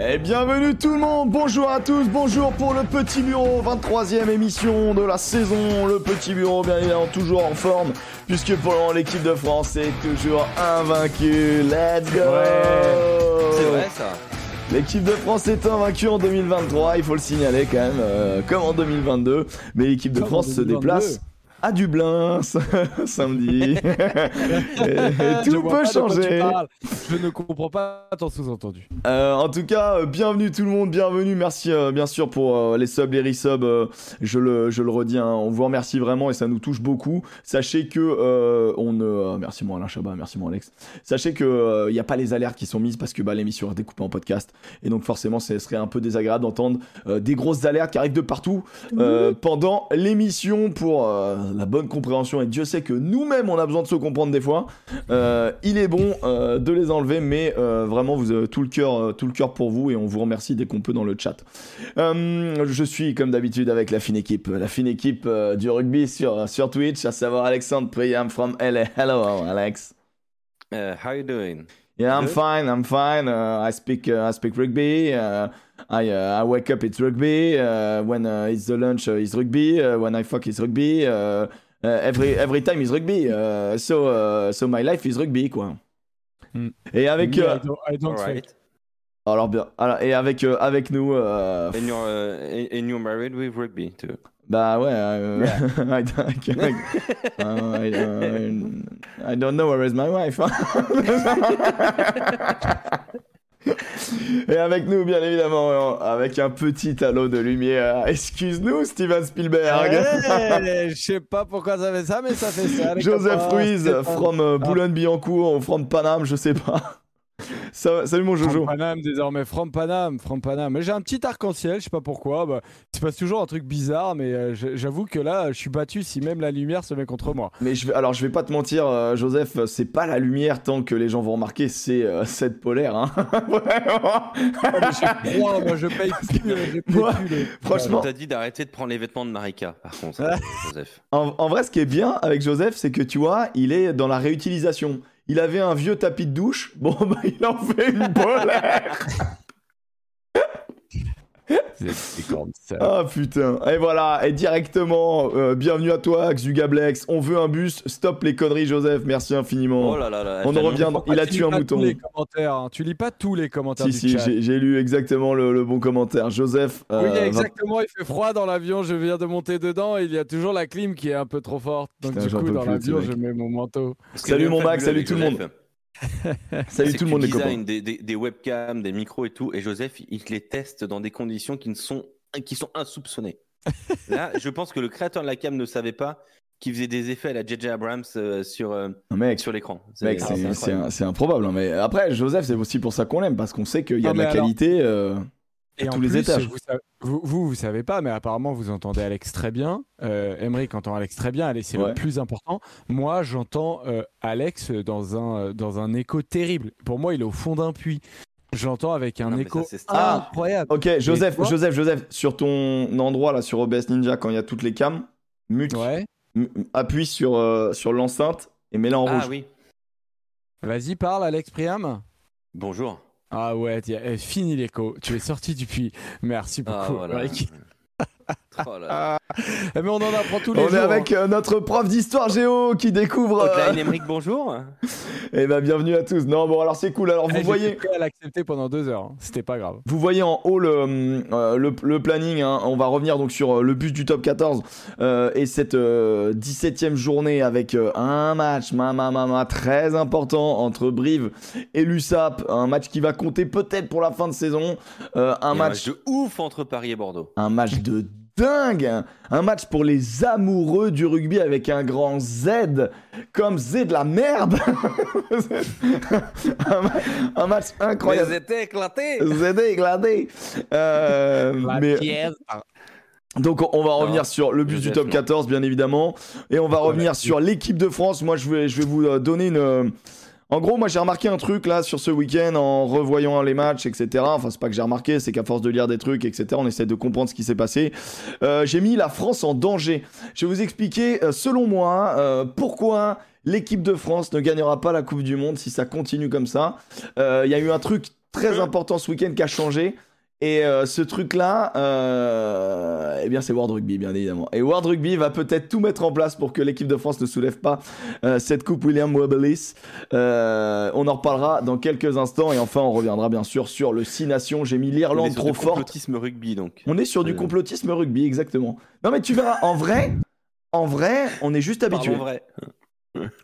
Et bienvenue tout le monde, bonjour à tous, bonjour pour le Petit Bureau, 23e émission de la saison. Le Petit Bureau, bien évidemment, toujours en forme, puisque pour l'équipe de France est toujours invaincue. Let's go C'est vrai ça. L'équipe de France est invaincue en 2023, il faut le signaler quand même, euh, comme en 2022. Mais l'équipe de France se 2022. déplace à Dublin samedi. et, tout peut changer. Je ne comprends pas ton sous-entendu. Euh, en tout cas, euh, bienvenue tout le monde, bienvenue, merci euh, bien sûr pour les subs, les resubs, je, le, je le redis, hein, on vous remercie vraiment et ça nous touche beaucoup. Sachez que on ne... merci moi Alain Chabat, merci moi Alex. Sachez que il n'y a pas les alertes qui sont mises parce que bah, l'émission est découpée en podcast et donc forcément ce serait un peu désagréable d'entendre des grosses alertes qui arrivent de partout pendant l'émission pour la bonne compréhension et Dieu sait que nous-mêmes on a besoin de se comprendre des fois. Euh, il est bon euh, de les enlever, mais euh, vraiment vous avez tout le cœur, tout le cœur pour vous et on vous remercie dès qu'on peut dans le chat. Je suis comme d'habitude avec la fine équipe, la fine équipe du rugby sur sur Twitch, à savoir Alexandre Priam from LA. Hello Alex. Uh, how you doing? Yeah, I'm Good? fine. I'm fine. Uh, I speak. Uh, I speak rugby. Uh, I uh, I wake up. It's rugby. Uh, when uh, it's the lunch, uh, it's rugby. Uh, when I fuck, it's rugby. Uh, uh, every every time is rugby. Uh, so uh, so my life is rugby quoi. Hmm. Et avec Me, euh, I don't, I don't Alright. alors bien alors, et avec euh, avec nous euh, And you're uh, and you're married with rugby too. bah ouais euh, I, don't- I, I, I don't know where is my wife. Et avec nous, bien évidemment, euh, avec un petit halo de lumière. Excuse-nous, Steven Spielberg. Eh, je sais pas pourquoi ça fait ça, mais ça fait ça. Joseph Ruiz, from euh, Boulogne-Billancourt, ou from Paname, je sais pas. Ça- salut mon Jojo. From Paname désormais, From Paname, From Paname. Mais j'ai un petit arc-en-ciel, je sais pas pourquoi. Bah, il se passe toujours un truc bizarre, mais euh, j'avoue que là, je suis battu si même la lumière se met contre moi. Mais je vais, alors je vais pas te mentir, euh, Joseph, c'est pas la lumière tant que les gens vont remarquer, c'est euh, cette polaire. Hein. Vraiment. Froid, moi je paye plus, euh, je paye Moi, plus les- franchement- On t'a dit d'arrêter de prendre les vêtements de Marika, par contre, Ah. Joseph. En, en vrai, ce qui est bien avec Joseph, c'est que tu vois, il est dans la réutilisation. Il avait un vieux tapis de douche, bon bah il en fait une polaire. C'est c'est comme ça. Ah putain. Et voilà, et directement, euh, bienvenue à toi, Xugablex. On veut un bus, stop les conneries, Joseph. Merci infiniment. Oh là là là. On en revient. Il a Tu tué un mouton. tous les commentaires, hein. Tu lis pas tous les commentaires Si, du si, chat. j'ai j'ai lu exactement le, le bon commentaire. Joseph. Oui, euh, va- exactement. Il fait froid dans l'avion. Je viens de monter dedans. Et il y a toujours la clim qui est un peu trop forte. Donc Putain, du coup, dans l'avion, je mets mon manteau. Salut mon Max, salut tout le monde. Salut tout le monde, les copains. des, des, des webcams, des micros et tout, et Joseph, il les teste dans des conditions qui ne sont qui sont insoupçonnées. Là, je pense que le créateur de la cam ne savait pas qu'il faisait des effets à la JJ Abrams euh, sur euh, Mec, sur l'écran. C'est- improbable. hein. Mais après, Joseph, c'est aussi pour ça qu'on l'aime, parce qu'on sait qu'il y a de la alors- qualité. euh, Et à en tous les plus, étages. Vous, vous, vous, vous savez pas, mais apparemment, vous entendez Alex très bien. Euh, Emery entend Alex très bien. Allez, c'est Ouais. le plus important. Moi, j'entends euh, Alex dans un, dans un écho terrible. Pour moi, il est au fond d'un puits. Je l'entends avec un Non, écho ça, incroyable. Ok, Joseph, Joseph, Joseph, sur ton endroit là, sur OBS Ninja, quand il y a toutes les cams, mute, Ouais. appuie sur, euh, sur l'enceinte et mets-la en Ah rouge. oui. Vas-y, parle, Alex Priam. Bonjour. Ah ouais, eh, fini l'écho. Tu es sorti du puits. Merci beaucoup. Ah voilà. Eric. Oh là là. Eh, mais on en apprend tous les On jours. est avec euh, notre prof d'histoire géo qui découvre. euh, Hotline Emmerich, bonjour. Eh ben, bienvenue à tous. Non, bon, alors c'est cool. Alors, Eh, vous j'étais voyez. prêt à l'accepter pendant deux heures. hein. C'était pas grave. Vous voyez en haut le, euh, le, le planning, hein. on va revenir donc sur euh, le bus du top 14 euh, et cette euh, 17e journée avec euh, un match ma, ma, ma, ma, très important entre Brive et l'USAP, un match qui va compter peut-être pour la fin de saison, euh, un Et match, de ouf entre Paris et Bordeaux. un match de dingue, hein. un match pour les amoureux du rugby avec un grand Z comme Z de la merde, un, ma- un match incroyable. Mais c'était éclaté. Z éclaté. Euh, La mais pièce. donc on va revenir Non, sur le bus du top non. 14 bien évidemment et on va revenir sur l'équipe de France. Moi je vais je vais vous euh, donner une euh, en gros, moi j'ai remarqué un truc là sur ce week-end en revoyant les matchs, etc. Enfin, c'est pas que j'ai remarqué, c'est qu'à force de lire des trucs, etc., on essaie de comprendre ce qui s'est passé. Euh, j'ai mis la France en danger. Je vais vous expliquer, euh, selon moi, euh, pourquoi l'équipe de France ne gagnera pas la Coupe du Monde si ça continue comme ça. Euh, Il y a eu un truc très important ce week-end qui a changé. Et euh, ce truc-là, euh, eh bien, c'est World Rugby, bien évidemment. Et World Rugby va peut-être tout mettre en place pour que l'équipe de France ne soulève pas euh, cette coupe William Webelis. on en reparlera dans quelques instants. Et enfin, on reviendra bien sûr sur le 6 Nations. J'ai mis l'Irlande trop fort. complotisme rugby, donc. On est sur du complotisme rugby, exactement. Non, mais tu verras, en vrai, en vrai, on est juste habitué. En vrai.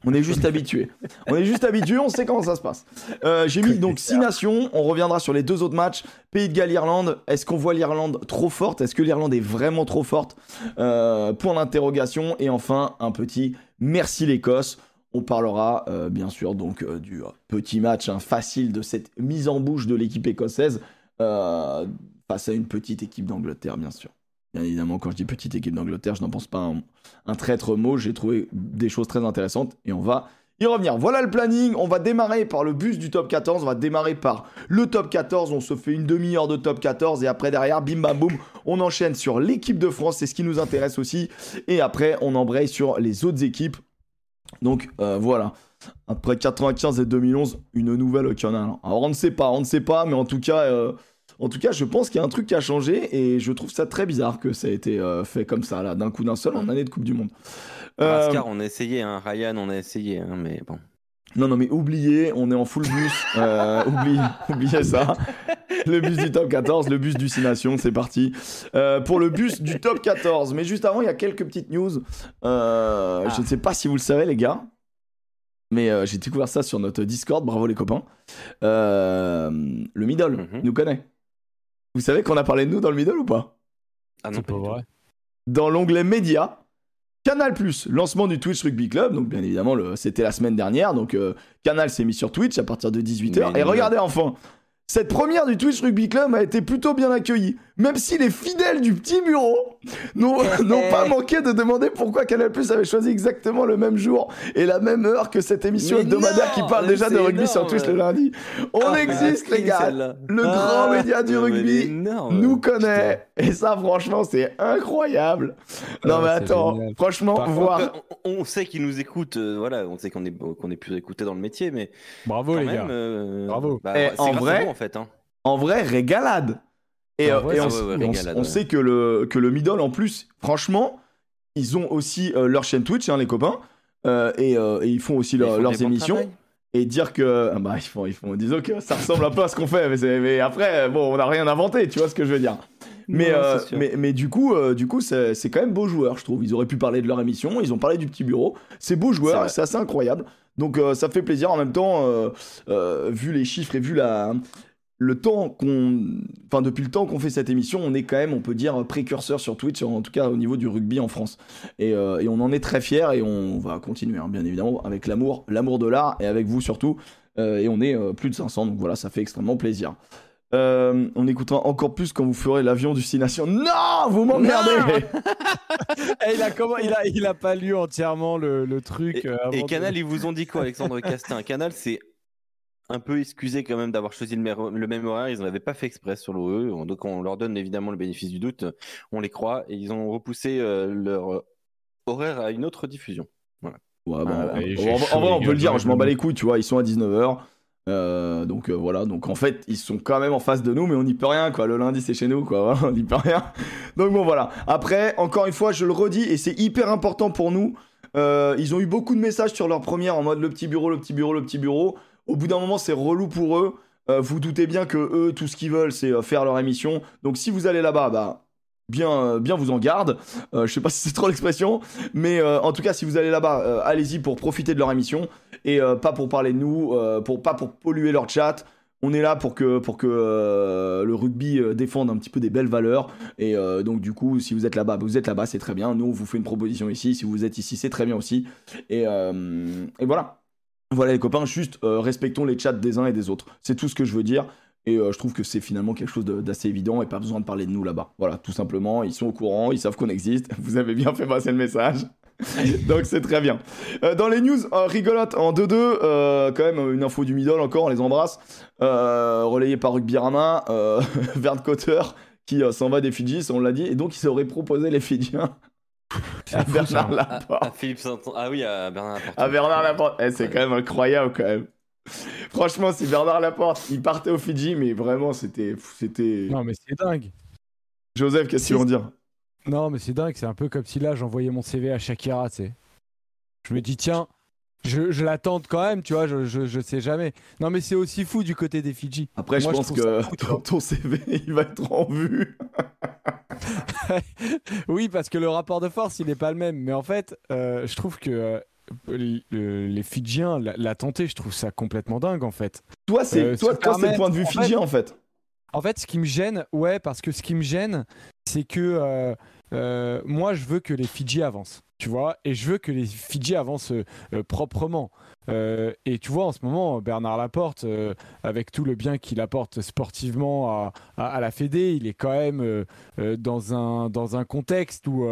On est juste habitué. On est juste habitué, on sait comment ça se passe. Euh, j'ai mis donc 6 nations. On reviendra sur les deux autres matchs. Pays de Galles, Irlande. Est-ce qu'on voit l'Irlande trop forte? Est-ce que l'Irlande est vraiment trop forte? Euh, Point d'interrogation. Et enfin, un petit merci l'Écosse. On parlera euh, bien sûr donc du petit match hein, facile de cette mise en bouche de l'équipe écossaise face à une petite équipe d'Angleterre, bien sûr. Bien évidemment, quand je dis petite équipe d'Angleterre, je n'en pense pas un, traître mot. J'ai trouvé des choses très intéressantes et on va y revenir. Voilà le planning. On va démarrer par le bus du top 14. On va démarrer par le top 14. On se fait une demi-heure de top 14 et après derrière, bim bam boum, on enchaîne sur l'équipe de France. C'est ce qui nous intéresse aussi. Et après, on embraye sur les autres équipes. Donc euh, voilà. Après 95 et 2011, une nouvelle canal. Alors on ne sait pas, on ne sait pas, mais en tout cas. Euh, en tout cas, je pense qu'il y a un truc qui a changé et je trouve ça très bizarre que ça ait été euh, fait comme ça, là, d'un coup d'un seul en année de Coupe du Monde. Euh... on a essayé, hein. Ryan, on a essayé, hein, mais bon. Non, non, mais oubliez, on est en full bus. Euh, oubliez, ça. Le bus du top 14, le bus du 6 Nations, c'est parti. Euh, pour le bus du top 14. Mais juste avant, il y a quelques petites news. Ah. Je ne sais pas si vous le savez, les gars. Mais j'ai découvert ça sur notre Discord. Bravo, les copains. le middle mhm. nous connaît. Vous savez qu'on a parlé de nous dans le middle ou pas? Ah non, pas vrai. Dans l'onglet médias, Canal lancement du Twitch Rugby Club. Donc, bien évidemment, c'était la semaine dernière. Donc, euh, Canal s'est mis sur Twitch à partir de 18h. Et regardez enfin, cette première du Twitch Rugby Club a été plutôt bien accueillie, même si les fidèles du petit bureau n'ont pas manqué de demander pourquoi Canal Plus avait choisi exactement le même jour et la même heure que cette émission hebdomadaire qui parle déjà de rugby sur Twitch le lundi. On ah, existe, les gars. Le grand ah, média du rugby nous connaît. Et ça, franchement, c'est incroyable. non, ah, mais attends, franchement, voir. On, sait qu'ils nous écoutent, euh, voilà, on sait qu'on est, qu'on est plus écouté dans le métier, mais. Bravo, les gars. Euh, Bravo. Bah, en vrai, en fait. Hein. En vrai, régalade. Et, on, sait que le, que le middle, en plus, franchement, ils ont aussi euh, leur chaîne Twitch, hein, les copains, euh, euh, et, ils font aussi leurs émissions. Et dire que. Ah bah, ils font, ils font. Disons que ça ressemble un peu à ce qu'on fait, mais, après, bon, on n'a rien inventé, tu vois ce que je veux dire. Mais, mais, mais, du coup, du coup c'est quand même beau joueur, je trouve. Ils auraient pu parler de leur émission, ils ont parlé du petit bureau. C'est beau joueur, c'est assez incroyable. Donc ça fait plaisir en même temps, vu les chiffres et vu la, le temps qu'on. Enfin, depuis le temps qu'on fait cette émission, on est quand même, on peut dire, précurseur sur Twitch, en tout cas au niveau du rugby en France. Et, euh, on en est très fiers et on va continuer, hein, bien évidemment, avec l'amour, l'amour de l'art et avec vous surtout. Euh, et on est euh, plus de 500, donc voilà, ça fait extrêmement plaisir. on écoutera encore plus quand vous ferez l'avion du 6 Nations. Non, vous m'emmerdez eh, il, a comment, il, a, il a pas lu entièrement le, truc. Et, et Canal, ils vous ont dit quoi, Alexandre Castin? Canal, c'est un peu excusé quand même d'avoir choisi le, même horaire. Ils n'avaient pas fait exprès sur l'OE. Donc on leur donne évidemment le bénéfice du doute. On les croit. Et ils ont repoussé euh, leur euh, horaire à une autre diffusion. Voilà. Ouais, bah, en, vrai, on peut le dire. Je m'en bats les couilles, tu vois. Ils sont à 19h. Euh, donc voilà, donc en fait ils sont quand même en face de nous, mais on n'y peut rien quoi. Le lundi c'est chez nous quoi, on n'y peut rien. Donc bon voilà. Après, encore une fois, je le redis et c'est hyper important pour nous. ils ont eu beaucoup de messages sur leur première en mode le petit bureau, le petit bureau, le petit bureau au bout d'un moment, c'est relou pour eux. Euh, vous doutez bien que eux, tout ce qu'ils veulent, c'est euh, faire leur émission. Donc si vous allez là-bas, bah bien, euh, bien vous en garde. je sais pas si c'est trop l'expression, mais en tout cas, si vous allez là-bas, allez-y pour profiter de leur émission et pas pour parler de nous, pour pas pour polluer leur chat. On est là pour que, pour que le rugby défende un petit peu des belles valeurs. Et donc, du coup, si vous êtes là-bas, vous êtes là-bas, c'est très bien. Nous, on vous fait une proposition ici. Si vous êtes ici, c'est très bien aussi. Et, et voilà. Voilà les copains, juste euh, respectons les chats des uns et des autres. C'est tout ce que je veux dire. Et euh, je trouve que c'est finalement quelque chose d'assez évident et pas besoin de parler de nous là-bas. Voilà, tout simplement, ils sont au courant, ils savent qu'on existe. Vous avez bien fait passer le message. Donc c'est très bien. Euh, dans les news rigolotes en 2-2, quand même une info du middle encore, on les embrasse. relayé par Rugby Rama, Verne Cotter qui s'en va des Fidjis, on l'a dit, et donc il s'aurait proposé les Fidjiens à Bernard Laporte. À, Philippe Ah oui, à Bernard Laporte. À Bernard Laporte. Eh, c'est quand même incroyable, quand même. Franchement, si Bernard Laporte, il partait au Fidji, mais vraiment, c'était. c'était... Non, mais c'est dingue. Joseph, qu'est-ce qu'ils vont dire? Non, mais c'est dingue. C'est un peu comme si là, j'envoyais mon CV à Shakira, tu sais. Je me dis, tiens, je, je l'attends quand même, tu vois, je, je, je, sais jamais. Non, mais c'est aussi fou du côté des Fidji. Après, je pense que ton, ton, CV, il va être en vue. oui, parce que le rapport de force, il n'est pas le même. Mais en fait, euh, je trouve que euh, les Fidjiens, la, la tenter, je trouve ça complètement dingue, en fait. Toi, c'est euh, toi, toi le point de vue fidjien, en fait. En fait, ce qui me gêne, ouais, parce que ce qui me gêne, c'est que euh, moi, je veux que les Fidji avancent tu vois, et je veux que les Fidji avancent proprement. Euh, et tu vois, en ce moment, Bernard Laporte, euh, avec tout le bien qu'il apporte sportivement à, la Fédé, il est quand même euh, dans, un, dans un contexte où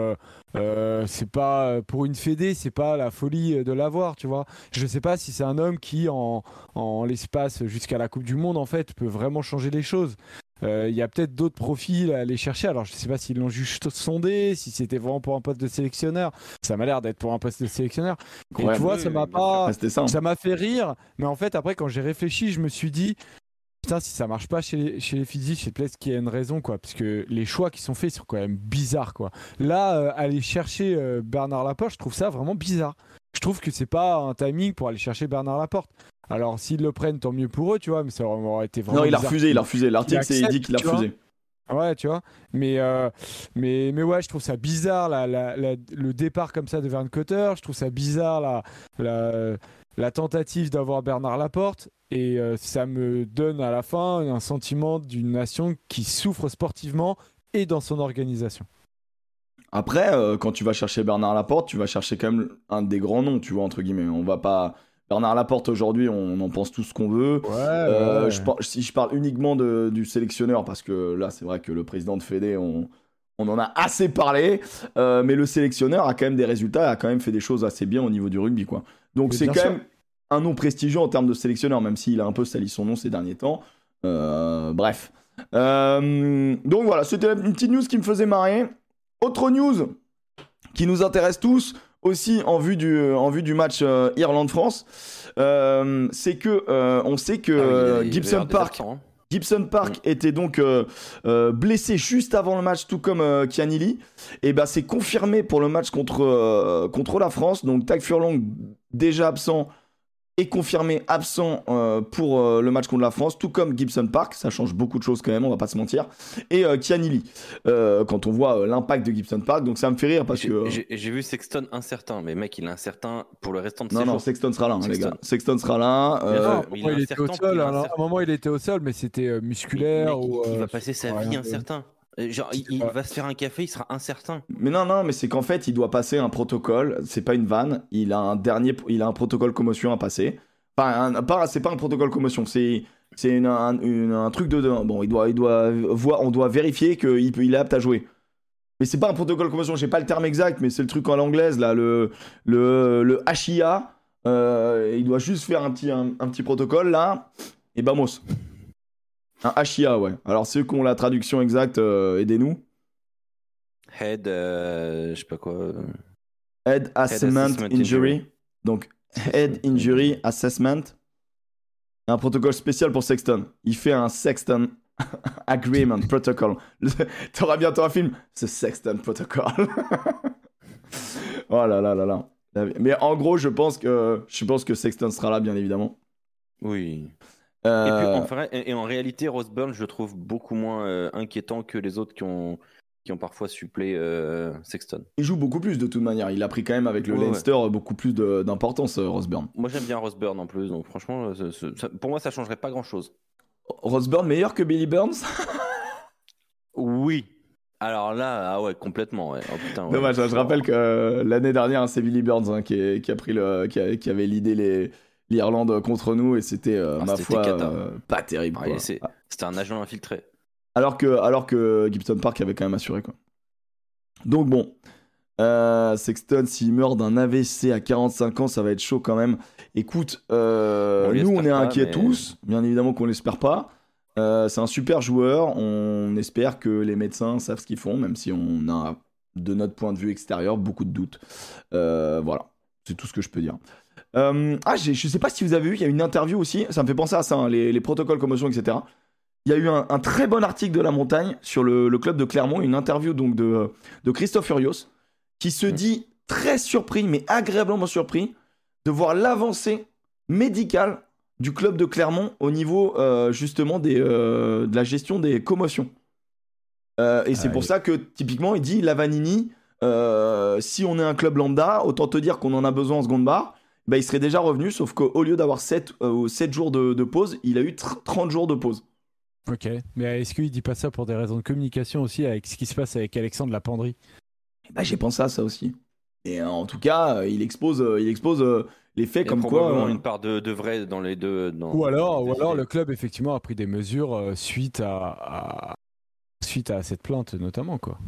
c'est pas pour une Fédé, c'est pas la folie de l'avoir, tu vois. Je sais pas si c'est un homme qui, en, en l'espace jusqu'à la Coupe du Monde, en fait, peut vraiment changer les choses. Il euh, y a peut-être d'autres profils à aller chercher. Alors, je ne sais pas s'ils l'ont juste sondé, si c'était vraiment pour un poste de sélectionneur. Ça m'a l'air d'être pour un poste de sélectionneur. Et ouais, tu vois, ça m'a pas. Ça, ça m'a fait rire. Mais en fait, après, quand j'ai réfléchi, je me suis dit. Putain, si ça marche pas chez les, chez les physiques, c'est peut-être qu'il y a une raison, quoi. Parce que les choix qui sont faits sont quand même bizarres, quoi. Là, euh, aller chercher euh, Bernard Laporte, je trouve ça vraiment bizarre. Je trouve que c'est pas un timing pour aller chercher Bernard Laporte. Alors, s'ils le prennent, tant mieux pour eux, tu vois, mais ça aurait été vraiment. Non, il a refusé, il a refusé. L'article, c'est dit qu'il a refusé. Ouais, tu vois. Mais, euh, mais, mais ouais, je trouve ça bizarre la, la, la, le départ comme ça de Verne Cotter. Je trouve ça bizarre la, la, la tentative d'avoir Bernard Laporte. Et euh, ça me donne à la fin un sentiment d'une nation qui souffre sportivement et dans son organisation. Après, euh, quand tu vas chercher Bernard Laporte, tu vas chercher quand même un des grands noms, tu vois, entre guillemets. On va pas. Bernard Laporte, aujourd'hui, on en pense tout ce qu'on veut. Ouais, euh, ouais. Je, si je parle uniquement de, du sélectionneur, parce que là, c'est vrai que le président de Fédé, on, on en a assez parlé, euh, mais le sélectionneur a quand même des résultats, a quand même fait des choses assez bien au niveau du rugby, quoi. Donc c'est quand sûr. même un nom prestigieux en termes de sélectionneur, même s'il a un peu sali son nom ces derniers temps. Euh, bref. Donc voilà, c'était une petite news qui me faisait marrer. Autre news qui nous intéresse tous, aussi en vue du, en vue du match euh, Irlande-France, euh, c'est que euh, on sait que ah oui, Gibson Park. Hein. Gibson Park mmh. était donc blessé juste avant le match, tout comme Kianili. Et ben c'est confirmé pour le match contre, contre la France. Donc Tag Furlong déjà absent est confirmé absent euh, pour euh, le match contre la France, tout comme Gibson Park, ça change beaucoup de choses quand même, on va pas se mentir, et euh, Kianili, quand on voit l'impact de Gibson Park, donc ça me fait rire parce que... J'ai vu Sexton incertain, mais mec, il est incertain pour le restant de Non, non, jours. Sexton sera là, hein, les gars. Sexton sera là. Non, il, il était au sol, alors, à un moment il était au sol, mais c'était musculaire. Mec, ou, il va passer sa vie incertain. Genre, il, il, va se faire un café, il sera incertain. Mais non, non, mais c'est qu'en fait, il doit passer un protocole. C'est pas une vanne. Il a un dernier, il a un protocole commotion à passer. Pas, pas c'est pas un protocole commotion. C'est, c'est un, une, un truc de, bon, il doit, il doit voir, on doit vérifier qu'il peut, il est apte à jouer. Mais c'est pas un protocole commotion. J'ai pas le terme exact, mais c'est le truc en l'anglaise là, le, le, le HIA. Euh, il doit juste faire un petit, un, un petit protocole là. Et vamos. Un HIA, ouais. Alors, ceux qui ont la traduction exacte, euh, aidez-nous. Head, euh, je sais pas quoi. Head Assessment, Head assessment injury. injury. Donc, Head Injury Assessment. Un protocole spécial pour Sexton. Il fait un Sexton Agreement Protocol. T'auras bientôt un film. Ce Sexton Protocol. oh là là là là. Mais en gros, je pense que, je pense que Sexton sera là, bien évidemment. Oui. Euh... Et, puis, en, vrai, et, en, réalité, Rose Burn, je le trouve beaucoup moins euh, inquiétant que les autres qui ont, qui ont parfois supplé euh, Sexton. Il joue beaucoup plus de toute manière. Il a pris quand même avec le ouais, Leinster ouais. beaucoup plus d'importance, euh, Rose Burn. Moi, j'aime bien Rose Burn en plus. Donc, franchement, ça, pour moi, ça changerait pas grand chose. Rose Burn meilleur que Billy Burns? Oui. Alors là, ah ouais, complètement. Ouais. Oh, putain. Dommage, je rappelle que l'année dernière, c'est Billy Burns hein, qui, qui, a pris le, qui, a, qui avait l'idée les l'Irlande contre nous et c'était euh, ah, ma foi euh, pas terrible. Ah, c'était un agent infiltré. Alors que, alors que Gibson Park avait quand même assuré quoi. Donc bon, euh, Sexton s'il meurt d'un AVC à 45 ans, ça va être chaud quand même. Écoute, on nous on est inquiets mais... tous, bien évidemment qu'on l'espère pas. C'est un super joueur, on espère que les médecins savent ce qu'ils font, même si on a de notre point de vue extérieur beaucoup de doutes. Voilà, c'est tout ce que je peux dire. Euh, ah, je sais pas si vous avez vu, il y a une interview aussi, ça me fait penser à ça, hein, les, les protocoles commotion, etc. Il y a eu un, un très bon article de la montagne sur le, le club de Clermont, une interview donc de, de Christophe Furios, qui se dit très surpris, mais agréablement surpris, de voir l'avancée médicale du club de Clermont au niveau euh, justement des, euh, de la gestion des commotions. Euh, et c'est Ah, pour ça que typiquement il dit Lavanini, si on est un club lambda, autant te dire qu'on en a besoin en seconde barre, bah, il serait déjà revenu, sauf qu'au lieu d'avoir 7, jours de, de pause, il a eu tr- 30 jours de pause. Ok. Mais est-ce qu'il dit pas ça pour des raisons de communication aussi avec ce qui se passe avec Alexandre Lapendry Bah, j'ai pensé à ça aussi. Et euh, en tout cas, euh, il expose, euh, il expose euh, les faits Il y a comme probablement quoi. euh, une part de, de vrai dans les deux. dans- Ou alors, ou alors le club effectivement a pris des mesures euh, suite à, à- suite à cette plainte notamment quoi.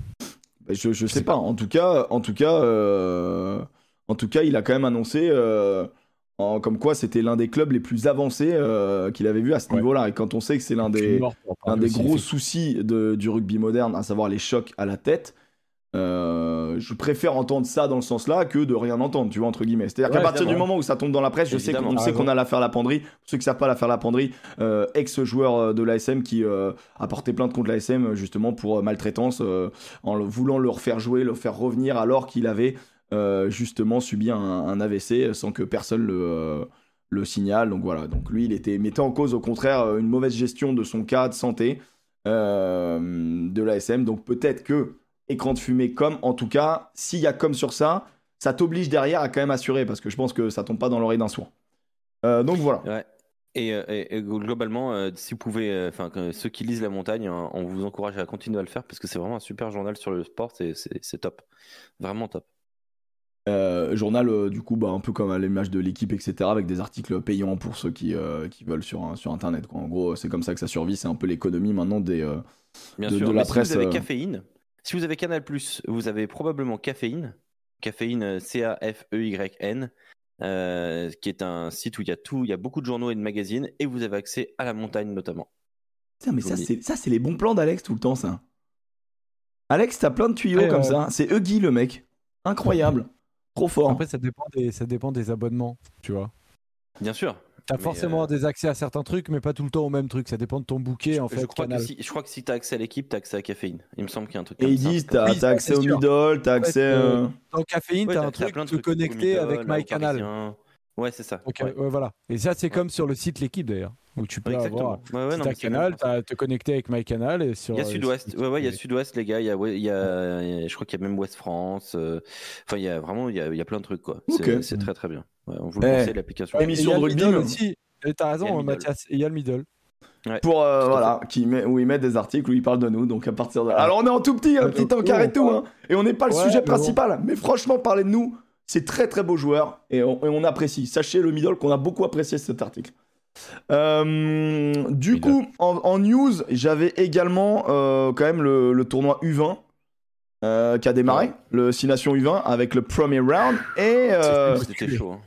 Bah, je, je sais pas. En tout cas, en tout cas, euh, en tout cas, il a quand même annoncé euh, en- comme quoi c'était l'un des clubs les plus avancés euh, qu'il avait vu à ce Ouais. niveau-là. Et quand on sait que c'est l'un des, mort gros soucis de- du rugby moderne, à savoir les chocs à la tête. euh, je préfère entendre ça dans le sens-là que de rien entendre, tu vois, entre guillemets. C'est-à-dire qu'à partir du moment où ça tombe dans la presse, je sais qu'on sait qu'on a l'affaire La Penderie. Pour ceux qui savent pas l'affaire La Penderie, euh, ex-joueur de l'ASM qui euh, a porté plainte contre l'ASM justement pour maltraitance, en le- voulant le refaire jouer, le faire revenir alors qu'il avait justement subi un, AVC sans que personne le, euh, le signale. Donc voilà, donc lui, il était mettait en cause au contraire euh, une mauvaise gestion de son cas de santé euh, de l'ASM. Donc peut-être que écran de fumée comme, en tout cas, s'il y a comme sur ça, ça t'oblige derrière à quand même assurer parce que je pense que ça tombe pas dans l'oreille d'un. Euh, donc voilà. Et, euh, et- et globalement, euh, si vous pouvez, euh, enfin ceux qui lisent La Montagne, hein, on vous encourage à continuer à le faire parce que c'est vraiment un super journal sur le sport, c'est c'est top, vraiment top. Euh, journal, euh, du coup, bah, un peu comme à l'image de l'équipe, etc., avec des articles payants pour ceux qui, euh, qui veulent sur, un- sur Internet. Quoi. En gros, c'est comme ça que ça survit. C'est un peu l'économie maintenant des. euh, Bien De- sûr. de la mais presse, si vous avez euh, caféine, si vous avez Canal vous avez probablement caféine, caféine C A F Y N, euh, qui est un site où il y a tout, il y a beaucoup de journaux et de magazines, et vous avez accès à La Montagne notamment. Putain, mais Je ça, c'est, ça, c'est les bons plans d'Alex tout le temps, ça. Alex, t'as plein de tuyaux Ouais, comme ça. C'est Huggy, le mec. Incroyable. Trop fort. Après ça dépend des ça dépend des abonnements, tu vois. Bien sûr. T'as forcément euh, des accès à certains trucs, mais pas tout le temps au même truc. Ça dépend de ton bouquet en je, fait. je crois Canal. que si, je crois que si t'as accès à l'équipe, t'as accès à caféine. Il me semble qu'il y a un truc Et comme ils disent, t'as, Oui, accès au middle, t'as accès. euh, euh, Dans caféine, Ouais, t'as un truc plein de middle, avec au MyCanal. Ouais, c'est ça. Ok, ouais. ouais, voilà. Et ça, c'est comme sur le site L'équipe d'ailleurs, où tu peux Ouais, avoir. exactement. Ouais, ouais, non, c'est Canal, exactement te connecter avec MyCanal et sur. Il y a euh, Sud-Ouest, ouais, ouais, il y a Sud-Ouest, les gars. Il y a, ouais, il y a, il y a- je crois qu'il y a même Ouest France. euh, Enfin, il y a vraiment, il y a, il y a plein de trucs, quoi. C'est très, très bien. Ouais, on vous le Eh. conseille, l'application. Ouais, émission de rugby, aussi. T'as raison. Mathias. Il y a le middle. pour euh, voilà qui met, où ils mettent des articles où ils parlent de nous donc à partir de alors on est en tout petit un Ouais, petit encart et tout hein, et on n'est pas le Ouais, sujet bon. principal mais franchement parler de nous c'est très très beau joueur et on, et on apprécie sachez le middle qu'on a beaucoup apprécié cet article Euh, du coup en, en news j'avais également euh, quand même le, le tournoi U20 euh, qui a démarré Ouais. le 6 Nations U20 avec le premier round et euh, C'était chaud. hein.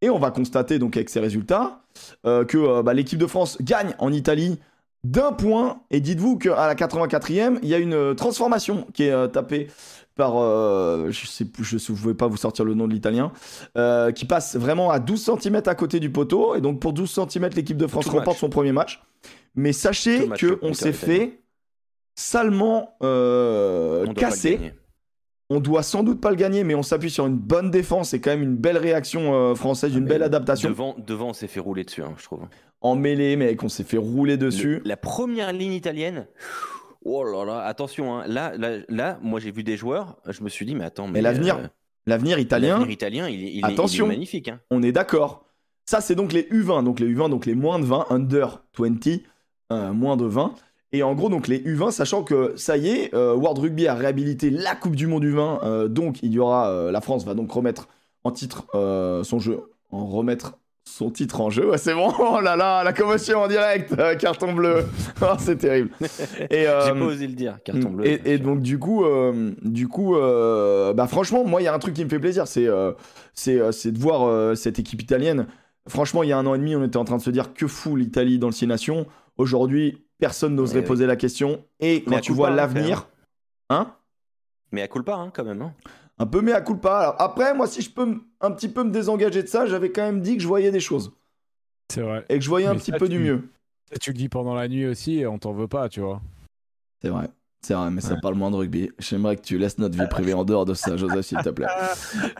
et on va constater donc avec ces résultats euh, que euh, bah, l'équipe de France gagne en Italie d'un point. Et dites-vous qu'à la 84e, il y a une transformation qui est euh, tapée par, euh, je sais plus, je ne pouvais pas vous sortir le nom de l'italien, euh, qui passe vraiment à 12 cm à côté du poteau. Et donc pour 12 cm, l'équipe de France Tout remporte match. son premier match. Mais sachez match, que le on punter s'est fait salement euh, On casser. On doit sans doute pas le gagner, mais on s'appuie sur une bonne défense et quand même une belle réaction euh, française, une Mais belle adaptation. Devant, devant, on s'est fait rouler dessus, hein, je trouve. En mêlée, mec, on s'est fait rouler dessus. Le- la première ligne italienne. Oh là là, attention, hein. là, là, là, moi j'ai vu des joueurs, je me suis dit, mais attends, mais, Mais l'avenir euh, L'avenir italien, l'avenir italien, il, est- il est- il est, Attention. magnifique. Hein. on est d'accord. Ça, c'est donc les U20, donc les U20, donc les moins de 20, under 20, euh, moins de 20. Et en gros, donc les U20, sachant que ça y est, euh, World Rugby a réhabilité la Coupe du Monde U20, euh, donc il y aura, la France va donc remettre en titre son jeu, en remettre son titre en jeu. Ouais, c'est bon, oh là là, la commotion en direct, euh, carton bleu, Oh, c'est terrible. Et, euh, J'ai pas osé le dire, carton bleu. Et, donc du coup, euh, du coup, euh, bah franchement, moi il y a un truc qui me fait plaisir, c'est c'est de voir cette équipe italienne. Franchement, il y a un an et demi, on était en train de se dire que fout l'Italie dans le Six Nations. Aujourd'hui, personne n'oserait Ouais, poser la question. Et quand Mais tu coup vois pas, hein, l'avenir, hein Mais à culpa, hein, quand même. Hein. Un peu mais à coup pas. après, moi, si je peux un petit peu me désengager de ça, j'avais quand même dit que je voyais des choses. C'est vrai. Et que je voyais un petit peu du mieux. Ça, tu le dis pendant la nuit aussi et on t'en veut pas, tu vois. C'est vrai. C'est vrai, mais ça parle moins de rugby. J'aimerais que tu laisses notre vie privée en dehors de ça, Joseph, s'il te plaît.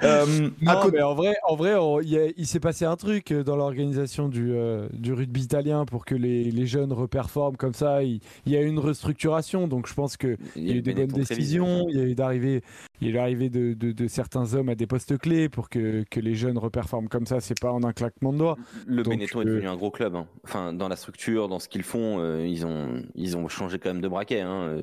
Euh, non, mais en vrai, en vrai il, s'est passé un truc euh, dans l'organisation du, euh, du, rugby italien pour que les, les, jeunes reperforment comme ça. Il, y a eu une restructuration, donc je pense qu'il y, y a eu des bonnes décisions. Il y a eu d'arriver il est l'arrivée de, de, certains hommes à des postes clés pour que, que les jeunes reperforment comme ça. C'est pas en un claquement de doigts. Le Benetton est devenu un gros club. Hein. Enfin, dans la structure, dans ce qu'ils font, ils, ont, ils ont changé quand même de braquet. Hein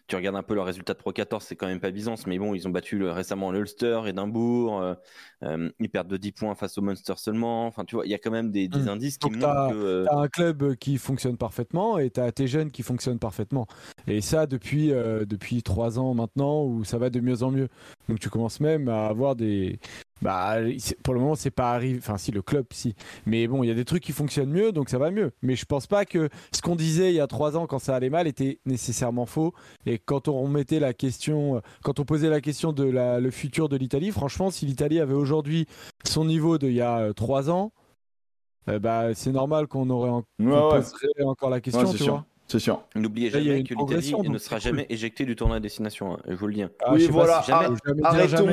tu regardes un peu leurs résultats de Pro 14, c'est quand même pas Byzance, mais bon, ils ont battu récemment l'Ulster, Edimbourg, euh, euh, ils perdent de 10 points face au Munster seulement. Enfin, tu vois, il y a quand même des, mmh. indices qui montrent que. Euh, as un club qui fonctionne parfaitement et tu as tes jeunes qui fonctionnent parfaitement. Et ça, depuis, depuis 3 ans maintenant, où ça va de mieux en mieux. Donc tu commences même à avoir des, bah, pour le moment, c'est pas arrivé. Enfin, si, le club, si. Mais bon, il y a des trucs qui fonctionnent mieux, donc ça va mieux. Mais je pense pas que ce qu'on disait il y a trois ans quand ça allait mal était nécessairement faux. Et quand on mettait la question, quand on posait la question de la, le futur de l'Italie, franchement, si l'Italie avait aujourd'hui son niveau d'il y a euh, trois ans, euh, bah, c'est normal qu'on aurait encore la question, tu vois. C'est sûr. N'oubliez jamais que l'Italie ne sera jamais éjectée du tournoi à destination. Hein, je vous le dis. Hein. Ah, oui, voilà. Jamais... arrêtons.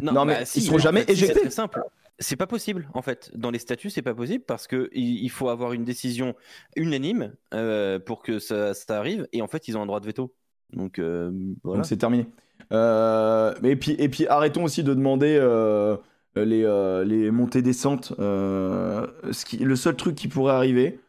Non, mais, bah, ils seront jamais éjectés. C'est simple. C'est pas possible en fait. Dans les statuts, c'est pas possible parce que il faut avoir une décision unanime euh, pour que ça, arrive. Et en fait, ils ont un droit de veto. Donc euh, voilà. Donc c'est terminé. Euh, et puis et puis arrêtons aussi de demander. les, les montées descentes. ce qui, le seul truc qui pourrait arriver,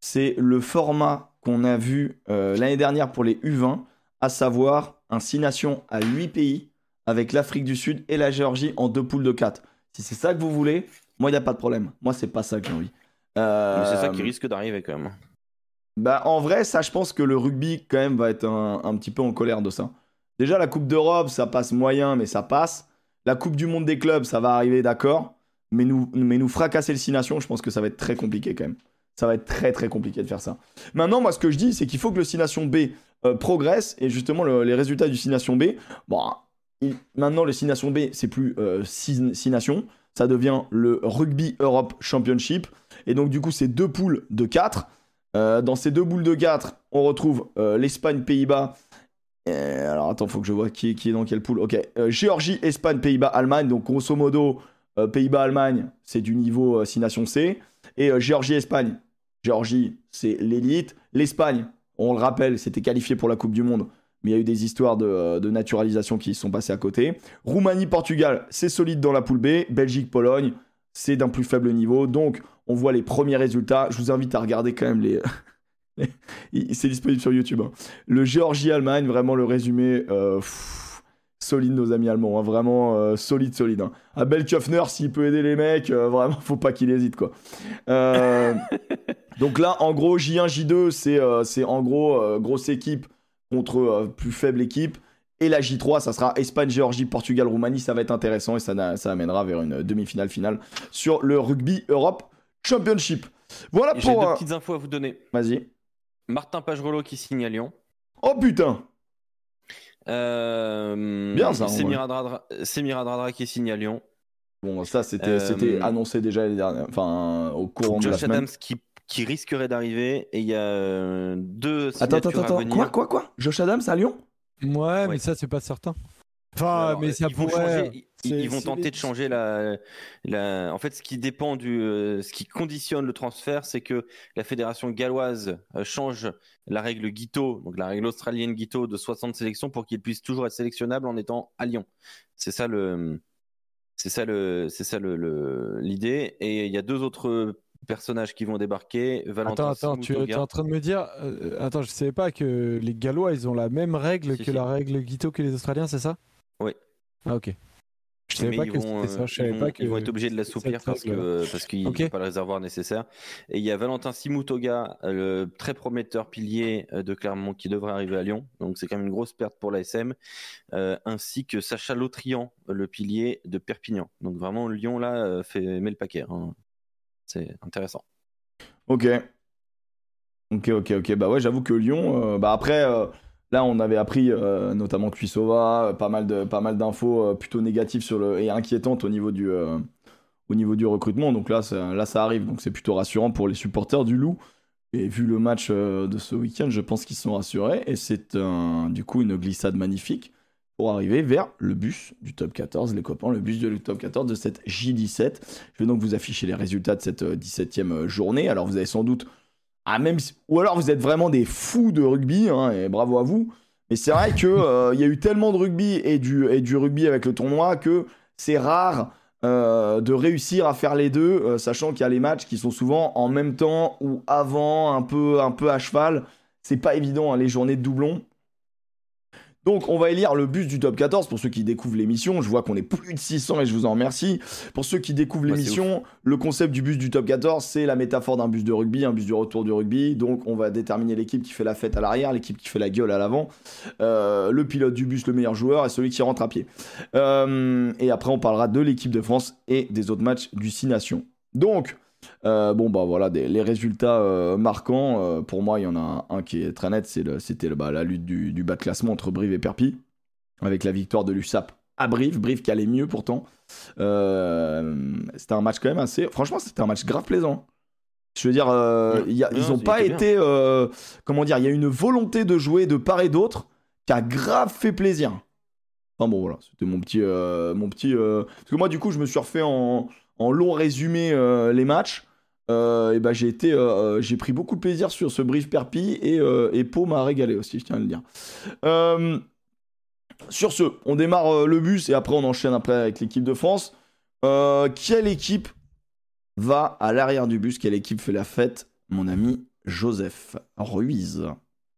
c'est le format qu'on a vu euh, l'année dernière pour les U20, à savoir un 6 nations à 8 pays avec l'Afrique du Sud et la Géorgie en deux poules de 4. Si c'est ça que vous voulez, moi, il n'y a pas de problème. Moi, c'est pas ça que j'ai envie. Euh, c'est ça qui risque d'arriver quand même. Bah, en vrai, ça, je pense que le rugby, quand même, va être un, petit peu en colère de ça. Déjà, la Coupe d'Europe, ça passe moyen, mais ça passe. La Coupe du Monde des clubs, ça va arriver, d'accord. Mais nous, mais nous fracasser le 6 nations, je pense que ça va être très compliqué quand même. Ça va être très très compliqué de faire ça. Maintenant, moi, ce que je dis, c'est qu'il faut que le 6 Nations B euh, progresse et justement les résultats du 6 Nations B. Bon, maintenant, le 6 Nations B, c'est plus 6 euh, nations, ça devient le Rugby Europe Championship. Et donc, du coup, c'est deux poules de 4. Euh, dans ces deux poules de 4, on retrouve l'Espagne, Pays-Bas. alors, attends, faut que je vois qui est, qui est dans quelle poule. Ok, Géorgie, Espagne, Pays-Bas, Allemagne. Donc, grosso modo, Pays-Bas, Allemagne, c'est du niveau 6 Nations C. Et Géorgie, Espagne, Géorgie, c'est l'élite. L'Espagne, on le rappelle, c'était qualifié pour la Coupe du Monde, mais il y a eu des histoires de, naturalisation qui sont passées à côté. Roumanie, Portugal, c'est solide dans la poule B. Belgique, Pologne, c'est d'un plus faible niveau. Donc, on voit les premiers résultats. Je vous invite à regarder quand même les. c'est disponible sur YouTube. Hein. Le Géorgie-Allemagne, vraiment le résumé. Euh, solide nos amis allemands, hein. vraiment euh, solide, solide. Hein. Abel Köffner, s'il peut aider les mecs, euh, vraiment, faut pas qu'il hésite quoi. Euh, donc là, en gros, J1, J2, c'est en gros grosse équipe contre plus faible équipe. Et la J3, ça sera Espagne, Géorgie, Portugal, Roumanie. Ça va être intéressant et ça, ça amènera vers une demi-finale finale sur le Rugby Europe Championship. Voilà pour. J'ai deux petites infos à vous donner. Vas-y. Martin Pagerolo qui signe à Lyon. Oh putain euh, Bien ça. C'est Miradradra qui signe à Lyon. Bon, ça c'était euh, annoncé déjà enfin au courant de la semaine. Adams qui, qui risquerait d'arriver et il y a euh, deux. Attends, attends, attends. Quoi, quoi, quoi? Josh Adams à Lyon? Ouais, mais ça c'est pas certain. Enfin, mais ça ils pourrait. Vont ils, vont tenter de changer la, la, En fait, ce qui dépend du, euh, ce qui conditionne le transfert, c'est que la fédération galloise euh, change la règle Guito, donc la règle australienne Guito de 60 sélections pour qu'il puisse toujours être sélectionnable en étant à Lyon. C'est ça le, c'est ça le, c'est ça le, l'idée. Et il y a deux autres personnages qui vont débarquer. Valentin attends, attends, tu, es en train de me dire, euh, attends, je savais pas que les Gallois ils ont la même règle que la règle Guito que les Australiens, c'est ça? Oui. Ah ok. Je savais pas ils, vont, ça. Je savais pas que... ils vont être obligés de l'assouplir parce que parce qu'ils n'ont pas le réservoir nécessaire. Et il y a Valentin Simutoga, le très prometteur pilier euh, de Clermont qui devrait arriver à Lyon. Donc c'est quand même une grosse perte pour l'ASM, euh, ainsi que Sacha Lautrian, le pilier de Perpignan. Donc vraiment Lyon là euh, fait met le paquet. Hein. C'est intéressant. Ok. Ok, ok, ok. Bah ouais, j'avoue que Lyon, bah après, Là, on avait appris euh, notamment Cuisova, pas mal pas mal d'infos plutôt négatives et inquiétantes au niveau du recrutement. Donc là, là, ça arrive. Donc c'est plutôt rassurant pour les supporters du Loup. Et vu le match de ce week-end, je pense qu'ils sont rassurés. Et c'est du coup une glissade magnifique pour arriver vers le bus du top 14, les copains, le bus du top 14 de cette J17. Je vais donc vous afficher les résultats de cette 17e euh, journée. Alors vous avez sans doute, ah, ou alors vous êtes vraiment des fous de rugby, hein, et bravo à vous. Mais c'est vrai qu'il euh, y a eu tellement de rugby et du, rugby avec le tournoi que c'est rare euh, de réussir à faire les deux, sachant qu'il y a les matchs qui sont souvent en même temps ou avant, un peu, un peu à cheval. C'est pas évident, hein, les journées de doublons. Donc on va élire le bus du top 14 pour ceux qui découvrent l'émission. Je vois qu'on est plus de 600 et je vous en remercie. Pour ceux qui découvrent l'émission, le concept du bus du top 14, c'est la métaphore d'un bus de rugby, un bus du retour du rugby. Donc on va déterminer l'équipe qui fait la fête à l'arrière, l'équipe qui fait la gueule à l'avant, euh, le pilote du bus, le meilleur joueur et celui qui rentre à pied. Euh, et après on parlera de l'équipe de France et des autres matchs du 6 Nations. Donc, euh, bon, bah voilà, les résultats euh, marquants. Euh, pour moi, il y en a un, qui est très net c'était bah, la lutte du, bas de classement entre Brive et Perpy, avec la victoire de l'USAP à Brive. Brive qui allait mieux pourtant. c'était un match quand même assez. Franchement, c'était un match grave plaisant. Je veux dire, ils n'ont pas été. comment dire Il y a une volonté de jouer de part et d'autre qui a grave fait plaisir. Enfin bon, voilà, c'était mon petit. mon petit Parce que moi, du coup, je me suis refait en en long résumé euh, les matchs, euh, ben euh, j'ai pris beaucoup de plaisir sur ce brief Perpi et, et Pau m'a régalé aussi, je tiens à le dire. sur ce, on démarre le bus et après on enchaîne après avec l'équipe de France. quelle équipe va à l'arrière du bus? Quelle équipe fait la fête? Mon ami Joseph Ruiz.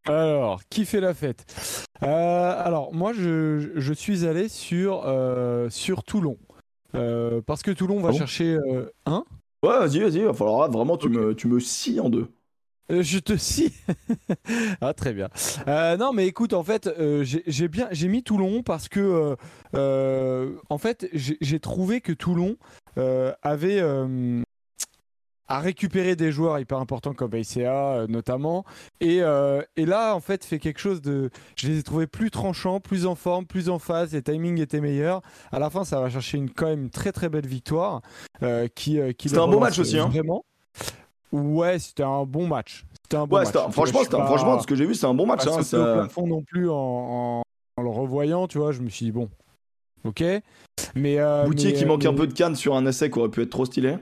Alors, qui fait la fête? Alors, moi, je, suis allé sur Toulon. Euh, parce que Toulon va ah chercher euh, un. Ouais, vas-y, vas-y. Il va falloir vraiment, tu, me, tu me scies en deux. Euh, je te scie. ah très bien. non mais écoute en fait j'ai bien j'ai mis Toulon parce que en fait j'ai trouvé que Toulon avait à récupérer des joueurs hyper importants comme ICA euh, notamment. Et, euh, et, là, en fait, fait quelque chose de. Je les ai trouvés plus tranchants, plus en forme, plus en phase. Les timings étaient meilleurs. À la fin, ça va chercher une quand même très très belle victoire. Euh, qui, qui c'était un bon match aussi, hein. Vraiment. Ouais, c'était un bon match. C'était un bon ouais, match. Franchement, franchement, ce que j'ai vu, c'est un bon match. Hein, ça... au plafond non plus en, en, le revoyant, tu vois. Je me suis dit bon, ok. Mais Boutier qui manque un peu de canne sur un essai qui aurait pu être trop stylé.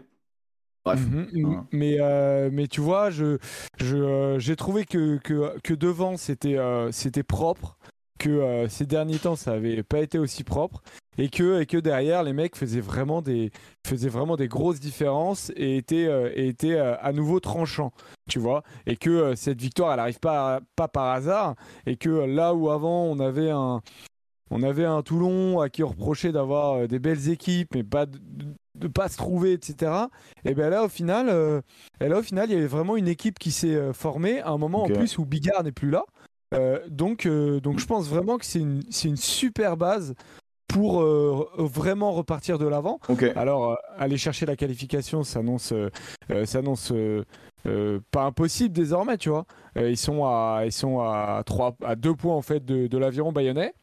Bref. Mhm, mais, euh, mais tu vois, je, je, euh, j'ai trouvé que, que, que devant c'était, euh, c'était propre, que ces derniers temps ça avait pas été aussi propre, et que, et que derrière les mecs faisaient vraiment des, faisaient vraiment des grosses différences et étaient, et étaient à nouveau tranchants, tu vois. Et que cette victoire elle arrive pas, pas par hasard, et que là où avant on avait un. On avait un Toulon à qui on reprochait d'avoir des belles équipes, mais pas de, de pas se trouver, etc. Et bien là, au final, euh, là, au final, il y avait vraiment une équipe qui s'est euh, formée à un moment en plus où Bigard n'est plus là. Euh, donc, donc, je pense vraiment que c'est une, une, super base pour vraiment repartir de l'avant. Alors, aller chercher la qualification s'annonce, s'annonce pas impossible désormais, tu vois. ils sont à, ils sont à trois, à deux points en fait de, de l'aviron bayonnais.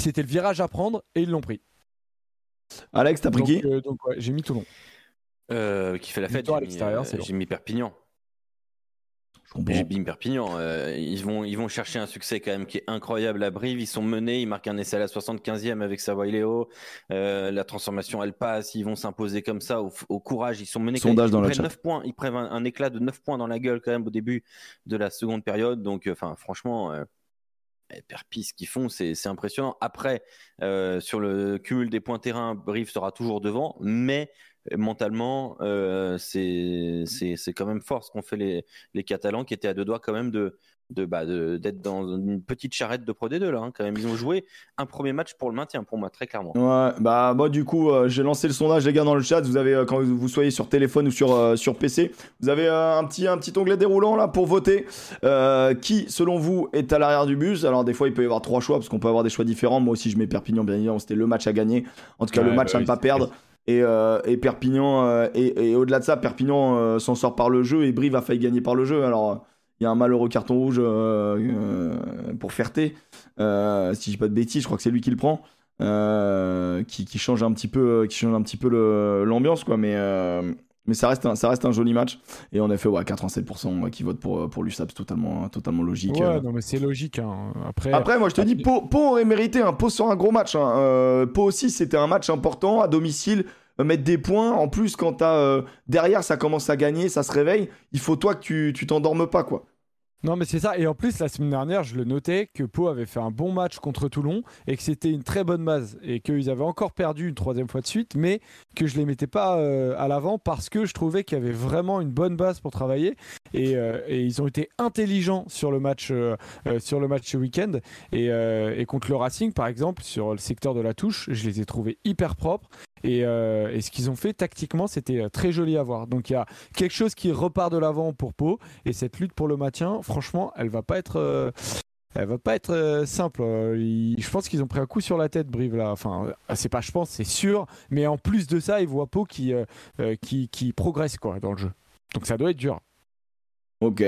C'était le virage à prendre et ils l'ont pris. Alex, t'as pris qui euh, J'ai mis Toulon. Euh, qui fait la fête, j'ai mis, Perpignan. J'ai mis Perpignan. Euh, ils, vont, ils vont chercher un succès quand même qui est incroyable à Brive. Ils sont menés, ils marquent un essai à la 75e avec Savoy Léo. la transformation, elle passe. Ils vont s'imposer comme ça au, courage. Ils sont menés. Sondage ils, dans prennent 9 points. Ils prennent un, éclat de 9 points dans la gueule quand même au début de la seconde période. Donc, enfin, franchement Perpi, ce qu'ils font, c'est impressionnant. Après, euh, sur le cumul des points terrain, Brive sera toujours devant, mais mentalement, euh, c'est quand même fort ce qu'ont fait les, les Catalans qui étaient à deux doigts quand même de, bah, de d'être dans une petite charrette de Pro D2 là hein, quand même. Ils ont joué un premier match pour le maintien pour moi très clairement. Ouais bah moi du coup euh, j'ai lancé le sondage les gars dans le chat. Vous avez euh, quand vous, soyez sur téléphone ou sur euh, sur PC vous avez un petit un petit onglet déroulant là pour voter. Qui selon vous est à l'arrière du bus? Alors des fois il peut y avoir trois choix parce qu'on peut avoir des choix différents. Moi aussi je mets Perpignan bien évidemment c'était le match à gagner. En tout cas le match à ne pas perdre et, et, Perpignan et, et au-delà de ça Perpignan s'en sort par le jeu et Brive a failli gagner par le jeu alors il y a un malheureux carton rouge euh, euh, pour Ferté. Euh, si je dis pas de bêtises, je crois que c'est lui qui le prend. euh, qui, qui change un petit peu, qui change un petit peu l'ambiance, quoi. Mais, euh, mais ça, reste un, ça reste un joli match. Et en effet, ouais, 87% qui votent pour, pour l'USAP, c'est totalement, totalement logique. Ouais, Euh, non, mais c'est logique. hein. Après, après, moi, je te dis, Pau, Pau aurait mérité un Pau sur un gros match. Hein. Euh, Pau aussi, c'était un match important à domicile. euh, Mettre des points. En plus, quand t'as, euh, derrière, ça commence à gagner, ça se réveille. Il faut, toi, que tu tu t'endormes pas, quoi. Non, mais c'est ça. Et en plus, la semaine dernière, je le notais que Pau avait fait un bon match contre Toulon et que c'était une très bonne base et qu'ils avaient encore perdu une troisième fois de suite, mais que je les mettais pas euh, à l'avant parce que je trouvais qu'il y avait vraiment une bonne base pour travailler et, euh, ils ont été intelligents sur le match euh, sur le match ce week-end et contre le Racing par exemple sur le secteur de la touche, je les ai trouvés hyper propres. Et, euh, et ce qu'ils ont fait tactiquement, c'était euh, très joli à voir. Donc il y a quelque chose qui repart de l'avant pour Pau. Et cette lutte pour le maintien, franchement, elle va pas être, euh, elle va pas être simple. Je pense qu'ils ont pris un coup sur la tête, Brive là. Enfin, c'est pas, je pense, c'est sûr. Mais en plus de ça, ils voient Pau qui, qui, qui progresse quoi dans le jeu. Donc ça doit être dur. Ok.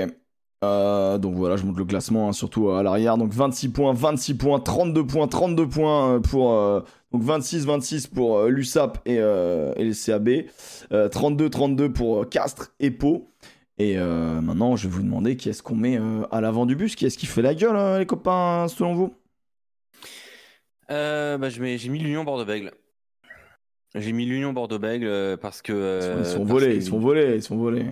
Euh, donc voilà, je monte le classement, hein, surtout à l'arrière. Donc 26 points, 26 points, 32 points, 32 points euh, pour. euh, donc 26, 26 pour euh, l'USAP et, euh, et les CAB. Euh, 32, 32 pour euh, Castres et Pau. Et euh, maintenant, je vais vous demander qui est-ce qu'on met euh, à l'avant du bus? Qui est-ce qui fait la gueule, euh, les copains, selon vous? Euh, bah, j'ai mis l'Union Bordeaux-Bègles. J'ai mis l'Union Bordeaux-Bègles euh, parce que. Ils sont- euh, Ils sont parce volés, ils sont volés, ils sont volés.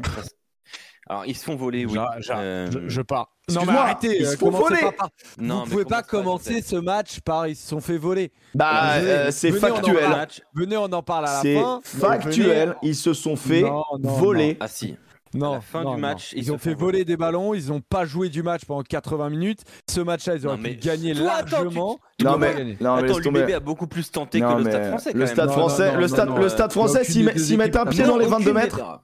Alors, ils se font voler, oui. J'a- j'a- Euh, je, je pars. Non mais arrêtez. ils euh, se font commencez voler. pas par- non, Vous mais pouvez pas commencer ce match par ils se sont fait voler. Bah, euh, c'est en factuel. Venez, on en parle à la C'est fin. mais factuel. venez- Ils se sont fait Non, non, voler. Ah si. Non, À la fin non, du non. match, ils ont fait font voler des ballons, ils n'ont pas joué du match pendant 80 minutes. Ce match-là, ils auraient Non, pu gagner Toi, attends, largement. tu- Non mais, non, mais Attends, l'UBB a beaucoup plus tenté Non, que le mais Stade français. le stade français, le stade, euh, français, s'ils mettent un pied dans les Aucune 22 des mètres.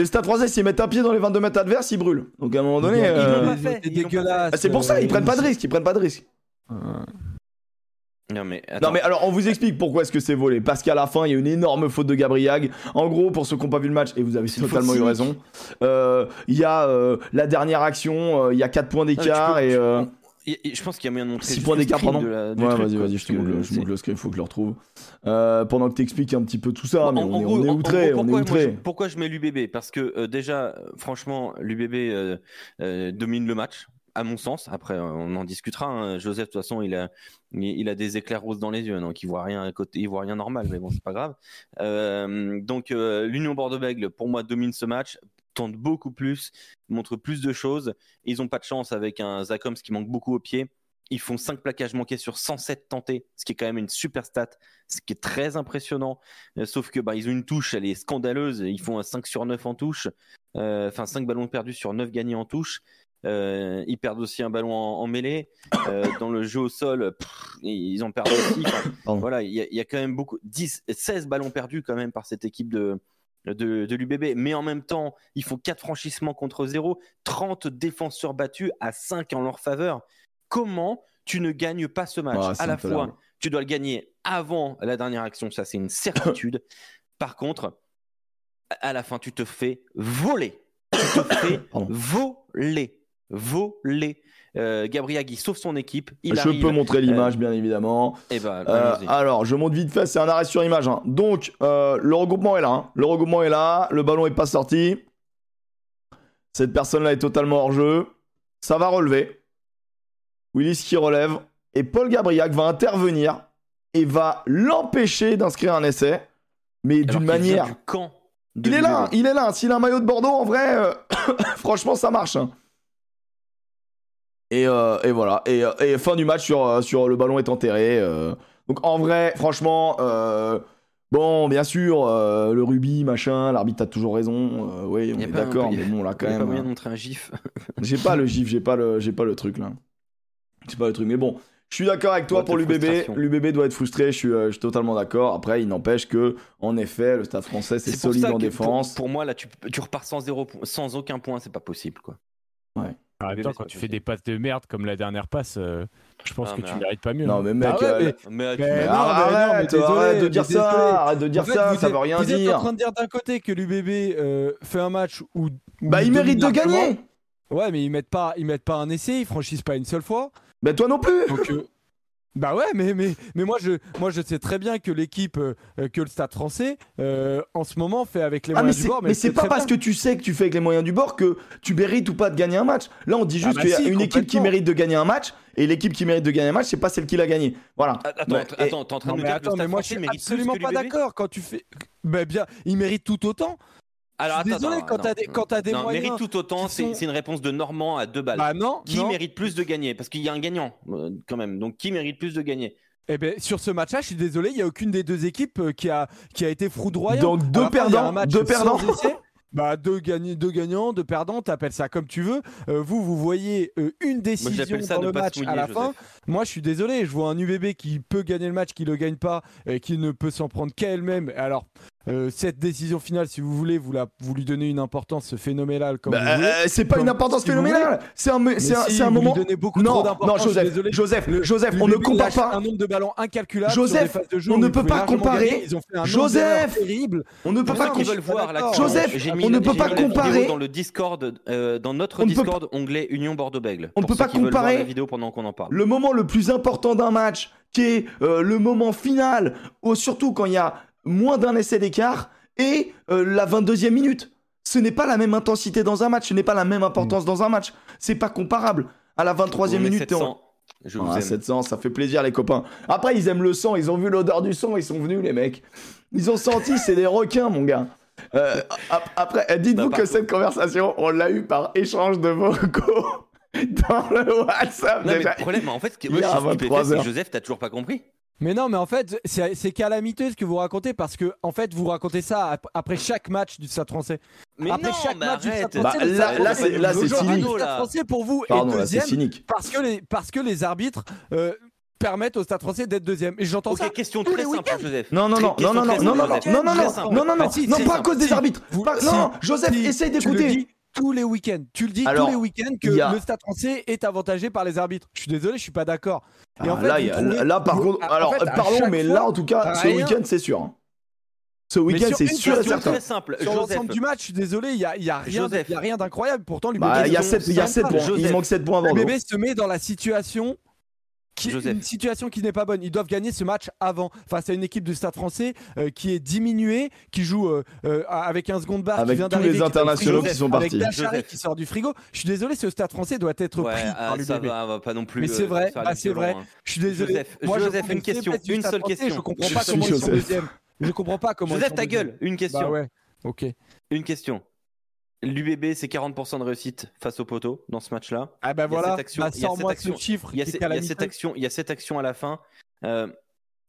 Les stades français, s'ils mettent un pied dans les 22 mètres adverses, ils brûlent. Donc à un moment donné, Ils l'ont euh, pas fait, C'est dégueulasse. ah, c'est pour ça, ils euh, prennent pas de risque, ils prennent pas de risque. euh, Non mais attends. Non mais alors on vous explique pourquoi est-ce que c'est volé. Parce qu'à la fin il y a une énorme faute de Gabriag. En gros pour ceux qui n'ont pas vu le match et vous avez totalement eu raison. euh, Il y a euh, la dernière action, euh, il y a 4 points tu d'écart peux- et Il- il- Je pense qu'il y a moyen de montrer. 6 juste points d'écart screen pardon. de la- du ouais vas-y vas-y je te montre que le, je c'est- montre le screen, faut que je le retrouve. Euh, pendant que t'expliques un petit peu tout ça, mais en on est, gros- on est en- en outré, gros, on est pourquoi, moi, outré. je- pourquoi je mets l'UBB Parce que euh, déjà, franchement, l'UBB euh, euh, domine le match, à mon sens. Après, on en discutera. hein. Joseph, de toute façon, il a, il, il a des éclairs roses dans les yeux, donc il voit rien à côté, il voit rien normal, mais bon, c'est pas grave. Euh, donc, euh, l'Union Bordeaux-Bègles, pour moi, domine ce match beaucoup plus, montre plus de choses. Ils ont pas de chance avec un Zakoms qui manque beaucoup au pied. Ils font 5 plaquages manqués sur 107 tentés, ce qui est quand même une super stat, ce qui est très impressionnant. Euh, sauf que bah, ils ont une touche, elle est scandaleuse. Ils font un 5 sur 9 en touche, Euh, enfin 5 ballons perdus sur 9 gagnés en touche. Euh, ils perdent aussi un ballon en, en mêlée. Euh, dans le jeu au sol, pff, ils en perdent aussi. Enfin, voilà, il y, y a quand même beaucoup, 10, 16 ballons perdus quand même par cette équipe de, de, de l'UBB. Mais en même temps, ils font 4 franchissements contre 0, 30 défenseurs battus à 5 en leur faveur. Comment tu ne gagnes pas ce match Ah, À la fois, tu dois le gagner avant la dernière action, ça c'est une certitude. Par contre, à la fin, tu te fais voler. Tu te fais voler. Voler. Euh, Gabriagui sauve son équipe. Il je arrive. peux montrer l'image, bien évidemment. Eh ben, Euh, alors, je monte vite fait, c'est un arrêt sur image. hein. Donc, euh, le regroupement est là. hein. Le regroupement est là. Le ballon est pas sorti. Cette personne-là est totalement hors jeu. Ça va relever. Willis qui relève. Et Paul Gabriac va intervenir et va l'empêcher d'inscrire un essai. Mais d'une manière. du camp de Il est là, il est là. S'il a un maillot de Bordeaux, en vrai, euh, franchement, ça marche. hein. Et, euh, et voilà. Et, euh, et fin du match sur, euh, sur le ballon est enterré. Donc en vrai, franchement, bon, bien sûr, le rubis, machin, l'arbitre a toujours raison. oui, on est d'accord, mais bon, là, Il quand a pas même. moyen de montrer un gif. J'ai pas le gif, j'ai pas le, j'ai pas le truc là. J'ai pas le truc. Mais bon, je suis d'accord avec toi Ouais, pour l'UBB. L'UBB doit être frustré, je suis, euh, je suis totalement d'accord. Après, il n'empêche que, en effet, le stade français, c'est solide en défense. Pour, pour moi, là, tu, tu repars sans, zéro, sans aucun point, c'est pas possible. Quoi. En même temps, quand tu fais des passes de merde comme la dernière passe, euh, je pense Ah, que tu mérites pas mieux. Non, hein. mais mec, arrête, de dire mais ça, arrête de dire En fait, ça, vous ça êtes- veut rien vous êtes en dire. train de dire d'un côté que l'UBB euh, fait un match où. où Bah, il mérite de gagner. Ouais, mais ils mettent pas, ils mettent pas un essai, ils franchissent pas une seule fois. Ben toi non plus Donc, euh, bah ouais, mais, mais, mais moi, je, moi je sais très bien que l'équipe, euh, que le Stade français, euh, en ce moment, fait avec les Ah mais moyens du bord. mais c'est pas parce que tu sais que tu fais avec les moyens du bord que tu mérites ou pas de gagner un match. Là on dit juste bah qu'il y a une équipe qui mérite de gagner un match et l'équipe qui mérite de gagner un match c'est pas celle qui l'a gagné. Voilà. Attends, Ouais, et- attends, t'es en train Non, de me mais dire que attends, le mais Stade moi je français suis mérite absolument pas d'accord quand tu fais. Bah bien, ils méritent tout autant. Alors attends, désolé, attends, quand non. t'as des- quand t'as des non, moyens mérite tout autant, c'est sont- une réponse de Normand à deux balles. Bah non, qui non. mérite plus de gagner? Parce qu'il y a un gagnant euh, quand même. Donc qui mérite plus de gagner? Eh ben, sur ce match-là, je suis désolé, il n'y a aucune des deux équipes euh, qui a, qui a été foudroyante. Donc deux perdants, deux perdants. Bah deux, gagn- deux gagnants, deux perdants, t'appelles ça comme tu veux. Euh, vous, vous voyez euh, une décision ça dans le match mouiller, à la Joseph. fin. Moi, je suis désolé, je vois un UBB qui peut gagner le match, qui le gagne pas, et qui ne peut s'en prendre qu'à elle-même. Alors, euh, cette décision finale, si vous voulez, vous, la, vous lui donnez une importance phénoménale comme Bah, euh, c'est pas Comme- une importance si phénoménale. C'est un Mais c'est un, si, c'est un vous lui moment. donnez beaucoup trop Non, d'importance, non, je suis Joseph, désolé. Joseph, Le- Joseph, on ne compare pas. un nombre de ballons incalculable Joseph, sur les phases de jeu on ne peut pas comparer. gagner. Ils ont fait un nombre Joseph, terrible. On ne peut pas comparer. Joseph, on ne peut pas comparer. dans le Discord, euh, dans notre Discord onglet Union Bordeaux-Bègles. On ne peut pas comparer la vidéo pendant qu'on en parle. Le moment le plus important d'un match, qui est euh, le moment final, ou surtout quand il y a moins d'un essai d'écart, et euh, la 22e minute. Ce n'est pas la même intensité dans un match, ce n'est pas la même importance dans un match. C'est pas comparable. À la 23e On est minute, t'es en- 700. Je vous Ah, aime. 700, ça fait plaisir les copains. Après, ils aiment le sang, ils ont vu l'odeur du sang, ils sont venus les mecs. Ils ont senti, c'est des requins mon gars. Euh, ap- après, dites-vous que cette conversation, on l'a eu par échange de vocaux dans le WhatsApp. Non, mais le problème, en fait, ce que Il moi, est je à suis stupéfait, 23 c'est que heures. Joseph, t'as toujours pas compris. Mais non, mais en fait, c'est c'est calamiteux ce que vous racontez parce que, en fait, vous racontez ça ap- après chaque match du Stade français. Mais après non, chaque mais match du arrête. Stade Bah, français, le là- Stade là, français- c'est- là, c'est cynique. Le Stade français, pour vous, Pardon, est là, c'est deuxième cynique. parce que, les, parce que les arbitres euh, permettent au Stade français d'être deuxième. Et j'entends ça. Ok, question tous très les simple. Joseph. Non, non, Très- non, non, question non, très non, non, non, simple, non, non, non, Très non, simple. non, non, non, Bah, si, non, c'est pas à simple. cause des Si. arbitres. Vous- Pas- si. Non, Joseph, Si, essaye Tu le d'écouter. dis tous les week-ends. Tu le dis Alors, tous les week-ends que il a- le Stade français est avantagé par les arbitres. Je suis désolé, je suis pas d'accord. Ah, en fait, là, vous il y a- trouvez- là, par contre, en alors, fait, à parlons, mais fois, là, en tout cas, ce rien- week-end, c'est sûr. hein. Ce week-end, c'est sûr et certain. très simple. Sur l'ensemble du match, je suis désolé, il y a, il y a rien, il d'incroyable. Pourtant, Bah, il y a question 7 il y a sept simple, points. Il Joseph. manque 7 points à Bordeaux. l'UBB se met dans la situation qui Joseph. une situation qui n'est pas bonne. Ils doivent gagner ce match avant face à une équipe du Stade français euh, qui est diminuée, qui joue euh, euh, avec un second bar Avec qui vient tous d'arriver, les qui internationaux frigo, qui sont avec partis. Dachary Joseph. qui sort du frigo. Je suis désolé, ce Stade français doit être Ouais, pris ah, par ça l'UBB. va, va pas non plus. Mais c'est euh, vrai, bah, c'est vrai. hein. Je suis désolé. Joseph, Moi, Joseph, une question, une seule français, question. Je comprends Je pas suis comment ils sont Joseph. deuxième. Je comprends pas comment ils Joseph, sont ta gueule. Une question. Bah ouais. Ok. Une question. L'UBB, c'est 40% de réussite face au poteau dans ce match-là. Ah bah a voilà. Bah, Sors-moi ce chiffre. Il y, a, il y cette action, il y a cette action à la fin. Euh,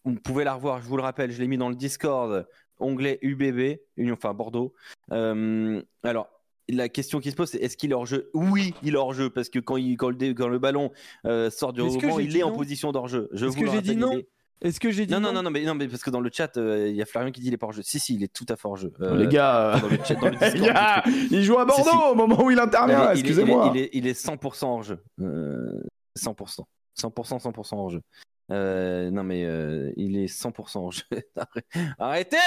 vous pouvez la revoir, je vous le rappelle, je l'ai mis dans le Discord, onglet UBB, Union, enfin Bordeaux. Euh, alors, la question qui se pose, c'est est-ce qu'il est hors jeu? Oui, il est hors jeu parce que quand, il, quand, le, dé- quand le ballon euh, sort du rebond, il est en position d'hors jeu. Je Est-ce vous que j'ai dit non? Est-ce que j'ai dit non, non, non, non, mais, non, mais parce que dans le chat, euh, il y a Florian qui dit il est pas hors jeu. Si, si, il est tout à fait hors jeu. Euh, Les gars, dans le chat, dans le les Discord, gars, il joue à Bordeaux Si, si. au moment où il intervient. il Excusez-moi. Il est, il est 100% hors jeu. Euh, 100%. 100%, 100% hors jeu. Euh, non, mais euh, il est 100% hors jeu. Arrêtez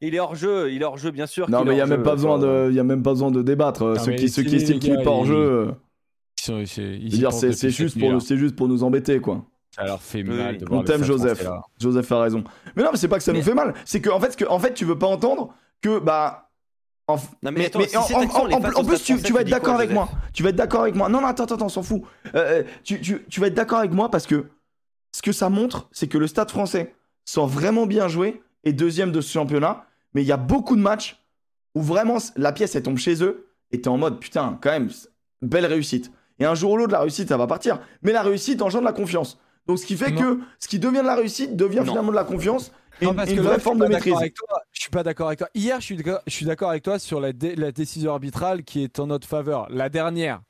Il est hors jeu, il est hors jeu, bien sûr. Non, mais il y a même pas besoin de, il y a même pas besoin de débattre. Non, ceux qui, ceux qui estiment qu'il est pas hors jeu, euh, c'est juste pour c'est juste pour nous embêter, quoi. Ça leur fait mal oui. de On voir le t'aime, Joseph. Joseph a raison. Mais non, mais c'est pas que ça nous fait mal. C'est que en fait, que, en fait, tu veux pas entendre que bah. en- Non, mais attends, si en, action, plus, tu, français, tu vas être d'accord avec moi. Tu vas être d'accord avec moi. Non, non, attends, attends, on s'en fout. Euh, euh, tu, tu, tu vas être d'accord avec moi parce que ce que ça montre, c'est que le Stade français sent vraiment bien jouer et deuxième de ce championnat. Mais il y a beaucoup de matchs où vraiment la pièce elle tombe chez eux et t'es en mode putain, quand même, belle réussite. Et un jour ou l'autre, la réussite ça va partir. Mais la réussite engendre la confiance. Donc ce qui fait Non. que ce qui devient de la réussite devient Non. finalement de la confiance et Non, parce une que vraie forme de maîtrise. avec toi. Je suis pas d'accord avec toi. Hier, je suis d'accord, je suis d'accord avec toi sur la, dé- la décision arbitrale qui est en notre faveur. La dernière.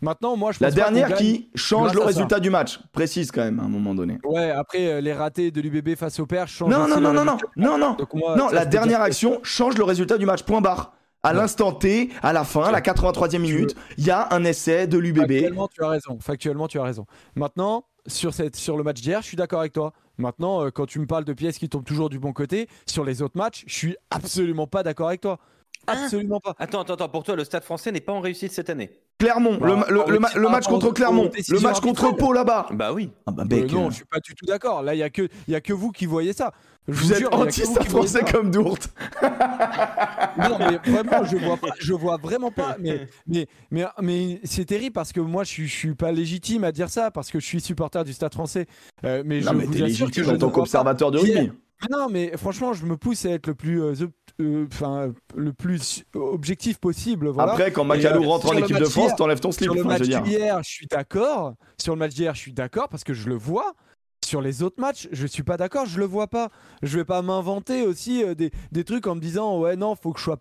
Maintenant, moi, je La pense qu'on dernière qui change le ça. résultat du match. Précise quand même à un moment donné. Ouais, après euh, les ratés de l'UBB face au Perche changent Non, non, non, non, non, non, non. Moi, Non, la dernière dire- action change le résultat du match. Point barre. À l'instant T, à la fin, à la 83e minute, il y a un essai de l'UBB. Factuellement, tu as raison. Factuellement, tu as raison. Maintenant, sur, cette, sur le match d'hier, je suis d'accord avec toi. Maintenant, euh, quand tu me parles de pièces qui tombent toujours du bon côté, sur les autres matchs, je suis absolument pas d'accord avec toi. Absolument pas. Attends, attends, attends. Pour toi, le Stade français n'est pas en réussite cette année Clermont, Bah, le, ma- le- ma- match contre Clermont, le match contre. Pau là-bas. Bah oui. Ah bah mec, non, euh, je suis pas du tout d'accord. Là, il y a que, il y a que vous qui voyez ça. Je vous êtes jure, anti-stade français ça. comme Dourte. Non, mais vraiment, je vois pas, je vois vraiment pas. Mais, mais, mais, mais c'est terrible parce que moi, je suis, je suis pas légitime à dire ça parce que je suis supporter du Stade français. Euh, mais je Non mais vous t'es assure que légitime je en tant qu'observateur de rugby. Mais Non, mais franchement, je me pousse à être le plus, euh, euh, le plus objectif possible. Voilà. Après, quand Macalou euh, rentre en équipe de France, t'enlèves ton slip. Sur le je match d'hier, je suis d'accord. Sur le match d'hier, je suis d'accord parce que je le vois. Sur les autres matchs, je suis pas d'accord, je le vois pas. Je vais pas m'inventer aussi des, des trucs en me disant ouais non, faut que je sois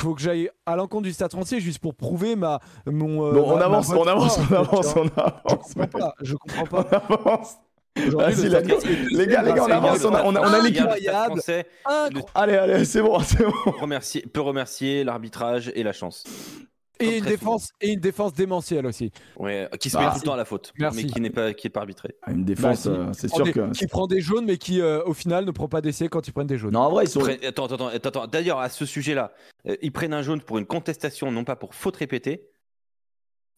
faut que j'aille à l'encontre du Stade français juste pour prouver ma mon euh, Bon, on ma- avance, on avance, on avance, on Je avance. comprends pas, je comprends On pas. avance. Aujourd'hui, Vas-y, le la- Stade Français est les gars, les gars, on avance, on a- on a- on a l'équipe. Français. Allez, allez, c'est bon, c'est bon. remercier- peut remercier l'arbitrage et la chance. Et une défense et une défense démentielle aussi. Ouais, qui se Bah, met tout le temps à la faute, Merci. mais qui n'est pas, qui est pas arbitré. Ah, Une défense, Bah, si. euh, c'est sûr des- que. qui prend des jaunes mais qui euh, au final ne prend pas d'essai quand ils prennent des jaunes. Non, en vrai, ils sont. Attends, attends, attends. D'ailleurs, à ce sujet-là, euh, ils prennent un jaune pour une contestation, non pas pour faute répétée.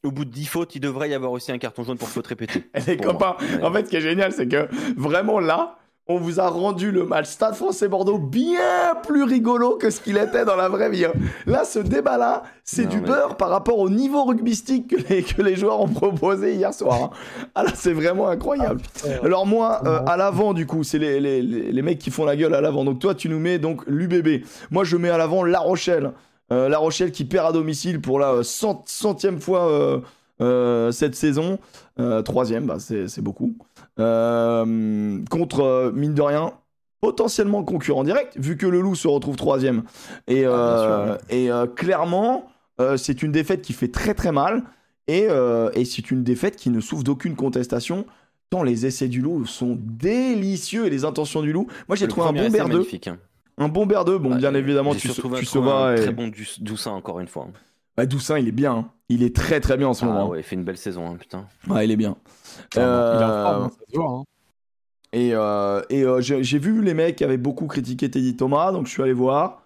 Au bout de 10 fautes, il devrait y avoir aussi un carton jaune pour faute répétée. Les copains. Ouais. en fait, ce qui est génial, c'est que vraiment là, on vous a rendu le match Stade français Bordeaux bien plus rigolo que ce qu'il était dans la vraie vie. hein. Là, ce débat-là, c'est du mais- beurre par rapport au niveau rugbystique que les, que les joueurs ont proposé hier soir. hein. Ah là, c'est vraiment incroyable. Alors moi, euh, à l'avant, du coup, c'est les, les, les, les mecs qui font la gueule à l'avant. Donc toi, tu nous mets donc l'UBB. Moi, je mets à l'avant La Rochelle. Euh, la Rochelle qui perd à domicile pour la euh, cent- centième fois euh, cette saison. Troisième, bah, c'est beaucoup. Contre, mine de rien, potentiellement concurrent direct, vu que le Loup se retrouve troisième. Et, Ah, et euh, clairement, euh, c'est une défaite qui fait très très mal. Et, et c'est une défaite qui ne souffre d'aucune contestation. Tant les essais du loup sont délicieux et les intentions du loup. Moi j'ai trouvé un bon essai est Berdeux. magnifique, hein. Un bon Berdeux. Bon, Ouais, bien évidemment, tu, tu sauras. un et- très bon Doussin, encore une fois. hein. Bah, Doussin, il est bien. hein. Il est très très bien en ce Ah moment. ouais, il fait une belle saison, hein, putain. Ouais, il est bien. Il en Euh, forme, hein, ça se voit, hein. Et, euh, et euh, j'ai vu les mecs qui avaient beaucoup critiqué Teddy Thomas, donc je suis allé voir.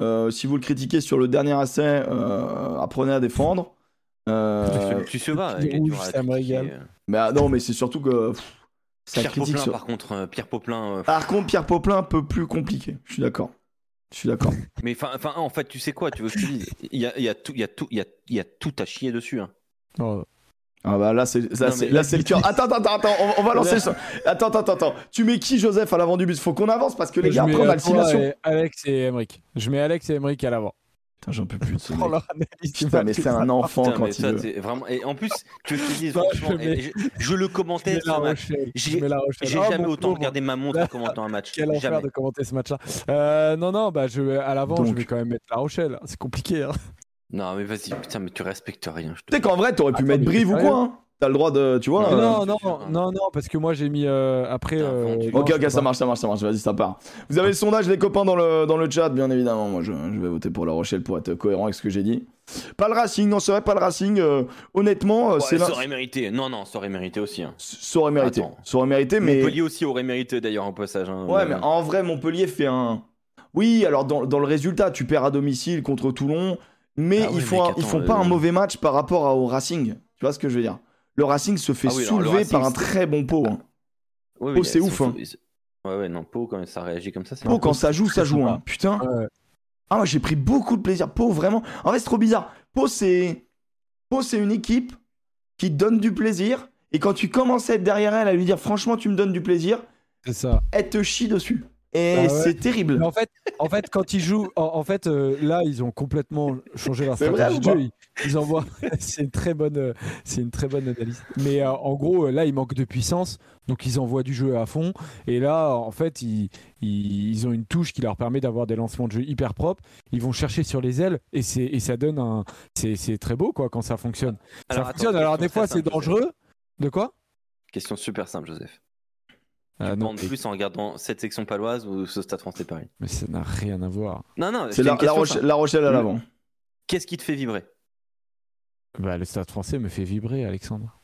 Euh, si vous le critiquez sur le dernier essai, euh, apprenez à défendre. Euh, tu se vas, il est dur à mais ah, non, mais c'est surtout que pff, ça Pierre critique Poplin, sur- par contre, euh, Pierre Poplin. euh, Par contre, Pierre Poplin un peu plus compliqué. Je suis d'accord. Je suis d'accord. Mais enfin, en fait, tu sais quoi, tu veux que je te dise? Il y a, il y a tout, il y a tout, il y a, il y a tout à chier dessus. hein. Oh. Ah bah là c'est là c'est c'est le cœur. Attends attends attends, attends, on, on va lancer ça. Attends attends attends. Tu mets qui Joseph à l'avant du bus? Faut qu'on avance parce que les Je gars euh, Alex et Emric. Je mets Alex et Emric à l'avant. Putain, j'en peux plus de ce Prends mec. leur analyse du Putain, mais c'est un enfant Putain, quand mais il ça, veut. c'est vraiment. Et en plus, que je te dise, Non, franchement, je mets- et je, je le commentais ce match. J'ai- Oh, jamais autant regardé ma montre en commentant un match. Quel enfer Jamais. de commenter ce match-là. Euh, non, non, bah, je, à l'avant, je Donc. vais quand même mettre La Rochelle. C'est compliqué. Hein. Non, mais vas-y, putain, mais tu respectes rien. Je te... Tu sais qu'en vrai t'aurais pu Attends, mettre mais Brive ou sérieux quoi hein T'as le droit de, tu vois. Ouais, euh, non, non, non, non, parce que moi j'ai mis euh, après. Euh, non, Ok, ok, ça pas. marche, ça marche, ça marche. Vas-y, ça part. Vous avez le sondage, les copains, dans le, dans le chat, bien évidemment. Moi, je, je vais voter pour La Rochelle pour être cohérent avec ce que j'ai dit. Pas le Racing, non, c'est vrai, pas le Racing. euh, honnêtement, Ouais, c'est ça aurait mérité. Non, non, ça aurait mérité aussi. hein. Ça aurait mérité. Attends. Ça aurait mérité, mais. Montpellier aussi aurait mérité d'ailleurs en passage. hein. Ouais, mais en vrai, Montpellier fait un. Oui, alors dans, dans le résultat, tu perds à domicile contre Toulon, mais Ah ouais, ils font, mec, ils font pas un mauvais match par rapport à- au Racing. Tu vois ce que je veux dire? Le Racing se fait Ah oui, soulever Racing, par un très bon pot. hein. Oui, c'est ouf, hein. Ouais, ouais, non, Pau, quand ça réagit comme ça, c'est. Pau, quand ça joue, ça joue. Hein. Putain. Ouais. Ah, moi, j'ai pris beaucoup de plaisir. Pau, vraiment. En fait, c'est trop bizarre. Pau, c'est. Pau, c'est une équipe qui te donne du plaisir. Et quand tu commences à être derrière elle, à lui dire franchement, tu me donnes du plaisir, C'est ça. elle te chie dessus. Et Ah ouais. c'est terrible. Mais en fait, en fait, quand ils jouent, en, en fait, euh, là, ils ont complètement changé leur stratégie de jeu. Ils, ils envoient. c'est une très bonne, euh, c'est une très bonne analyse. Mais euh, en gros, là, il manque de puissance, donc ils envoient du jeu à fond. Et là, en fait, ils, ils, ils ont une touche qui leur permet d'avoir des lancements de jeu hyper propres. Ils vont chercher sur les ailes et c'est et ça donne un. C'est c'est très beau quoi quand ça fonctionne. Alors, ça attends, fonctionne. Alors des fois, c'est simple, dangereux. De quoi? Question super simple, Joseph. Ah, Tu non, penses plus en regardant cette section paloise ou ce Stade français Paris mais ça n'a rien à voir. Non, non, C'est la, la Roche- Rochelle à l'avant. Qu'est-ce qui te fait vibrer? Bah, le Stade Français me fait vibrer, Alexandre.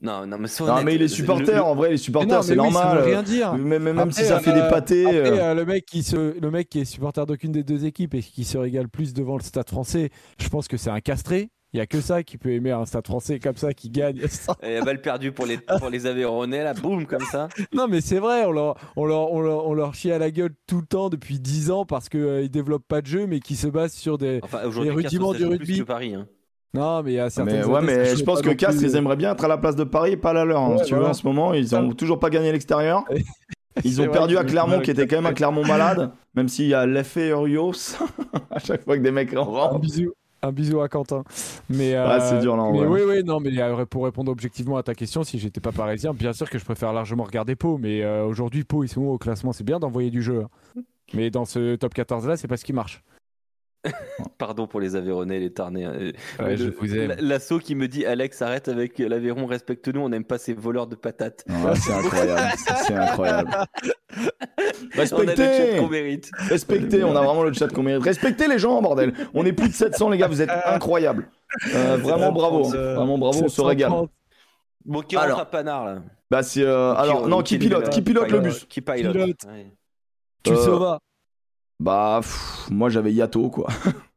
Non, non, mais sois Non, honnête, mais les le- supporters, le- en vrai, les supporters, non, c'est oui, ça normal. euh, rien dire. Même, même si ça fait des euh, pâtés. après, euh, euh, le mec qui se, le mec qui est supporter d'aucune des deux équipes et qui se régale plus devant le Stade Français, je pense que c'est un castré. Il y a que ça qui peut aimer un Stade Français comme ça qui gagne. Et balle perdue pour les, pour les Aveyronnais, là, boum, comme ça. non, mais c'est vrai, on leur, on leur, on leur, on leur chie à la gueule tout le temps depuis 10 ans parce qu'ils ne développent pas de jeu, mais qui se basent sur des. Enfin, aujourd'hui, Les rudiments du rugby. plus que Paris. Hein. Non, mais il y a certaines. Mais ouais, mais je pense que Castres, plus. ils aimeraient bien être à la place de Paris et pas à la leur. hein, Ouais, si tu veux, voilà. en ce moment, ils ont toujours pas gagné l'extérieur. Ils ont perdu à Clermont, qui était quand même à Clermont malade, même s'il y a l'effet Urios à chaque fois que des mecs Un rentrent. bisou, un bisou à Quentin. Mais, Ouais, c'est dur, là, Mais oui, oui, non, mais euh, pour répondre objectivement à ta question, si j'étais pas parisien, bien sûr que je préfère largement regarder Pau. Mais euh, aujourd'hui, Pau, ils sont où au classement? C'est bien d'envoyer du jeu. hein. Mais dans ce top 14 là, c'est pas ce qui marche. Pardon pour les Aveyronnais, les Tarnais. hein. Ouais, Le- je vous aime. la- L'assaut qui me dit Alex, arrête avec l'Aveyron, respecte-nous, on n'aime pas ces voleurs de patates. Ouais, c'est incroyable, c'est incroyable. On a le chat Respectez qu'on mérite. Respectez, on a vraiment le chat qu'on mérite. Respectez les gens, bordel. On est plus de 700, les gars, vous êtes incroyables. Euh, vraiment bravo, hein. vraiment bravo, on se régale. 730. Bon, qui rentre Alors. à Panard là? Bah c'est euh, alors non qui pilote, qui pilote le bus. Qui pilote. Pilote. Ouais. Tu Euh, sauves. Bah pff, moi j'avais Yato quoi.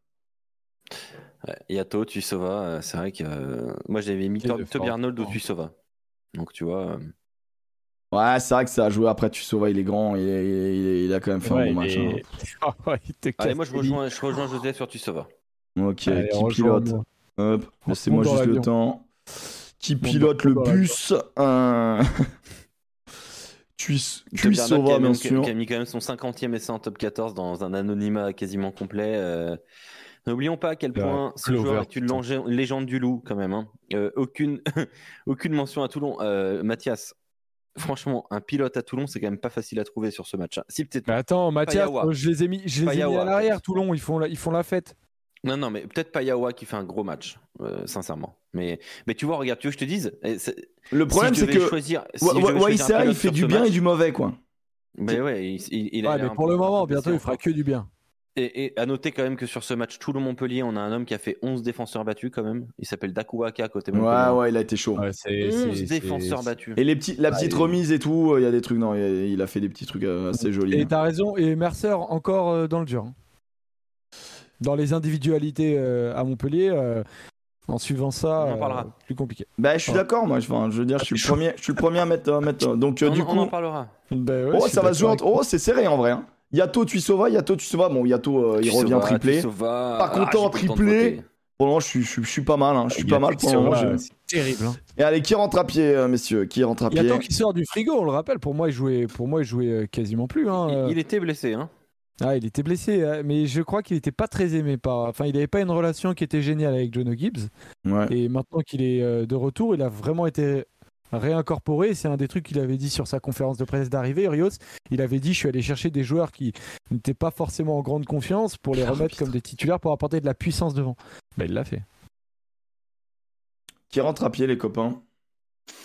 Ouais, Yato, Tuisova, euh, c'est vrai que euh, moi j'avais mis Toby. Arnold ou Tuisova. Donc tu vois. euh, Ouais, c'est vrai que ça a joué après Tusova, il est grand, il, est- il, est- il a quand même fait un bon match. est- Allez, casse moi je rejoins, je rejoins Joseph sur Tuisova. hein. Ok, Allez, qui pilote Hop, laissez-moi juste le temps. Qui pilote le bus euh... Tuis- Toby Arnold qui Tuisova, a, bien sûr. qui a mis quand même son 50e essai en top 14 dans un anonymat quasiment complet. euh. N'oublions pas à quel point ce Clover, joueur est une légende du loup quand même. hein. Euh, aucune, aucune mention à Toulon. Euh, Mathias, franchement, un pilote à Toulon, c'est quand même pas facile à trouver sur ce match. hein. Si peut-être Mais attends, Mathias, Payawa. je les ai mis, je les ai mis à l'arrière. Toulon, ils font la, ils font la fête. Non, non, mais peut-être Payawa qui fait un gros match, euh, sincèrement. Mais, mais tu vois, regarde, tu veux que je te dise eh, Le problème si c'est que choisir, si il fait du bien match- et du mauvais quoi. Mais ouais, il, il- il a Ouais, mais pour le moment, bientôt, il fera que du bien. Et, et à noter quand même que sur ce match Toulon-Montpellier, on a un homme qui a fait 11 défenseurs battus quand même. Il s'appelle Dakuaka côté Ouais, Montpellier. ouais, il a été chaud. Ouais, c'est 11 c'est- défenseurs c'est- battus. Et les petits, la petite et- remise et tout, euh, il y a des trucs, non, il a, il a fait des petits trucs euh, assez jolis. Et t'as raison, et Mercer encore euh, dans le dur. hein. Dans les individualités euh, à Montpellier, euh, en suivant ça, On en euh, parlera. plus compliqué. Bah, je suis Ouais. d'accord, moi. Je, enfin, je veux dire, je suis le Ah, premier, je suis le premier à mettre, à mettre. euh, Donc, euh, on, du on coup, en parlera. Ben ouais, oh, ça va se jouer entre. Oh, c'est serré en vrai. Hein. Yato, Tuisova, Yato, Tuisova. Bon, Yato, euh, il Tuisova, revient triplé. Tuisova. Pas content, Ah, triplé. Pour le moment, je suis, je suis, je suis pas mal. Hein. Je suis pas mal pour le moment. Ouais, je- C'est terrible. hein. Et allez, qui rentre à pied, euh, messieurs? Qui rentre à pied? tant qui sort du frigo, on le rappelle. Pour moi, il jouait, pour moi, il jouait euh, quasiment plus. hein, Il, euh. il était blessé. Hein. Ah, il était blessé, hein, mais je crois qu'il n'était pas très aimé par. Enfin, il n'avait pas une relation qui était géniale avec Jono Gibbs. Ouais. Et maintenant qu'il est euh, de retour, il a vraiment été réincorporé. C'est un des trucs qu'il avait dit sur sa conférence de presse d'arrivée, Rios. Il avait dit Je suis allé chercher des joueurs qui n'étaient pas forcément en grande confiance pour les Ah, remettre putain. comme des titulaires pour apporter de la puissance devant. Ben, il l'a fait. Qui rentre à pied, les copains?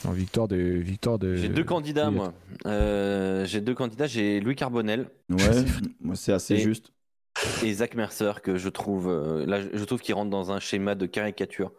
En victoire de. Victoire de J'ai deux candidats, moi. Euh, j'ai deux candidats. J'ai Louis Carbonel Ouais, moi, c'est assez Et- juste. et Zach Mercer que je trouve euh, là, je trouve qu'il rentre dans un schéma de caricature.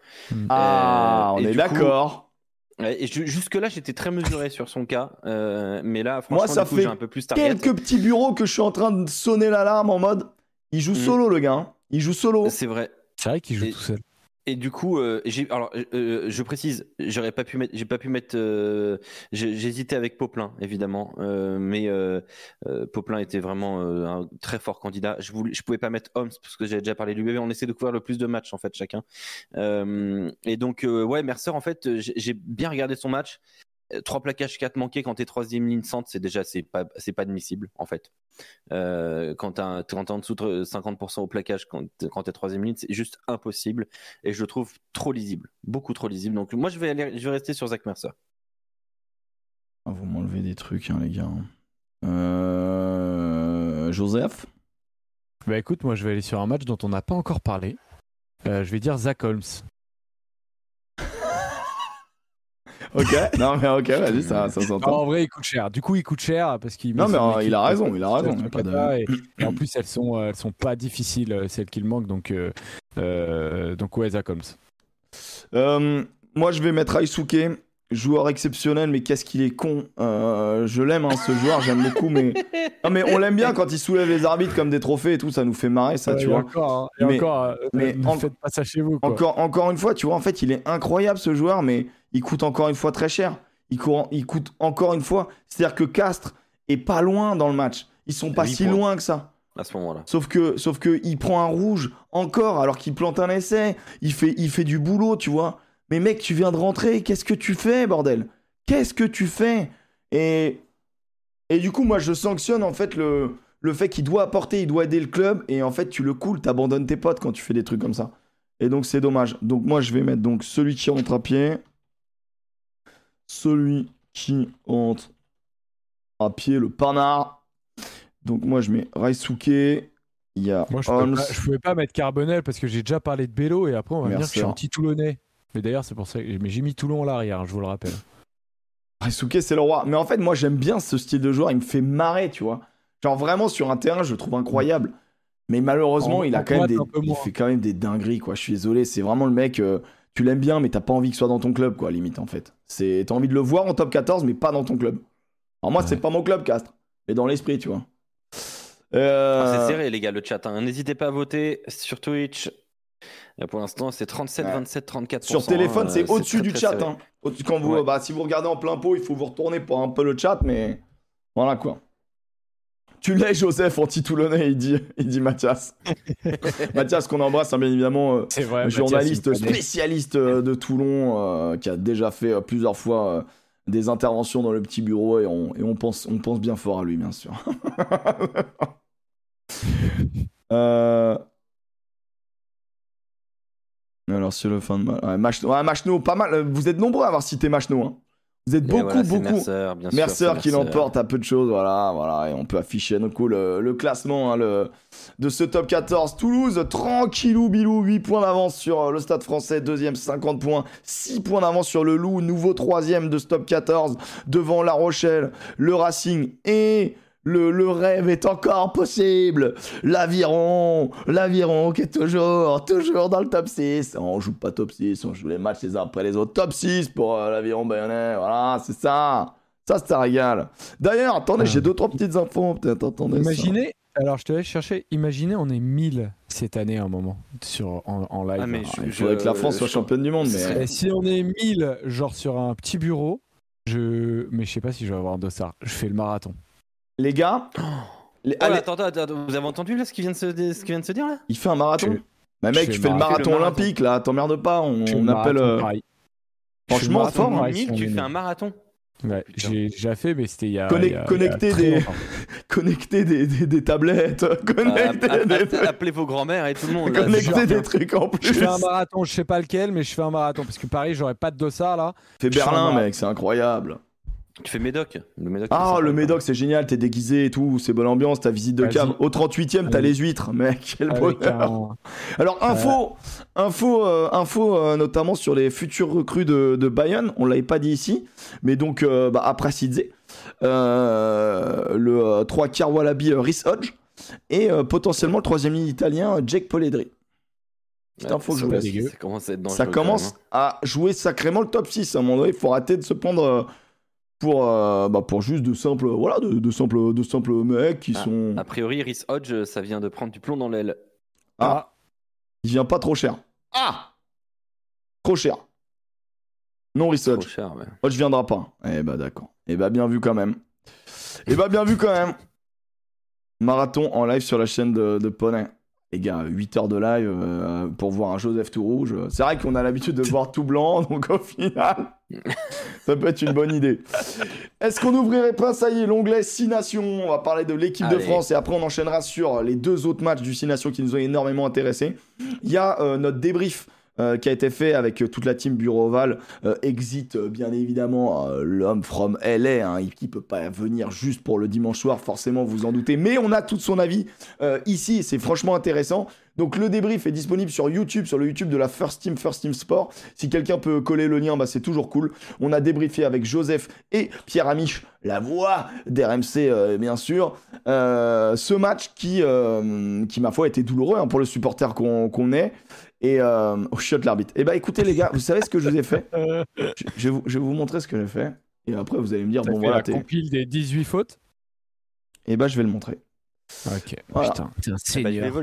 Ah, Euh, on et est d'accord. Ouais, Et jusque là, j'étais très mesuré sur son cas, euh, mais là, franchement, Moi, ça du coup, fait j'ai un peu plus. Quelques petits bureaux que je suis en train de sonner l'alarme en mode. Il joue Mm. solo, le gars. hein. Il joue solo. C'est vrai. C'est vrai qu'il joue Et- tout seul. Et du coup, euh, alors euh, je précise, j'aurais pas pu mettre, j'ai pas pu mettre, euh, hésité avec Poplin évidemment, euh, mais euh, euh, Poplin était vraiment euh, un très fort candidat. Je voulais, je pouvais pas mettre Holmes parce que j'avais déjà parlé du bébé. On essaie de couvrir le plus de matchs en fait chacun. Euh, et donc euh, ouais, Mercer en fait, j'ai bien regardé son match. Trois plaquages, quatre manqués quand t'es troisième ligne centre, c'est déjà c'est pas c'est pas admissible en fait. Euh, quand t'es en dessous de 50% au plaquage quand t'es- quand t'es troisième ligne, c'est juste impossible et je le trouve trop lisible, beaucoup trop lisible. Donc moi je vais aller, je vais rester sur Zach Mercer. Ah, vous m'enlevez des trucs, hein, les gars. Euh... Joseph? Bah écoute, moi je vais aller sur un match dont on n'a pas encore parlé. Euh, je vais dire Zach Holmes. Ok. non, mais ok, vas-y, ça, ça s'entend. en vrai, il coûte cher. Du coup, il coûte cher parce qu'il. Non, mais euh, il a raison, il a raison. a pas et, et en plus, elles sont, euh, elles sont pas difficiles, euh, celles qu'il manque. Donc, euh, euh, donc ouais, Holmes. Euh, moi, je vais mettre Aisuke. joueur exceptionnel, mais qu'est-ce qu'il est con. Euh, je l'aime, hein, ce joueur, j'aime beaucoup, mais... Non, mais on l'aime bien quand il soulève les arbitres comme des trophées et tout, ça nous fait marrer, ça, Ouais, tu et vois. Encore, hein, et Mais- encore, mais ne en- faites pas ça chez vous. Quoi. Encore, encore une fois, tu vois, en fait, il est incroyable, ce joueur, mais il coûte encore une fois très cher. Il, court- il coûte encore une fois... C'est-à-dire que Castres est pas loin dans le match. Ils sont pas si points. loin que ça. à ce moment-là. Sauf que, sauf que il prend un rouge encore alors qu'il plante un essai. Il fait, il fait du boulot, tu vois. Mais mec, tu viens de rentrer. Qu'est-ce que tu fais, bordel? Qu'est-ce que tu fais? Et et du coup, moi, je sanctionne en fait le le fait qu'il doit apporter, il doit aider le club. Et en fait, tu le coules, t'abandonnes tes potes quand tu fais des trucs comme ça. Et donc, c'est dommage. Donc, moi, je vais mettre donc celui qui rentre à pied. Celui qui rentre à pied, le panard. Donc, moi, je mets Raisuke. Il y a Moi, je Holmes. pouvais, pouvais pas mettre Carbonel parce que j'ai déjà parlé de Bélo et après on va dire que je suis Mercer. anti-Toulonnais. Mais d'ailleurs, c'est pour ça que mais j'ai mis Toulon à l'arrière, je vous le rappelle. Raisuke, c'est le roi. Mais en fait, moi, j'aime bien ce style de joueur. Il me fait marrer, tu vois. Genre, vraiment, sur un terrain, je le trouve incroyable. Mais malheureusement, En- il a quand même des, un il fait quand même des dingueries, quoi. Je suis désolé. C'est vraiment le mec, euh, tu l'aimes bien, mais t'as pas envie qu'il soit dans ton club, quoi, limite, en fait. C'est, t'as envie de le voir en top 14, mais pas dans ton club. Alors, moi, c'est pas mon club, Castres. Mais dans l'esprit, tu vois. Euh, Ah, C'est serré, les gars, le chat. hein. N'hésitez pas à voter sur Twitch. Là, pour l'instant, c'est 37, Ouais. 27, 34. Sur téléphone, c'est au-dessus du très chat. hein. Au- Quand vous, Ouais. bah, si vous regardez en plein pot, il faut vous retourner pour un peu le chat, mais voilà quoi. Tu l'es, Joseph, anti-toulonnais, il dit, il dit Mathias. Mathias, qu'on embrasse, hein, bien évidemment, euh, vrai. journaliste spécialiste euh, de Toulon, euh, qui a déjà fait euh, plusieurs fois des interventions dans le petit bureau, et on, et on, pense, on pense bien fort à lui, bien sûr. Alors, sur le fin de match. Ouais, Mach- ouais, Machno, pas mal. Vous êtes nombreux à avoir cité Machno. Hein. Vous êtes Et beaucoup, voilà, beaucoup. Mercer, bien qui l'emporte à peu de choses, voilà, voilà, et on peut afficher donc le, le classement hein, le, de ce top 14. Toulouse, tranquillou bilou, 8 points d'avance sur euh, le Stade français, deuxième 50 points, 6 points d'avance sur le Loup, nouveau troisième de ce top 14, devant La Rochelle, le Racing et le, le rêve est encore possible. L'aviron, l'aviron qui est toujours, toujours dans le top 6. On joue pas top 6, on joue les matchs les uns après les autres. Top 6 pour euh, l'aviron bayonnais, voilà, c'est ça. Ça, ça régale. D'ailleurs, attendez, Ah. j'ai deux, trois petites infos, peut-être, attendez. ça. Imaginez, alors je te laisse chercher, imaginez on est 1000 cette année à un moment sur, en, en live. Ah, mais Ah, je- Il faudrait que la France soit je- championne du monde, mais... Et si on est 1000 genre sur un petit bureau, je mais je sais pas si je vais avoir un dossard. Je fais le marathon. Les gars, les- Oh là, allez, attends, attends, attends, vous avez entendu là ce qui vient de se, ce qui vient de se dire là? Il fait un marathon. Bah je mec, tu fais le marathon. marathon Le marathon. olympique, là, t'emmerdes pas, on, appelle... euh, Franchement, marathon fort, hein. pareil, 1000, si on tu fais un marathon. Ouais, j'ai déjà fait, mais c'était il y a. Y connecter il y a des- connecter des, des, des tablettes, Ah, connecter des, app- Appelez vos grands-mères et tout le monde. là. connecter genre, des trucs en plus. Je fais un marathon, je sais pas lequel, mais je fais un marathon parce que pareil, j'aurais pas de dossard là. Fais Berlin, mec, c'est incroyable. Tu fais Médoc. Le Médoc c'est Ah, le. Médoc, c'est génial, t'es déguisé et tout, c'est bonne ambiance, ta visite de cam. Au 38ème, t'as les huîtres, mec, quel Avec bonheur. un- Alors, info, info, euh, info euh, notamment sur les futurs recrues de, de Bayern, on l'avait pas dit ici, mais donc, euh, bah, après Sidze, euh, le euh, 3 quarts Wallaby euh, Rhys Hodge, et euh, potentiellement le troisième ligne italien Jake Polledri. Petite Ouais, info que je ça, ça commence à. Ça commence hein. à jouer sacrément le top 6. À un moment donné, il faut arrêter de se prendre euh, pour, euh, bah, pour juste de simples, voilà, de, de simples, de simples mecs qui Ah, sont. A priori, Rhys Hodge, ça vient de prendre du plomb dans l'aile. Ah, il vient pas trop cher. Ah Trop cher. Non, Trop Research. cher, ouais. Hodge viendra pas. Eh bah d'accord. Eh bah bien vu quand même. Eh bah bien vu quand même. Marathon en live sur la chaîne de, de Poney. Les gars, 8 heures de live euh, pour voir un Joseph tout rouge. C'est vrai qu'on a l'habitude de le voir tout blanc, donc au final, ça peut être une bonne idée. Est-ce qu'on n'ouvrirait pas, ça y est, l'onglet 6 Nations? On va parler de l'équipe de. France et après on enchaînera sur les deux autres matchs du 6 Nations qui nous ont énormément intéressés. Il y a euh, notre débrief euh, qui a été fait avec euh, toute la team Bureau Oval. Euh, exit, bien évidemment, l'homme from LA, hein, il- qui peut pas venir juste pour le dimanche soir, forcément, vous en doutez. Mais on a tout son avis ici, c'est franchement intéressant. Donc le débrief est disponible sur YouTube, sur le YouTube de la First Team, First Team Sport. Si quelqu'un peut coller le lien, bah, c'est toujours cool. On a débriefé avec Joseph et Pierre Amiche, la voix d'RMC, euh, bien sûr. Ce match qui, qui, ma foi, était douloureux hein, pour le supporter qu'on est. et euh, au shot l'arbitre. Et bah écoutez les gars, vous savez ce que je vous ai fait? Je, je vais vous, je vais vous montrer ce que j'ai fait. Et après vous allez me dire, bon fait voilà, la compile des 18 fautes? et bah je vais le montrer. Ok. Voilà. Putain, t'es un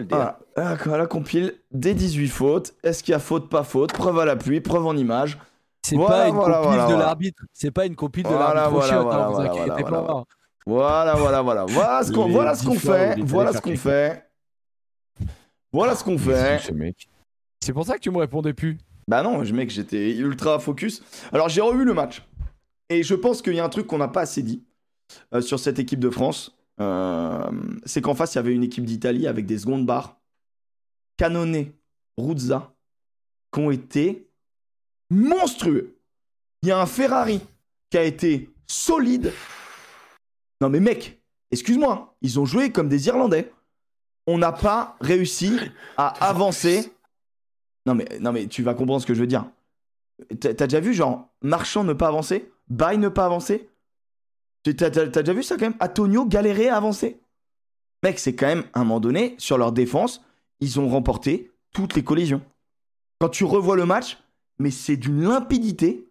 Bah. Voilà, Ah, la compile des 18 fautes. Est-ce qu'il y a faute, pas faute? Preuve à l'appui, preuve en image. C'est Voilà, pas une voilà, compile voilà, de voilà. l'arbitre. C'est pas une compile de Voilà, l'arbitre au voilà, chiotte, voilà, hein, voilà, voilà. Voilà, voilà, voilà. Voilà ce qu'on voilà ce qu'on fait. Voilà ce qu'on fait. Voilà ce qu'on fait. C'est pour ça que tu me répondais plus. Bah non, je- mec, j'étais ultra focus. Alors j'ai revu le match. Et je pense qu'il y a un truc qu'on n'a pas assez dit euh, sur cette équipe de France. Euh, c'est qu'en face, il y avait une équipe d'Italie avec des secondes barres. Canonné, Ruzza, qui ont été monstrueux. Il y a un Ferrari qui a été solide. Non mais mec, excuse-moi, ils ont joué comme des Irlandais. On n'a pas réussi à avancer. Non mais, non mais tu vas comprendre ce que je veux dire. T'as déjà vu genre Marchand ne pas avancer Bay ne pas avancer? T'as déjà vu ça quand même? Antonio galérer à avancer Mec, c'est quand même, à un moment donné, sur leur défense, ils ont remporté toutes les collisions. Quand tu revois le match, mais c'est d'une limpidité.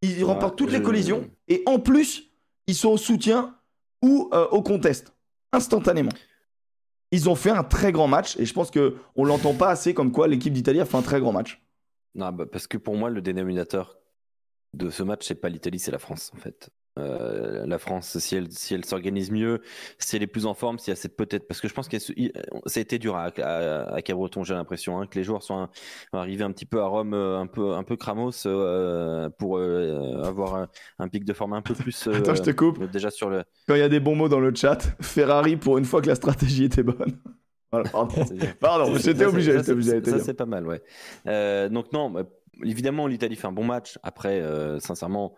Ils Ouais, remportent toutes les collisions. Et en plus, ils sont au soutien ou euh, au contest. Instantanément. Ils ont fait un très grand match. Et je pense que on l'entend pas assez comme quoi l'équipe d'Italie a fait un très grand match. Non, bah, parce que pour moi, le dénominateur de ce match, c'est pas l'Italie, c'est la France, en fait. Euh, la France, si elle, si elle s'organise mieux, si elle est plus en forme, si elle sait peut-être. Parce que je pense que ça a été dur à, à, à Cabreton, j'ai l'impression, hein, que les joueurs sont un- arrivés un petit peu à Rome, euh, un peu, un peu cramos, euh, pour euh, avoir un, un pic de forme un peu plus. euh, Attends, je te coupe. Déjà sur le. Quand il y a des bons mots dans le chat, Ferrari pour une fois que la stratégie était bonne. Voilà, pardon. J'étais c'est- obligé, ça, j'étais obligé. c'est- Ça, c'est pas mal, ouais. Euh, donc, non, bah, évidemment, l'Italie fait un bon match. Après, euh, sincèrement,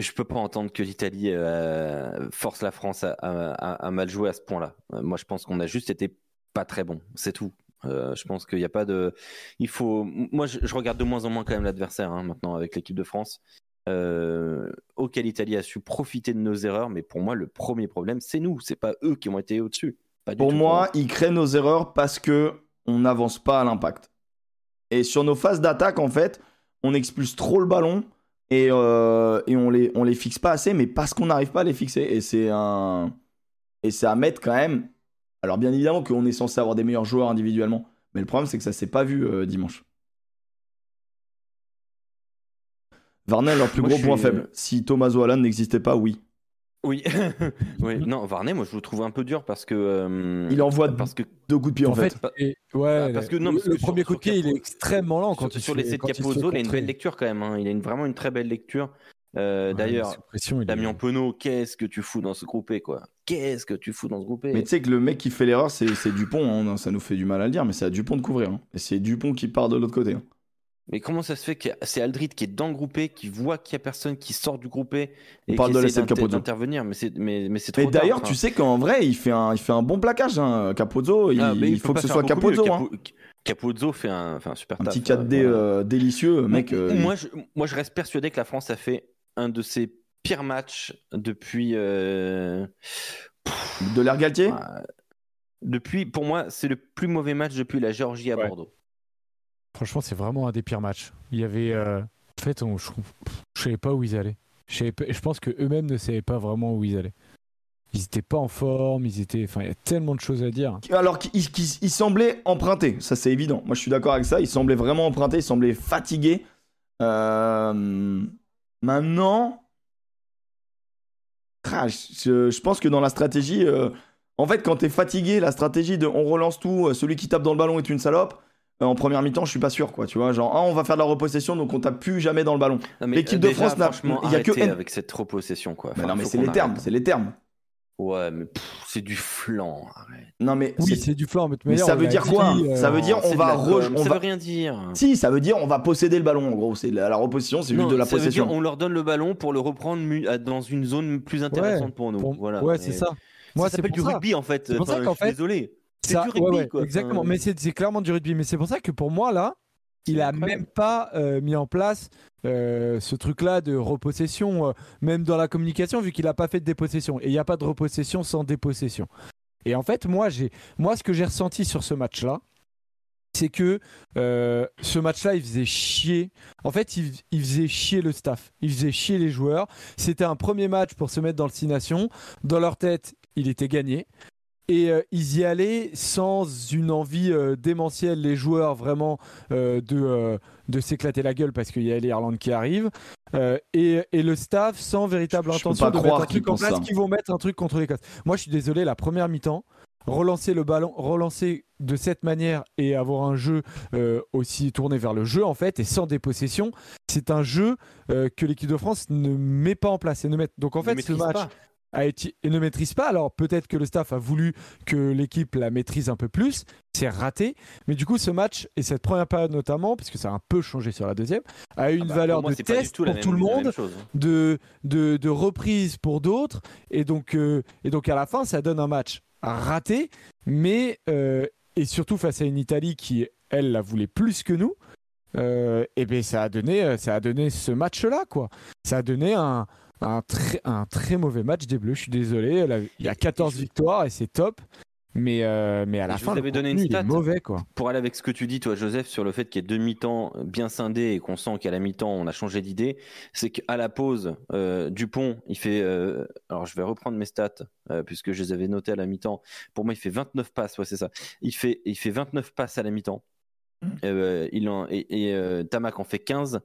je peux pas entendre que l'Italie euh, force la France à, à- à- à mal jouer à ce point-là. Euh, moi, je pense qu'on a juste été pas très bon. C'est tout. Euh, je pense qu'il n'y a pas de. Il faut. Moi, je, je regarde de moins en moins quand même l'adversaire hein, maintenant avec l'équipe de France. Euh, auquel l'Italie a su profiter de nos erreurs, mais pour moi, le premier problème, c'est nous. C'est pas eux qui ont été au-dessus. Pour moi, ils créent nos erreurs parce que on n'avance pas à l'impact. Et sur nos phases d'attaque, en fait, on expulse trop le ballon et, euh, et on les on les fixe pas assez, mais parce qu'on n'arrive pas à les fixer. Et c'est un et c'est à mettre quand même. Alors bien évidemment qu'on est censé avoir des meilleurs joueurs individuellement, mais le problème c'est que ça s'est pas vu euh, dimanche. Varney, leur plus Moi, gros point suis- faible. Si Thomas Allen n'existait pas, oui. Oui, oui. Non, Varney, moi je le trouve un peu dur parce que. euh, Il envoie parce que deux coups de pied en, En fait. fait, et- ouais, Ah, parce que non, le, parce que le sur- premier sur coup de pied, il est extrêmement lent quand sur, il sur se les fait- de il Capozzo, a une belle lecture quand même. hein. Il a une- vraiment une très belle lecture. Euh, Ouais, D'ailleurs, il est- Damien Penaud, qu'est-ce que tu fous dans ce groupé quoi? Qu'est-ce que tu fous dans ce groupé Mais tu sais que le mec qui fait l'erreur, c'est c'est Dupont. hein. Ça nous fait du mal à le dire, mais c'est à Dupont de couvrir. hein. Et c'est Dupont qui part de l'autre côté. Mais comment ça se fait que c'est Aldrit qui est dans le groupé, qui voit qu'il y a personne qui sort du groupé et qui de essaie d'intervenir Mais c'est mais, mais c'est trop Mais tard, d'ailleurs, enfin. tu sais qu'en vrai, il fait un, il fait un bon plaquage. Hein. Capozzo, il, Ah, mais il peut faut que ce soit. Capozzo. hein. Capo- Capozzo fait un, fait un super Un taf. petit 4D Voilà. euh, délicieux, mec. euh, moi, je, moi, je reste persuadé que la France a fait un de ses pires matchs depuis. euh, de l'air Galtier. depuis, pour moi, c'est le plus mauvais match depuis la Géorgie à Ouais. Bordeaux. Franchement, c'est vraiment un des pires matchs. Il y avait. euh, En fait, on... je... je savais pas où ils allaient. Je, pas- je pense que eux-mêmes ne savaient pas vraiment où ils allaient. Ils étaient pas en forme, ils étaient. Enfin, il y a tellement de choses à dire. Alors qu'il qu'il- il semblait emprunté, ça c'est évident. Moi je suis d'accord avec ça, il semblait vraiment emprunté, il semblait fatigué. Euh, Maintenant, Ah, je, pense que dans la stratégie, euh, en fait quand t'es fatigué, la stratégie de on relance tout, celui qui tape dans le ballon est une salope. Euh, En première mi-temps, je suis pas sûr, quoi. Tu vois, genre, ah, on va faire de la repossession, donc on tape plus jamais dans le ballon. L'équipe euh, de France n'a- il y a que N- avec cette repossession, quoi. Non, mais c'est les termes, c'est les termes. Ouais, mais c'est du flan. Arrête. Non, mais, Oui, c'est- du flanc, mais, mais ça veut dire quoi Ça veut dire on va, re- on ça va- veut rien dire. Si, ça veut dire on va posséder le ballon en gros. C'est la, la reposition, c'est juste de la ça veut possession. dire on leur donne le ballon pour le reprendre dans une zone plus intéressante pour nous. Pour- Voilà. Ouais, c'est ça. Ça Moi, c'est s'appelle du ça. rugby en ça fait, désolé. C'est du rugby ouais, quoi. Exactement, mais c'est c'est clairement du rugby. Mais c'est pour ça que pour moi, là, il a incroyable. même pas euh, mis en place euh, ce truc-là de repossession, euh, même dans la communication, vu qu'il a pas fait de dépossession. Et il n'y a pas de repossession sans dépossession. Et en fait, moi, j'ai, moi, ce que j'ai ressenti sur ce match-là, c'est que euh, ce match-là, il faisait chier. En fait, il, il, faisait chier le staff. Il faisait chier les joueurs. C'était un premier match pour se mettre dans le 6 nations. Dans leur tête, il était gagné. Et euh, ils y allaient sans une envie euh, démentielle, les joueurs vraiment euh, de, de s'éclater la gueule parce qu'il y a l'Irlande qui arrive. Et, et, le staff sans véritable Je- intention de mettre un truc qu'ils en place ça. qui vont mettre un truc contre l'Écosse. Moi, je suis désolé, la première mi-temps, relancer le ballon, relancer de cette manière et avoir un jeu euh, aussi tourné vers le jeu en fait et sans dépossession, c'est un jeu euh, que l'équipe de France ne met pas en place et ne met. Donc en Ne fait, ce match pas. A été et ne maîtrise pas. Alors peut-être que le staff a voulu que l'équipe la maîtrise un peu plus. C'est raté. Mais du coup, ce match et cette première période notamment, puisque ça a un peu changé sur la deuxième, a eu une Ah bah, valeur moi, de test tout pour même- tout le monde, chose. de, de, de reprise pour d'autres. Et donc, euh, et donc à la fin, ça donne un match raté, mais euh, et surtout face à une Italie qui, elle, la voulait plus que nous. euh, et ben ça a donné, ça a donné ce match-là, quoi. Ça a donné un, un, très, un très mauvais match des Bleus. Je suis désolé. Il y a 14 victoires et c'est top. Mais, euh, mais à la je fin, vous le donné contenu, stat. mauvais, quoi. Pour aller avec ce que tu dis, toi, Joseph, sur le fait qu'il y ait deux mi-temps bien scindés et qu'on sent qu'à la mi-temps, on a changé d'idée, c'est qu'à la pause, euh, Dupont, il fait. euh, alors, je vais reprendre mes stats, puisque je les avais notées à la mi-temps. Pour moi, il fait 29 passes, ouais, c'est ça. Il fait, il fait 29 passes à la mi-temps. Euh, il en, et et, Tamac en fait 15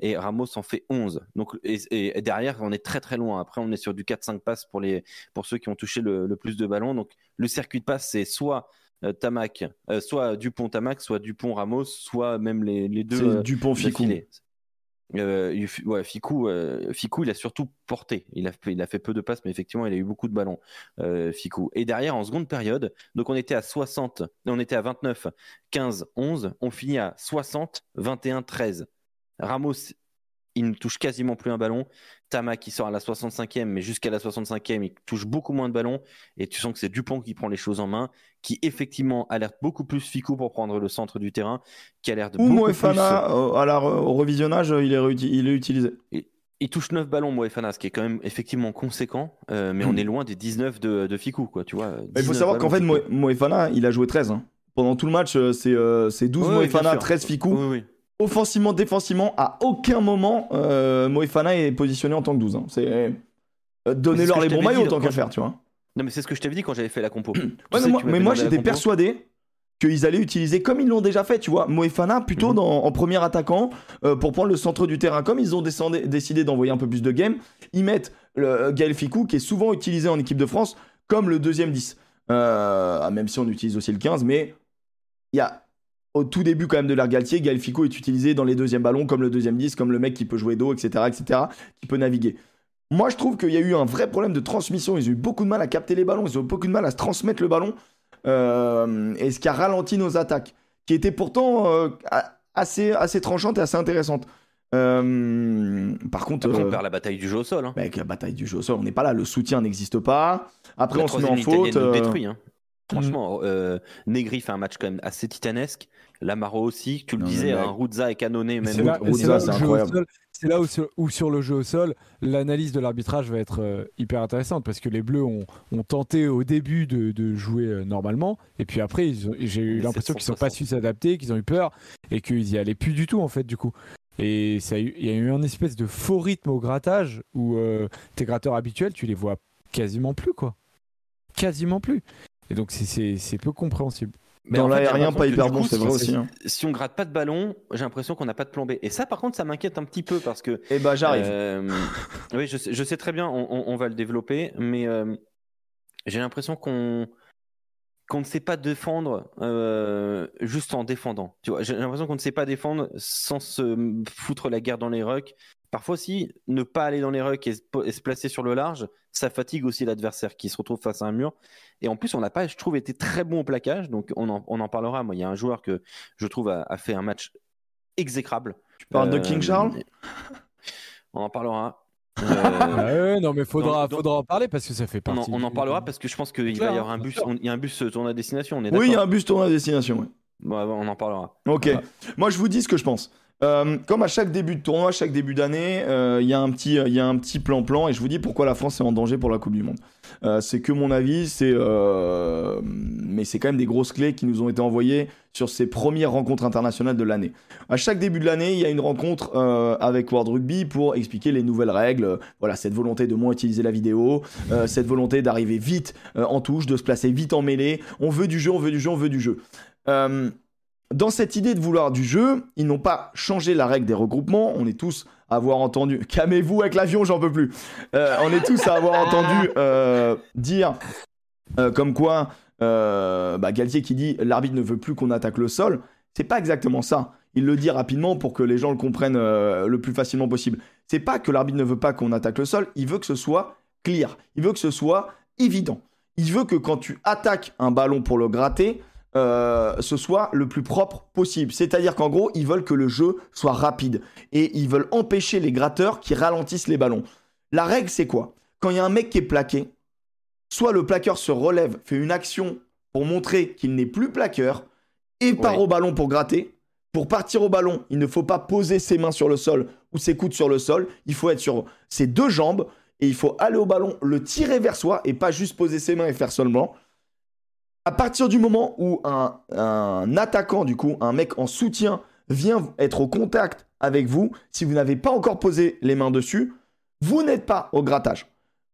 et Ramos en fait 11. Donc, et, derrière, on est très très loin. Après, on est sur du 4-5 passes pour, les, pour ceux qui ont touché le, le plus de ballons. Donc, le circuit de passe, c'est soit euh, Tamac, euh, soit Dupont Tamac, soit Dupont Ramos, soit même les, les deux. C'est euh, Dupont Ficou. Euh, ouais, Ficou, euh, Ficou, il a surtout porté. Il a, fait, il a fait peu de passes, mais effectivement, il a eu beaucoup de ballons, Ficou. Et derrière, en seconde période, donc on était à 60, on était à 29, 15, 11. On finit à 60, 21, 13. Ramos, il ne touche quasiment plus un ballon. Tama qui sort à la 65e, mais jusqu'à la 65e, il touche beaucoup moins de ballons. Et tu sens que c'est Dupont qui prend les choses en main, qui effectivement alerte beaucoup plus Ficou pour prendre le centre du terrain, qui alerte Ou beaucoup Moefana, euh, à la re- au revisionnage, euh, il est, réuti- il est utilisé. Il touche 9 ballons, Moefana, ce qui est quand même effectivement conséquent, euh, mais on est loin des 19 de, de Ficou, quoi, tu vois. Hmm. Il faut 19 savoir qu'en fait, Moefana, il a joué 13. hein. Pendant tout le match, c'est euh, c'est 12 Ouais, ouais, Moefana, bien sûr. 13 Ficou. Oui, oui. Offensivement, défensivement, à aucun moment, euh, Moefana est positionné en tant que 12. hein. C'est euh, donnez-leur les bons maillots dit tant quand qu'à faire, tu vois. Non, mais c'est ce que je t'avais dit quand j'avais fait la compo. Ouais, mais moi, mais j'étais persuadé qu'ils allaient utiliser, comme ils l'ont déjà fait, tu vois, Moefana plutôt Mhm. dans- en premier attaquant euh, pour prendre le centre du terrain. Comme ils ont descendé- décidé d'envoyer un peu plus de game, ils mettent le, Gaël Ficou, qui est souvent utilisé en équipe de France, comme le deuxième 10. Euh, ah, même si on utilise aussi le 15, mais il y a au tout début quand même de l'ère Galtier, Gaël est utilisé dans les deuxièmes ballons comme le deuxième 10, comme le mec qui peut jouer dos, etc., etc., qui peut naviguer. Moi, je trouve qu'il y a eu un vrai problème de transmission. Ils ont eu beaucoup de mal à capter les ballons. Ils ont eu beaucoup de mal à se transmettre le ballon. Euh, et ce qui a ralenti nos attaques, qui étaient pourtant euh, assez, assez tranchantes et assez intéressantes. Euh, par contre, Après, on perd la bataille du jeu au sol. Hein. avec la bataille du jeu au sol, on n'est pas là. Le soutien n'existe pas. Après, la on se met en faute. nous détruit. Hein. Franchement, euh, Negri fait un match quand même assez titanesque. Lamaro aussi, tu le Non, disais, un Ruzza et Cannone même. C'est là, Ruzza, c'est là où c'est le jeu au incroyable. sol- c'est là où, sur- où sur le jeu au sol, l'analyse de l'arbitrage va être euh, hyper intéressante parce que les Bleus ont, ont tenté au début de, de jouer euh, normalement et puis après j'ai eu l'impression qu'ils n'ont 760. pas su s'adapter, qu'ils ont eu peur et qu'ils y allaient plus du tout en fait du coup. Et il y a eu un espèce de faux rythme au grattage où euh, tes gratteurs habituels tu les vois quasiment plus quoi, quasiment plus. Et donc c'est- peu compréhensible. Mais dans l'aérien, pas hyper bon, c'est si- vrai aussi. hein. Si on gratte pas de ballon, j'ai l'impression qu'on n'a pas de plombée. Et ça, par contre, ça m'inquiète un petit peu parce que. Et bah, j'arrive. euh, oui, je sais, je sais très bien, on, on- on va le développer, mais euh, j'ai l'impression qu'on qu'on ne sait pas défendre euh, juste en défendant. Tu vois, j'ai l'impression qu'on ne sait pas défendre sans se foutre la guerre dans les rucks. Parfois aussi, ne pas aller dans les rucks et se placer sur le large, ça fatigue aussi l'adversaire qui se retrouve face à un mur. Et en plus, on n'a pas, je trouve, été très bon au plaquage. Donc, on en, on en parlera. Moi, il y a un joueur que je trouve a, a fait un match exécrable. Tu parles de Euh, King Charles? On en parlera. Euh, Ah ouais, non mais faudra, donc- donc- faudra en parler parce que ça fait on, en, partie. on en parlera parce que je pense qu'il va y avoir un bus. sûr. on- Il y a un bus tourne à destination. On est Oui, il y a un bus tourné à destination. ouais. Bon, on en parlera. Ok. Voilà. Moi, je vous dis ce que je pense. Euh, comme à chaque début de tournoi, chaque début d'année, euh, il y a un petit, il y a un petit plan-plan et je vous dis pourquoi la France est en danger pour la Coupe du Monde. Euh, c'est que mon avis, c'est, euh, mais c'est quand même des grosses clés qui nous ont été envoyées sur ces premières rencontres internationales de l'année. À chaque début de l'année, il y a une rencontre euh, avec World Rugby pour expliquer les nouvelles règles. Voilà, cette volonté de moins utiliser la vidéo, euh, cette volonté d'arriver vite euh, en touche, de se placer vite en mêlée. On veut du jeu, on veut du jeu, on veut du jeu. Dans cette idée de vouloir du jeu, ils n'ont pas changé la règle des regroupements. On est tous à avoir entendu. Calmez-vous avec l'avion, j'en peux plus. Euh, on est tous à avoir entendu euh, dire euh, comme quoi bah, Galtier qui dit l'arbitre ne veut plus qu'on attaque le sol. C'est pas exactement ça. Il le dit rapidement pour que les gens le comprennent le plus facilement possible. C'est pas que l'arbitre ne veut pas qu'on attaque le sol. Il veut que ce soit clear. Il veut que ce soit évident. Il veut que quand tu attaques un ballon pour le gratter, euh, ce soit le plus propre possible. C'est-à-dire qu'en gros, ils veulent que le jeu soit rapide et ils veulent empêcher les gratteurs qui ralentissent les ballons. La règle, c'est quoi? Quand il y a un mec qui est plaqué, soit le plaqueur se relève, fait une action pour montrer qu'il n'est plus plaqueur et part au ballon pour gratter. Pour partir au ballon, il ne faut pas poser ses mains sur le sol ou ses coudes sur le sol. Il faut être sur ses deux jambes et il faut aller au ballon, le tirer vers soi et pas juste poser ses mains et faire seulement. À partir du moment où un, attaquant, du coup, un mec en soutien, vient être au contact avec vous, si vous n'avez pas encore posé les mains dessus, vous n'êtes pas au grattage.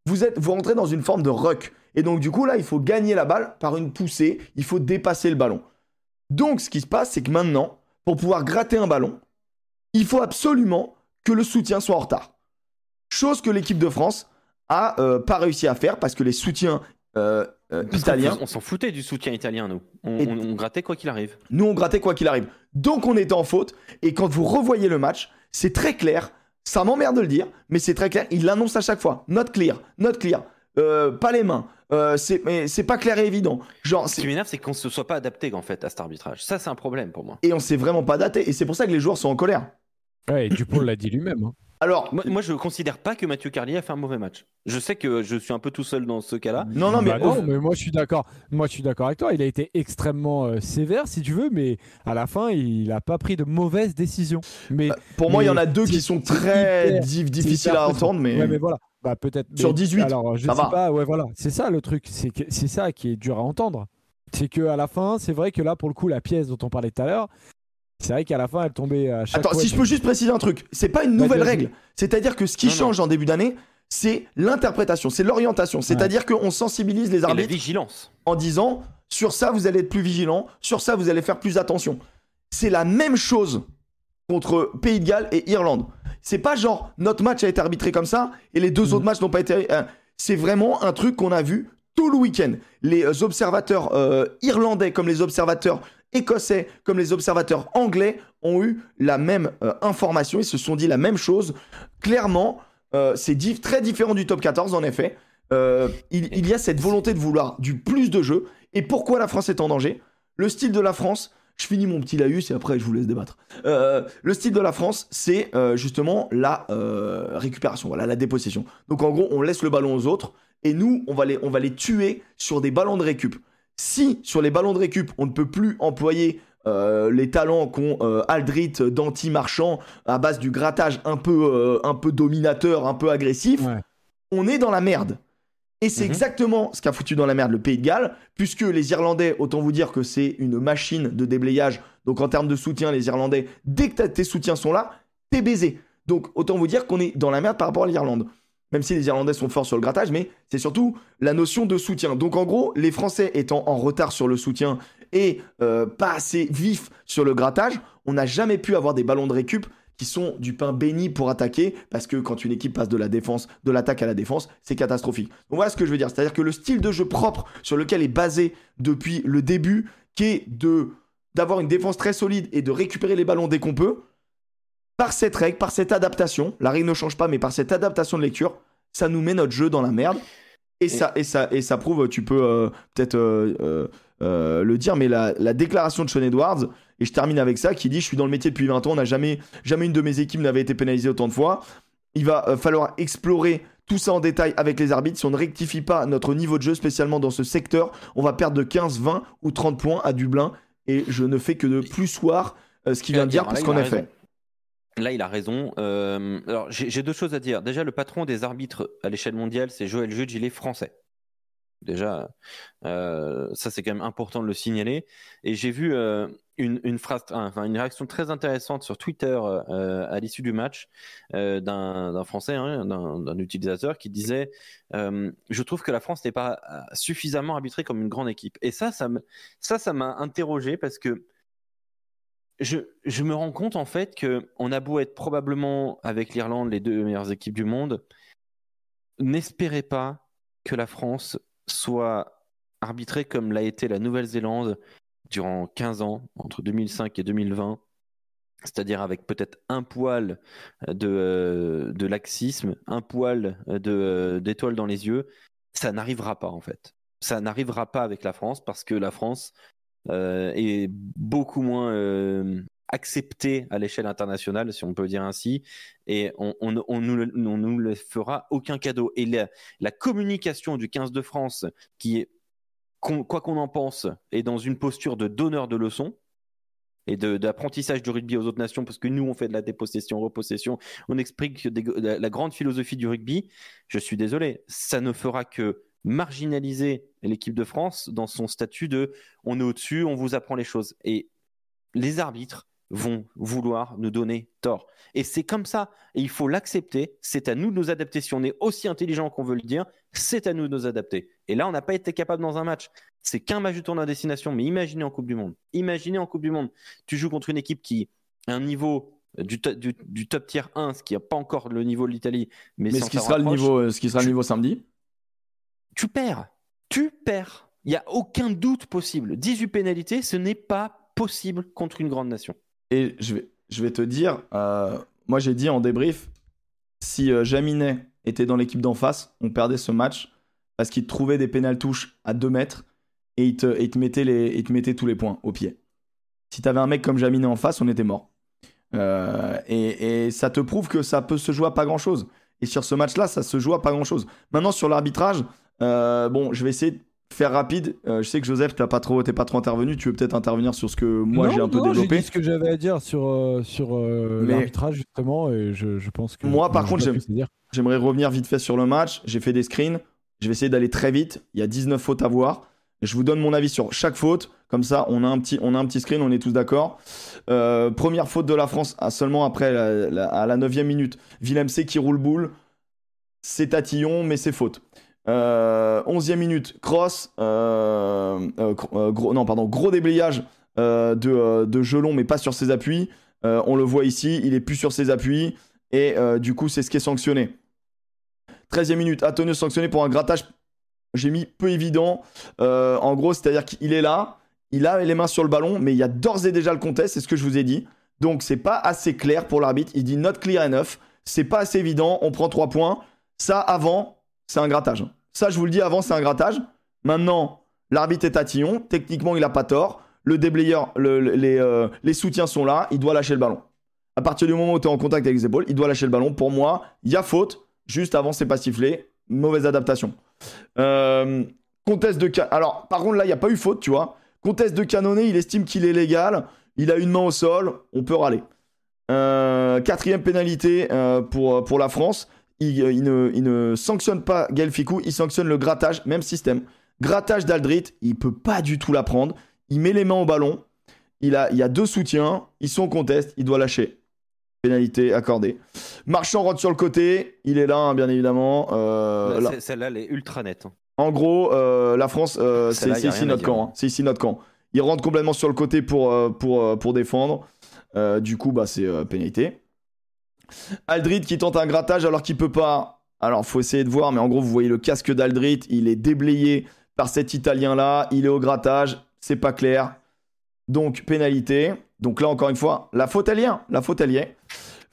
Vous, êtes, vous rentrez dans une forme de ruck. Et donc, du coup, là, il faut gagner la balle par une poussée. Il faut dépasser le ballon. Donc, ce qui se passe, c'est que maintenant, pour pouvoir gratter un ballon, il faut absolument que le soutien soit en retard. Chose que l'équipe de France a euh, pas réussi à faire parce que les soutiens euh, euh, fais- On s'en foutait du soutien italien, nous. On, Et- on- on grattait quoi qu'il arrive. nous on grattait quoi qu'il arrive. Donc on était en faute. Et quand vous revoyez le match, c'est très clair. Ça m'emmerde de le dire, mais c'est très clair. Il l'annonce à chaque fois. Not clear, not clear. Euh, pas les mains. Euh, c'est, mais c'est pas clair et évident. Genre, Ce qui m'énerve, c'est qu'on ne se soit pas adapté en fait à cet arbitrage. Ça, c'est un problème pour moi. et on s'est vraiment pas daté. Et c'est pour ça que les joueurs sont en colère. Ouais, et Dupont l'a dit lui-même. hein. Alors, Moi, moi, je ne considère pas que Mathieu Carlier a fait un mauvais match. Je sais que je suis un peu tout seul dans ce cas-là. non, non, mais Bah non, mais moi je suis d'accord. Moi je suis d'accord avec toi. Il a été extrêmement euh, sévère, si tu veux, mais à la fin, il n'a pas pris de mauvaises décisions. Mais pour moi, il y en a deux qui sont très difficiles à entendre, mais, Ouais, mais voilà. Bah peut-être. Sur mais- 18, Alors je ça sais va. pas. Ouais, voilà. C'est ça le truc. C'est que c'est ça qui est dur à entendre. C'est que à la fin, c'est vrai que là, pour le coup, la pièce dont on parlait tout à l'heure, c'est vrai qu'à la fin, elle tombait à chaque Attends, fois. si je peux juste préciser un truc, c'est pas une nouvelle règle. C'est-à-dire que ce qui Non, non. change en début d'année, c'est l'interprétation, c'est l'orientation. C'est-à-dire qu'on sensibilise les Et la arbitres vigilance. en disant sur ça vous allez être plus vigilant, sur ça vous allez faire plus attention. C'est la même chose contre Pays de Galles et Irlande. C'est pas genre notre match a été arbitré comme ça et les deux Mhm. autres matchs n'ont pas été. euh, c'est vraiment un truc qu'on a vu tout le week-end. Les observateurs euh, irlandais comme les observateurs écossais comme les observateurs anglais ont eu la même euh, information. Ils se sont dit la même chose. Clairement, euh, c'est très différent du top 14 en effet. Euh, il, y a cette volonté de vouloir du plus de jeu. Et pourquoi la France est en danger? Le style de la France, je finis mon petit laïus et après je vous laisse débattre. Le style de la France, c'est justement la récupération, voilà, la dépossession. Donc en gros, on laisse le ballon aux autres et nous, on va les, on va les tuer sur des ballons de récup. Si sur les ballons de récup, on ne peut plus employer euh, les talents qu'ont euh, Aldrit, Danti, Marchand à base du grattage un peu, euh, un peu dominateur, un peu agressif, Ouais. on est dans la merde. Et c'est Mhm. exactement ce qu'a foutu dans la merde le Pays de Galles, puisque les Irlandais, autant vous dire que c'est une machine de déblayage. Donc en termes de soutien, les Irlandais, dès que tes soutiens sont là, t'es baisé. Donc autant vous dire qu'on est dans la merde par rapport à l'Irlande. Même si les Irlandais sont forts sur le grattage, mais c'est surtout la notion de soutien. Donc en gros, les Français étant en retard sur le soutien et euh, pas assez vifs sur le grattage, on n'a jamais pu avoir des ballons de récup qui sont du pain béni pour attaquer, parce que quand une équipe passe de la défense, de l'attaque à la défense, c'est catastrophique. Donc voilà ce que je veux dire, c'est-à-dire que le style de jeu propre sur lequel est basé depuis le début, qui est de d'avoir une défense très solide et de récupérer les ballons dès qu'on peut, par cette règle, par cette adaptation, la règle ne change pas, mais par cette adaptation de lecture, ça nous met notre jeu dans la merde. Et, ça, et, ça, et ça prouve, tu peux euh, peut-être euh, euh, le dire, mais la, la déclaration de Sean Edwards, et je termine avec ça, qui dit Je suis dans le métier depuis 20 ans, on n'a jamais, jamais une de mes équipes n'avait été pénalisée autant de fois. Il va falloir explorer tout ça en détail avec les arbitres. Si on ne rectifie pas notre niveau de jeu, spécialement dans ce secteur, on va perdre de 15, 20 ou 30 points à Dublin. Et je ne fais que de plus soir ce qu'il vient de dire, parce qu'en effet. Là, il a raison. Euh, alors, j'ai deux choses à dire. Déjà, le patron des arbitres à l'échelle mondiale, c'est Joël Judge, il est français. Déjà, euh, ça c'est quand même important de le signaler. Et j'ai vu euh, une, phrase, enfin une réaction très intéressante sur Twitter à l'issue du match d'un Français, hein, d'un utilisateur qui disait Je trouve que la France n'est pas suffisamment arbitrée comme une grande équipe. Et ça, ça m'a ça, ça interrogé parce que je, me rends compte en fait que on a beau être probablement avec l'Irlande les deux meilleures équipes du monde, n'espérez pas que la France soit arbitrée comme l'a été la Nouvelle-Zélande durant 15 ans, entre 2005 et 2020, c'est-à-dire avec peut-être un poil de, euh, de laxisme, un poil de, d'étoiles dans les yeux, ça n'arrivera pas en fait. Ça n'arrivera pas avec la France parce que la France euh, est beaucoup moins euh, accepté à l'échelle internationale, si on peut dire ainsi, et on, on, nous, nous le fera aucun cadeau. Et la, communication du 15 de France, qui est, quoi qu'on en pense, est dans une posture de donneur de leçons, et d'apprentissage du rugby aux autres nations, parce que nous, on fait de la dépossession, repossession, on explique la, grande philosophie du rugby. Je suis désolé, ça ne fera que marginaliser l'équipe de France dans son statut de on est au-dessus, on vous apprend les choses. Et les arbitres vont vouloir nous donner tort. Et c'est comme ça, et il faut l'accepter, c'est à nous de nous adapter. Si on est aussi intelligent qu'on veut le dire, c'est à nous de nous adapter. Et là, on n'a pas été capable dans un match. C'est qu'un match de tournoi à destination, mais imaginez en Coupe du Monde. Imaginez en Coupe du Monde, tu joues contre une équipe qui a un niveau du, du, top tier 1, ce qui n'a pas encore le niveau de l'Italie. Mais, ce, qui sera le niveau, ce qui sera le niveau samedi tu perds. Tu perds. Il n'y a aucun doute possible. 18 pénalités, ce n'est pas possible contre une grande nation. Et je vais, te dire, euh, moi j'ai dit en débrief, si euh, Jaminet était dans l'équipe d'en face, on perdait ce match parce qu'il trouvait des pénales touches à 2 mètres et il te, mettait tous les points au pied. Si tu avais un mec comme Jaminet en face, on était mort. Euh, et, et, ça te prouve que ça peut se jouer à pas grand chose. Et sur ce match-là, ça se joue à pas grand chose. Maintenant, sur l'arbitrage, euh, bon, je vais essayer de faire rapide. Euh, je sais que Joseph, t'es pas trop, pas trop intervenu. Tu veux peut-être intervenir sur ce que moi j'ai un peu développé. J'ai dit ce que j'avais à dire sur euh, sur l'arbitrage justement, et je, je, pense que. Moi, par contre, j'aimerais revenir vite fait sur le match. J'ai fait des screens. Je vais essayer d'aller très vite. Il y a 19 fautes à voir. Je vous donne mon avis sur chaque faute. Comme ça, on a un petit, on a un petit screen, on est tous d'accord. première faute de la France, à seulement après la, à la 9 minute. Willem C qui roule boule. C'est tatillon, mais c'est faute. Euh, 11e minute, cross, euh, euh, euh, non, pardon, gros déblayage de, de Gelon, mais pas sur ses appuis. on le voit ici, il est plus sur ses appuis, et du coup, c'est ce qui est sanctionné. 13e minute, Antonio sanctionné pour un grattage, j'ai mis peu évident. en gros, c'est-à-dire qu'il est là, il a les mains sur le ballon, mais il y a d'ores et déjà le contest, c'est ce que je vous ai dit. Donc, c'est pas assez clair pour l'arbitre. Il dit not clear enough. C'est pas assez évident. On prend 3 points. Ça, avant, c'est un grattage. Ça, je vous le dis avant, c'est un grattage. Maintenant, l'arbitre est tatillon. Techniquement, il n'a pas tort. Le déblayeur, les, euh, les, soutiens sont là. Il doit lâcher le ballon. À partir du moment où tu es en contact avec les il doit lâcher le ballon. Pour moi, il y a faute. Juste avant, c'est pas sifflé. Mauvaise adaptation. Euh, de. Alors, par contre, là, il n'y a pas eu faute, tu vois. Conteste de canonné, il estime qu'il est légal. Il a une main au sol. On peut râler. Euh, quatrième pénalité pour, pour la France. Euh, il, ne, sanctionne pas Gaël Ficou, il sanctionne le grattage, même système. Grattage d'Aldrit, il peut pas du tout la prendre. Il met les mains au ballon. Il, a, il y a deux soutiens. Ils sont en contest. Il doit lâcher. Pénalité accordée. Marchand rentre sur le côté. Il est là, hein, bien évidemment. Euh, celle-là, elle est ultra nette. Hein. En gros, euh, la France, c'est ici notre camp. Hein. C'est ici notre camp. Il rentre complètement sur le côté pour, pour, pour défendre. du coup, bah, c'est pénalité. Aldrit qui tente un grattage alors qu'il peut pas. Alors, faut essayer de voir, mais en gros, vous voyez le casque d'Aldrit, il est déblayé par cet Italien-là, il est au grattage, c'est pas clair. Donc, pénalité. Donc là, encore une fois, la faute elle la faute elle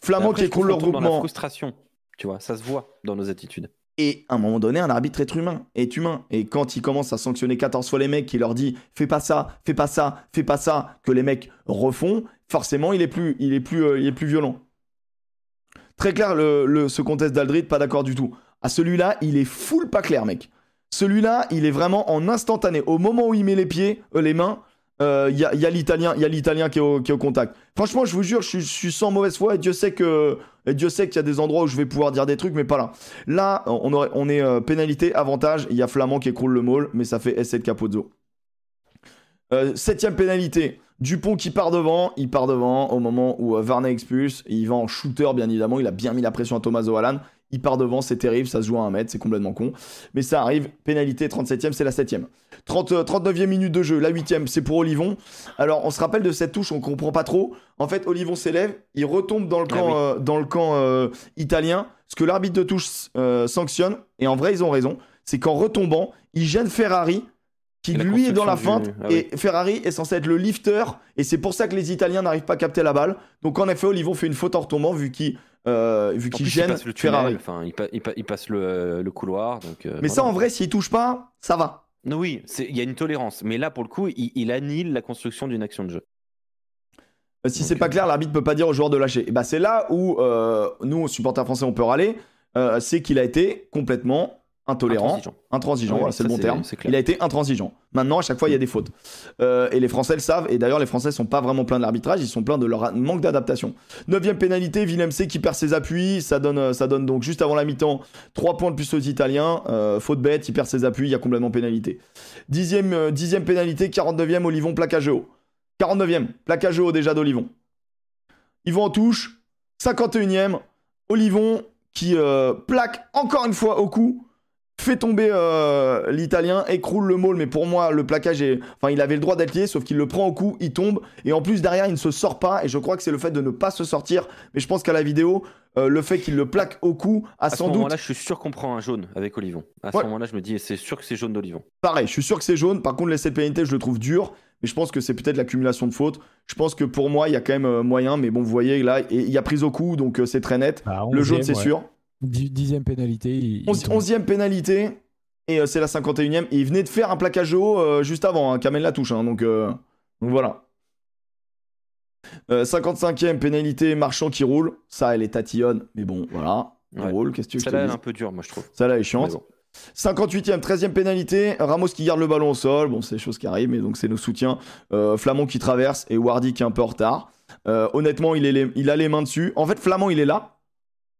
Flamand qui écroule le regroupement. Dans la frustration, tu vois, ça se voit dans nos attitudes. Et à un moment donné, un arbitre est humain, est humain. Et quand il commence à sanctionner 14 fois les mecs, qui leur dit fais pas ça, fais pas ça, fais pas ça, que les mecs refont, forcément il est plus, il est plus, euh, il est plus violent. Très clair, le, ce contest d'Aldrit, pas d'accord du tout. À celui-là, il est full pas clair, mec. Celui-là, il est vraiment en instantané. Au moment où il met les pieds, euh, les mains, euh, il y a, y a l'italien, qui, est au- contact. Franchement, je vous jure, je suis, sans mauvaise foi et Dieu sait qu'il y a des endroits où je vais pouvoir dire des trucs, mais pas là. Là, on, aurait- on est euh, pénalité, avantage. Il y a Flamand qui écroule le maul, mais ça fait essai de Capozzo. Euh, septième pénalité. Dupont qui part devant, il part devant au moment où euh, Varney expulse, il va en shooter bien évidemment, il a bien mis la pression à Tommaso Allan, il part devant, c'est terrible, ça se joue à un mètre, c'est complètement con, mais ça arrive, pénalité 37ème, c'est la 7ème. 30, euh, 39e minute de jeu, la 8ème, c'est pour Olivon. Alors on se rappelle de cette touche, on comprend pas trop. En fait, Olivon s'élève, il retombe dans le Ah camp, oui. euh, dans le camp euh, italien, ce que l'arbitre de touche euh, sanctionne, et en vrai ils ont raison, c'est qu'en retombant, il gêne Ferrari, qui Et lui est dans la feinte, du- ah et Ferrari est censé être le lifter, et c'est pour ça que les Italiens n'arrivent pas à capter la balle. Donc en effet, Olivon fait une faute en retombant vu qu'il euh, vu qu'il il gêne passe le tunnel, Ferrari. enfin, il, pa- il pa- il passe le, le couloir. Donc, euh, Mais ça, en vrai, s'il touche pas, ça va. Non, oui, il y a une tolérance. Mais là, pour le coup, il, il annihile la construction d'une action de jeu. Euh, Si c'est pas clair, l'arbitre peut pas dire aux joueurs de lâcher. Et bah, c'est là où nous, supporters français, on peut râler. c'est qu'il a été complètement intolérant. Intransigeant. Intransigeant, Ouais, voilà, c'est le bon terme. Il a été intransigeant. Maintenant, à chaque fois, il y a des fautes. Euh, et les Français le savent. Et d'ailleurs, les Français sont pas vraiment pleins de l'arbitrage, ils sont pleins de leur manque d'adaptation. Neuvième pénalité, Willem C qui perd ses appuis. Ça donne, euh, ça donne donc juste avant la mi-temps 3 points de plus aux Italiens. Euh, faute bête, il perd ses appuis, il y a complètement pénalité. Dixième, euh, dixième pénalité, 49e, Olivon, plaquage haut. 49e, plaquage haut déjà d'Olivon. Ils vont en touche. 51e, Olivon qui plaque encore une fois au cou fait tomber euh, l'italien, écroule le maul, mais pour moi, le plaquage est. Enfin, il avait le droit d'être lié, sauf qu'il le prend au cou, il tombe, et en plus, derrière, il ne se sort pas, et je crois que c'est le fait de ne pas se sortir, mais je pense qu'à la vidéo, euh, le fait qu'il le plaque au cou a À ce sans doute. moment-là, je suis sûr qu'on prend un jaune avec Olivon. À ce Ouais. moment-là, je me dis, c'est sûr que c'est jaune d'Olivon. Pareil, je suis sûr que c'est jaune, par contre, l'essai de pénalité, je le trouve dur, mais je pense que c'est peut-être l'accumulation de fautes. Je pense que pour moi, il y a quand même euh, moyen, mais bon, vous voyez, là, il y a prise au cou, donc euh, c'est très net. Bah, Le jaune, 11e, c'est ouais. sûr. Di- Dixième pénalité. il- il. Onzième pénalité, et euh, c'est la 51e. Et il venait de faire un plaquage haut euh, juste avant, hein, Kamel la touche, hein, donc, euh, donc voilà. Euh, 55e pénalité, Marchand qui roule. Ça, elle est tatillonne, mais bon, voilà. Il Ouais. roule, qu'est-ce que tu Celle-là, elle est un peu dure, moi, je trouve. Celle-là est Mais chiante. bon. 58e, 13e pénalité, Ramos qui garde le ballon au sol. Bon, c'est des choses qui arrivent, mais donc c'est nos soutiens. Euh, Flamand qui traverse et Wardy qui est un peu en retard. Euh, honnêtement, il, est les- il a les mains dessus. En fait, Flamand, il est là,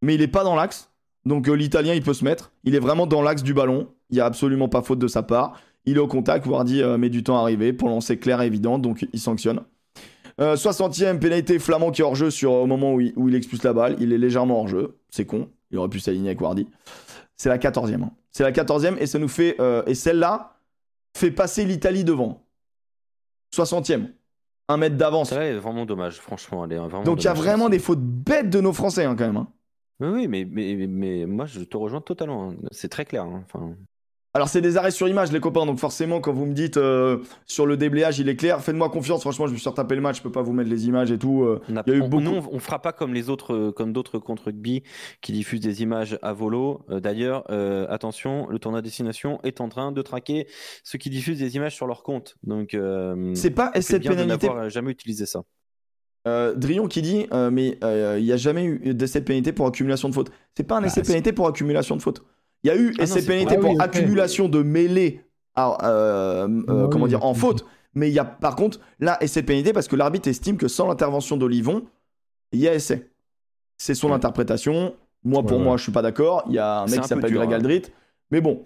mais il est pas dans l'axe. Donc euh, l'Italien, il peut se mettre. Il est vraiment dans l'axe du ballon. Il y a absolument pas faute de sa part. Il est au contact. Wardy euh, met du temps à arriver pour lancer clair et évident, donc il sanctionne. Euh, 60e pénalité, Flamand qui est hors jeu sur, au moment où il, où il expulse la balle. Il est légèrement hors jeu. C'est con. Il aurait pu s'aligner avec Wardy. C'est la 14e. hein. C'est la 14e et ça nous fait. euh, et celle-là fait passer l'Italie devant. 60e. Un mètre d'avance. Celle-là est vraiment dommage, franchement. Elle est vraiment Donc il y a vraiment des fautes bêtes de nos Français hein, quand même. hein. Oui, oui, mais, mais, mais moi, je te rejoins totalement. hein. C'est très clair. hein. Enfin, Alors c'est des arrêts sur image les copains, donc forcément quand vous me dites euh, sur le déblayage il est clair, faites-moi confiance, franchement je me suis retapé le match, je peux pas vous mettre les images et tout. euh. on a- Il y a eu on- beaucoup- on, fera pas comme les autres, euh, comme d'autres contre rugby qui diffusent des images à volo. Euh, D'ailleurs, attention, le tournoi destination est en train de traquer ceux qui diffusent des images sur leur compte. Donc, C'est pas c'est cette pénalité. jamais utilisé ça. Euh, Drion qui dit euh, mais euh, il y a jamais eu d'essai de pénalité pour accumulation de fautes. C'est pas un essai de c'est- pénalité pour accumulation de fautes. Il y a eu Ah essai pénalité pour Ah oui, accumulation de mêlées à, euh, euh, Ah comment oui, dire en faute. Mais il y a par contre là essai de pénalité parce que l'arbitre estime que sans l'intervention d'Olivon, il y a essai. C'est son Ouais. interprétation. Moi pour Ouais, moi ouais. je suis pas d'accord. Il y a un mec qui s'appelle Greg hein. Aldrit. Mais bon.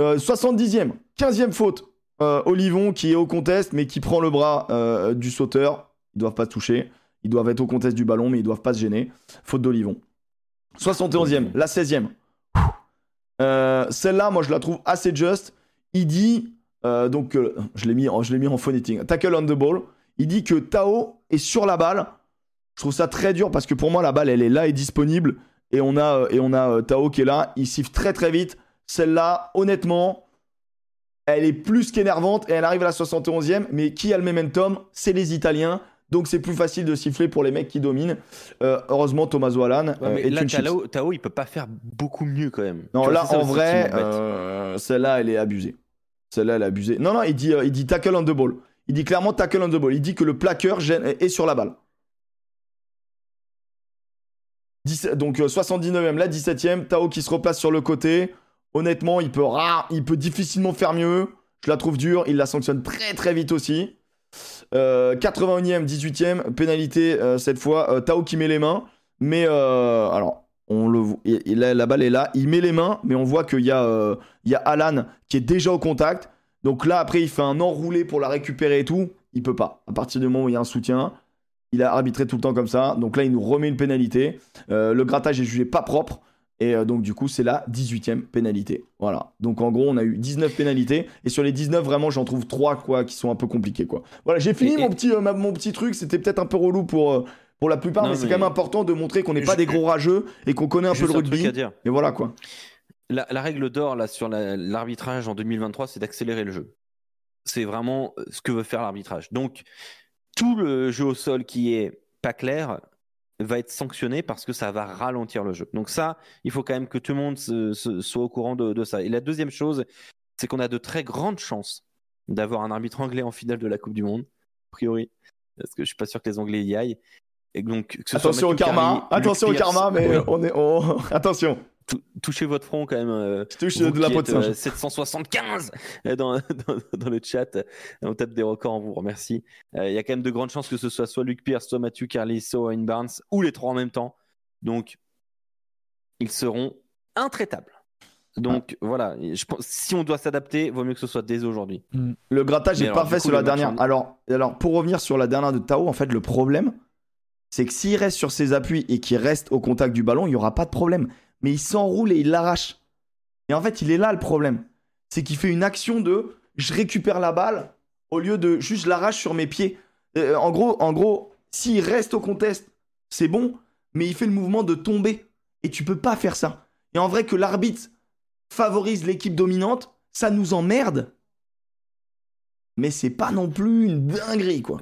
Euh, 70e, 15e faute. Euh, Olivon qui est au contest mais qui prend le bras euh, du sauteur. Ils doivent pas se toucher. Ils doivent être au contest du ballon mais ils doivent pas se gêner. Faute d'Olivon. 71e, la 16e. Euh, Celle-là, moi je la trouve assez juste. Il dit, euh, donc euh, je l'ai mis, en- mis en tackle on the ball. Il dit que Tao est sur la balle. Je trouve ça très dur parce que pour moi la balle elle est là et disponible et on a et on a Tao qui est là. Il siffle très très vite. Celle-là, honnêtement, elle est plus qu'énervante et elle arrive à la 71e. Mais qui a le momentum? C'est les Italiens. Donc c'est plus facile de siffler pour les mecs qui dominent. Euh, heureusement, Tommaso Allan Ouais, euh, mais est là, une. Tao, Tao, il peut pas faire beaucoup mieux quand même. Non, Tu là, en vrai, euh, celle-là, elle est abusée. Celle-là, elle est abusée. Non, non, il dit, euh, il dit tackle on the ball. Il dit clairement tackle on the ball. Il dit que le plaqueur gêne- est sur la balle. 17 donc euh, 79e, la 17e. Tao qui se replace sur le côté. Honnêtement, il peut, rare, il peut difficilement faire mieux. Je la trouve dure. Il la sanctionne très très vite aussi. 81e, 18e, pénalité cette fois. Tao qui met les mains. Mais alors, on le, la, balle est là. Il met les mains, mais on voit qu'il y, a, il y a Alan qui est déjà au contact. Donc là, après, il fait un enroulé pour la récupérer et tout. Il peut pas. À partir du moment où il y a un soutien, il a arbitré tout le temps comme ça. Donc là, il nous remet une pénalité. le grattage est jugé pas propre. Et euh, donc, du coup, c'est la 18e pénalité. Voilà. Donc, en gros, on a eu 19 pénalités. Et sur les 19, vraiment, j'en trouve 3 quoi, qui sont un peu compliquées. Quoi. Voilà, j'ai fini mon, Petit, euh, mon petit truc. C'était peut-être un peu relou pour, euh, pour la plupart, mais, c'est quand même important de montrer qu'on n'est pas des gros rageux et qu'on connaît un peu le rugby. Et voilà quoi. La, règle d'or là sur l'arbitrage en 2023, c'est d'accélérer le jeu. C'est vraiment ce que veut faire l'arbitrage. Donc, tout le jeu au sol qui est pas clair, va être sanctionné parce que ça va ralentir le jeu. Donc ça, il faut quand même que tout le monde soit au courant de, ça. Et la deuxième chose, c'est qu'on a de très grandes chances d'avoir un arbitre anglais en finale de la Coupe du Monde, a priori, parce que je suis pas sûr que les Anglais y aillent. Et donc, attention au karma, attention au karma, mais on est, attention touchez votre front quand même. Euh, touche de la peau de 775 euh, dans, dans, le chat. On tape des records, on vous remercie. Euh, il y a quand même de grandes chances que ce soit soit Luc Pierce, soit Matthew Carly, soit Wayne Barnes, ou les trois en même temps. Donc, ils seront intraitables. Donc voilà, je pense, si on doit s'adapter, vaut mieux que ce soit dès aujourd'hui. Mm. Le grattage est parfait sur la dernière. Alors, alors, pour revenir sur la dernière de Tao, en fait, le problème, c'est que s'il reste sur ses appuis et qu'il reste au contact du ballon, il n'y aura pas de problème mais il s'enroule et il l'arrache. Et en fait, il est là le problème. C'est qu'il fait une action de je récupère la balle au lieu de juste l'arrache sur mes pieds. Euh, en gros, en gros, s'il reste au contest, c'est bon, mais il fait le mouvement de tomber. Et tu peux pas faire ça. Et en vrai, que l'arbitre favorise l'équipe dominante, ça nous emmerde. Mais c'est pas non plus une dinguerie, quoi.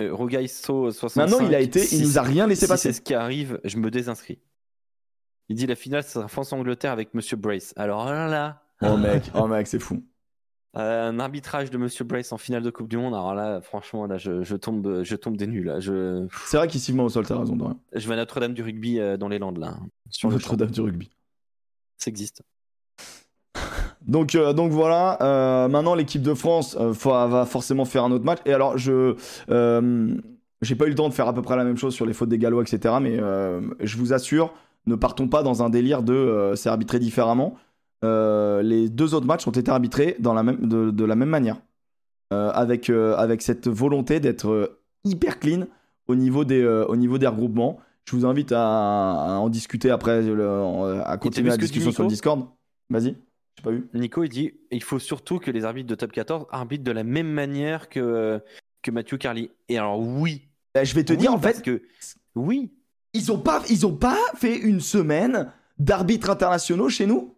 Euh, 65. Maintenant, il a été, il nous a rien laissé passer. C'est ce qui arrive, je me désinscris. Il dit la finale, sera France-Angleterre avec Monsieur Brace. Alors oh là là. Oh mec, oh mec, c'est fou. Euh, un arbitrage de Monsieur Brace en finale de Coupe du Monde. Alors là, franchement, là, je, tombe, je tombe des nuls. Là. Je... C'est vrai qu'il au sol, t'as raison. Je vais à Notre-Dame du rugby euh, dans les Landes là. Sur Notre-Dame du rugby. Ça existe. Donc, euh, donc voilà. maintenant, l'équipe de France va forcément faire un autre match. Et alors, je j'ai pas eu le temps de faire à peu près la même chose sur les fautes des Gallois, etc. Mais je vous assure ne partons pas dans un délire de euh, c'est arbitré différemment. Euh, les deux autres matchs ont été arbitrés dans la même, de, la même manière. Euh, avec, avec cette volonté d'être hyper clean au niveau, des, au niveau des regroupements. Je vous invite à, en discuter après, à continuer la discussion sur le Discord. Vas-y. Pas vu. Nico, il dit il faut surtout que les arbitres de top 14 arbitrent de la même manière que, que Mathieu Carly. Et alors, oui. Bah, je vais te dire, en fait. que Oui, ils ont pas, ils ont pas fait une semaine d'arbitres internationaux chez nous?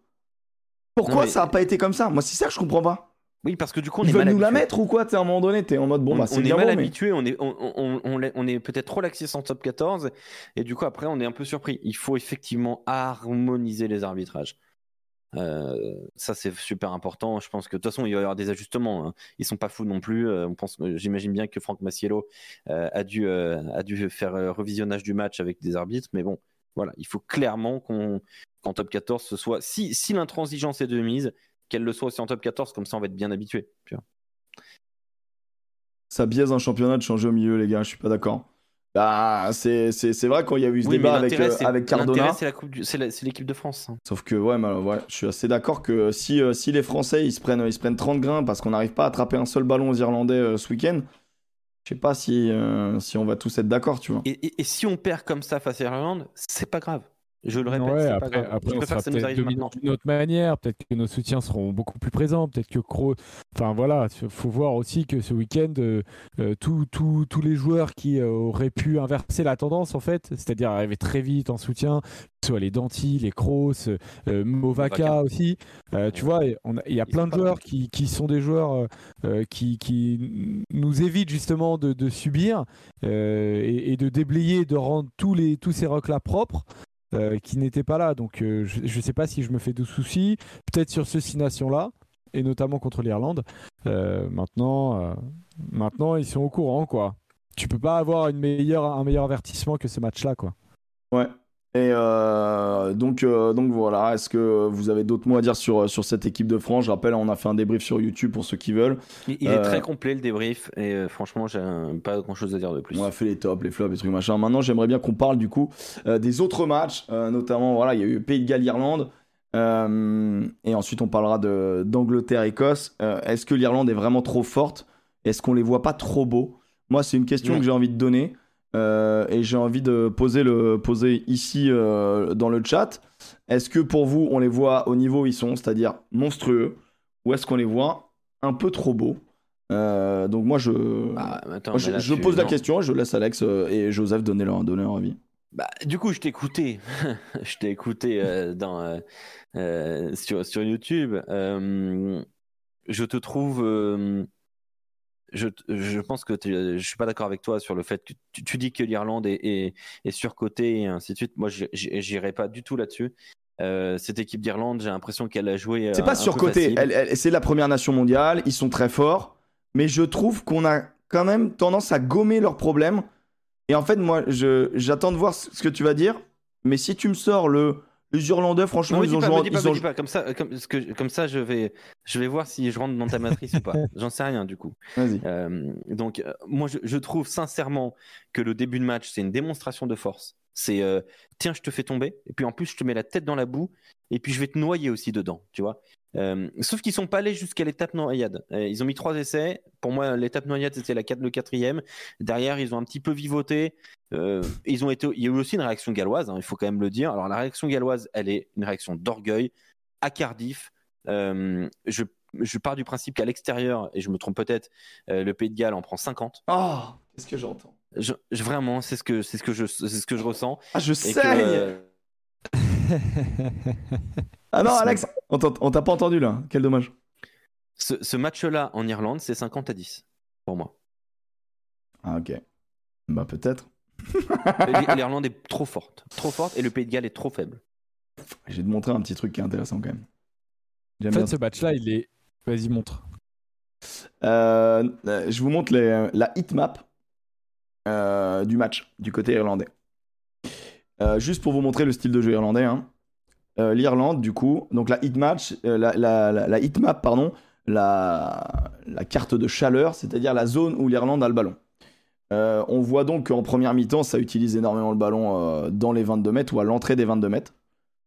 Pourquoi ça a pas été comme ça? Moi, c'est ça que je comprends pas. Oui, parce que du coup, on Ils est veulent nous la mettre ou quoi? À un moment donné, t'es en mode bon, on, bah c'est On est mal habitué, on est, on, on est peut-être trop laxiste en top 14, et du coup, après, on est un peu surpris. Il faut effectivement harmoniser les arbitrages. Euh, ça c'est super important. Je pense que de toute façon il va y avoir des ajustements. Hein. Ils sont pas fous non plus. Euh, on pense, j'imagine bien que Franck Massiello euh, a dû a dû faire revisionnage du match avec des arbitres, mais bon, voilà, il faut clairement qu'on qu'en top 14 ce soit si si l'intransigeance est de mise, qu'elle le soit aussi en top 14, comme ça on va être bien habitué. Ça biaise un championnat de changer au milieu, les gars. Je suis pas d'accord. Bah, c'est vrai quand il y a eu ce débat avec, euh, avec Cardona. C'est l'équipe de France. Hein. Sauf que, ouais, ouais, je suis assez d'accord que si, euh, si les Français ils se, prennent, ils se prennent 30 grains parce qu'on n'arrive pas à attraper un seul ballon aux Irlandais euh, ce week-end, je sais pas si, si on va tous être d'accord, tu vois. Et, et, si on perd comme ça face à l'Irlande, c'est pas grave. Je le répète, après, après on sera peut-être d'une autre manière. Peut-être que nos soutiens seront beaucoup plus présents. Peut-être que Cro. Enfin voilà, il faut voir aussi que ce week-end, euh, euh, tous les joueurs qui euh, auraient pu inverser la tendance, en fait, c'est-à-dire arriver très vite en soutien, soit les Danti, les Kroos, Movaka aussi. tu vois, il y a plein de joueurs qui, qui, sont des joueurs qui, qui, nous évitent justement de, de subir et, et, de déblayer, de rendre tous, les, tous ces rocs-là propres. Euh, qui n'était pas là. Donc euh, je ne sais pas si je me fais de soucis. Peut-être sur ce six nations-là, et notamment contre l'Irlande. Euh, maintenant, maintenant, ils sont au courant, quoi. Tu peux pas avoir un meilleur avertissement que ce match-là, quoi. Ouais. Et euh, donc, euh, donc voilà, est-ce que vous avez d'autres mots à dire sur, sur cette équipe de France? Je rappelle, on a fait un débrief sur YouTube pour ceux qui veulent. Il, il est très complet le débrief et franchement, j'ai pas grand chose à dire de plus. On a fait les tops, les flops, les trucs machin. Maintenant, j'aimerais bien qu'on parle du coup des autres matchs, notamment voilà, il y a eu Pays de Galles, Irlande. et ensuite, on parlera d'Angleterre-Écosse. Est-ce que l'Irlande est vraiment trop forte? Est-ce qu'on les voit pas trop beaux? Moi, c'est une question que j'ai envie de donner. Euh, et j'ai envie de poser, le, poser ici euh, dans le chat. Est-ce que pour vous, on les voit au niveau où ils sont, c'est-à-dire monstrueux, ou est-ce qu'on les voit un peu trop beaux? Euh, donc moi je, bah, je, pose la question, je laisse Alex et Joseph donner leur, donner leur avis. Bah, du coup, je t'ai écouté, je t'ai écouté dans, sur, sur YouTube. je te trouve je, pense que je suis pas d'accord avec toi sur le fait que tu, dis que l'Irlande est, est, surcotée et ainsi de suite. Moi, j'irai pas du tout là-dessus. Euh, cette équipe d'Irlande, j'ai l'impression qu'elle a joué. C'est pas surcoté. C'est la première nation mondiale. Ils sont très forts, mais je trouve qu'on a quand même tendance à gommer leurs problèmes. Et en fait, moi, j'attends de voir ce que tu vas dire. Mais si tu me sors le les Irlandais, franchement, ils ont joué. Comme ça, comme, que, comme, ça, je vais, je vais voir si je rentre dans ta matrice ou pas. J'en sais rien du coup. Euh, donc, euh, moi, je, je, trouve sincèrement que le début de match, c'est une démonstration de force. C'est euh, tiens, je te fais tomber, et puis en plus, je te mets la tête dans la boue, et puis je vais te noyer aussi dedans, tu vois. Euh, sauf qu'ils sont pas allés jusqu'à l'étape noyade. Euh, ils ont mis trois essais. Pour moi, l'étape noyade c'était la 4, le quatrième. Derrière, ils ont un petit peu vivoté. Ils ont été. Il y a eu aussi une réaction galloise. Hein, il faut quand même le dire. Alors la réaction galloise, elle est une réaction d'orgueil. À Cardiff, je, je, pars du principe qu'à l'extérieur, et je me trompe peut-être, le Pays de Galles en prend 50. Oh, qu'est-ce que j'entends? Vraiment, c'est ce que c'est ce que je c'est ce que je ressens. Ah, je sais. ah non, Alex, on t'a pas entendu là. Quel dommage. Ce, match-là en Irlande, c'est 50 à 10 pour moi. Ah, ok. Bah, peut-être. L'Irlande est trop forte. Trop forte et le Pays de Galles est trop faible. J'ai de montrer un petit truc qui est intéressant quand même. En fait, ce match-là, il est. Vas-y, montre. Euh, euh, je vous montre les, la hitmap euh, du match du côté irlandais. Euh, juste pour vous montrer le style de jeu irlandais. Hein. Euh, L'Irlande, du coup, donc la hit la, map, pardon, la, carte de chaleur, c'est-à-dire la zone où l'Irlande a le ballon. on voit donc qu'en première mi-temps, ça utilise énormément le ballon dans les 22 mètres ou à l'entrée des 22 mètres.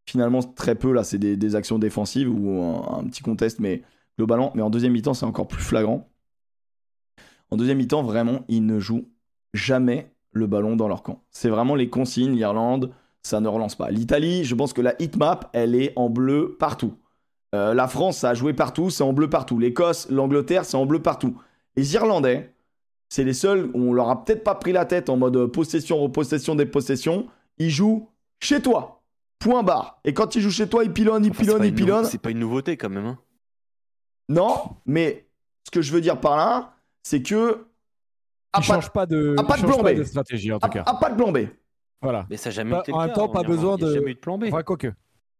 Finalement, très peu, là, c'est des, actions défensives ou un, petit contest, mais globalement. Mais en deuxième mi-temps, c'est encore plus flagrant. En deuxième mi-temps, vraiment, ils ne jouent jamais le ballon dans leur camp. C'est vraiment les consignes, l'Irlande, ça ne relance pas. L'Italie, je pense que la hitmap, elle est en bleu partout. Euh, la France, ça a joué partout, c'est en bleu partout. L'Écosse, l'Angleterre, c'est en bleu partout. Les Irlandais, c'est les seuls où on leur a peut-être pas pris la tête en mode possession, repossession, dépossession. Ils jouent chez toi. Point barre. Et quand ils jouent chez toi, ils pilonnent, ils pilonnent, ils pilonnent. C'est pas une nouveauté quand même. Hein. Non, mais ce que je veux dire par là, c'est que il change pas de, pas de, stratégie en tout cas. A, pas de plan B. Voilà. Mais ça n'a jamais été En même temps, pas besoin de. Jamais eu de plan B. Enfin, quoique.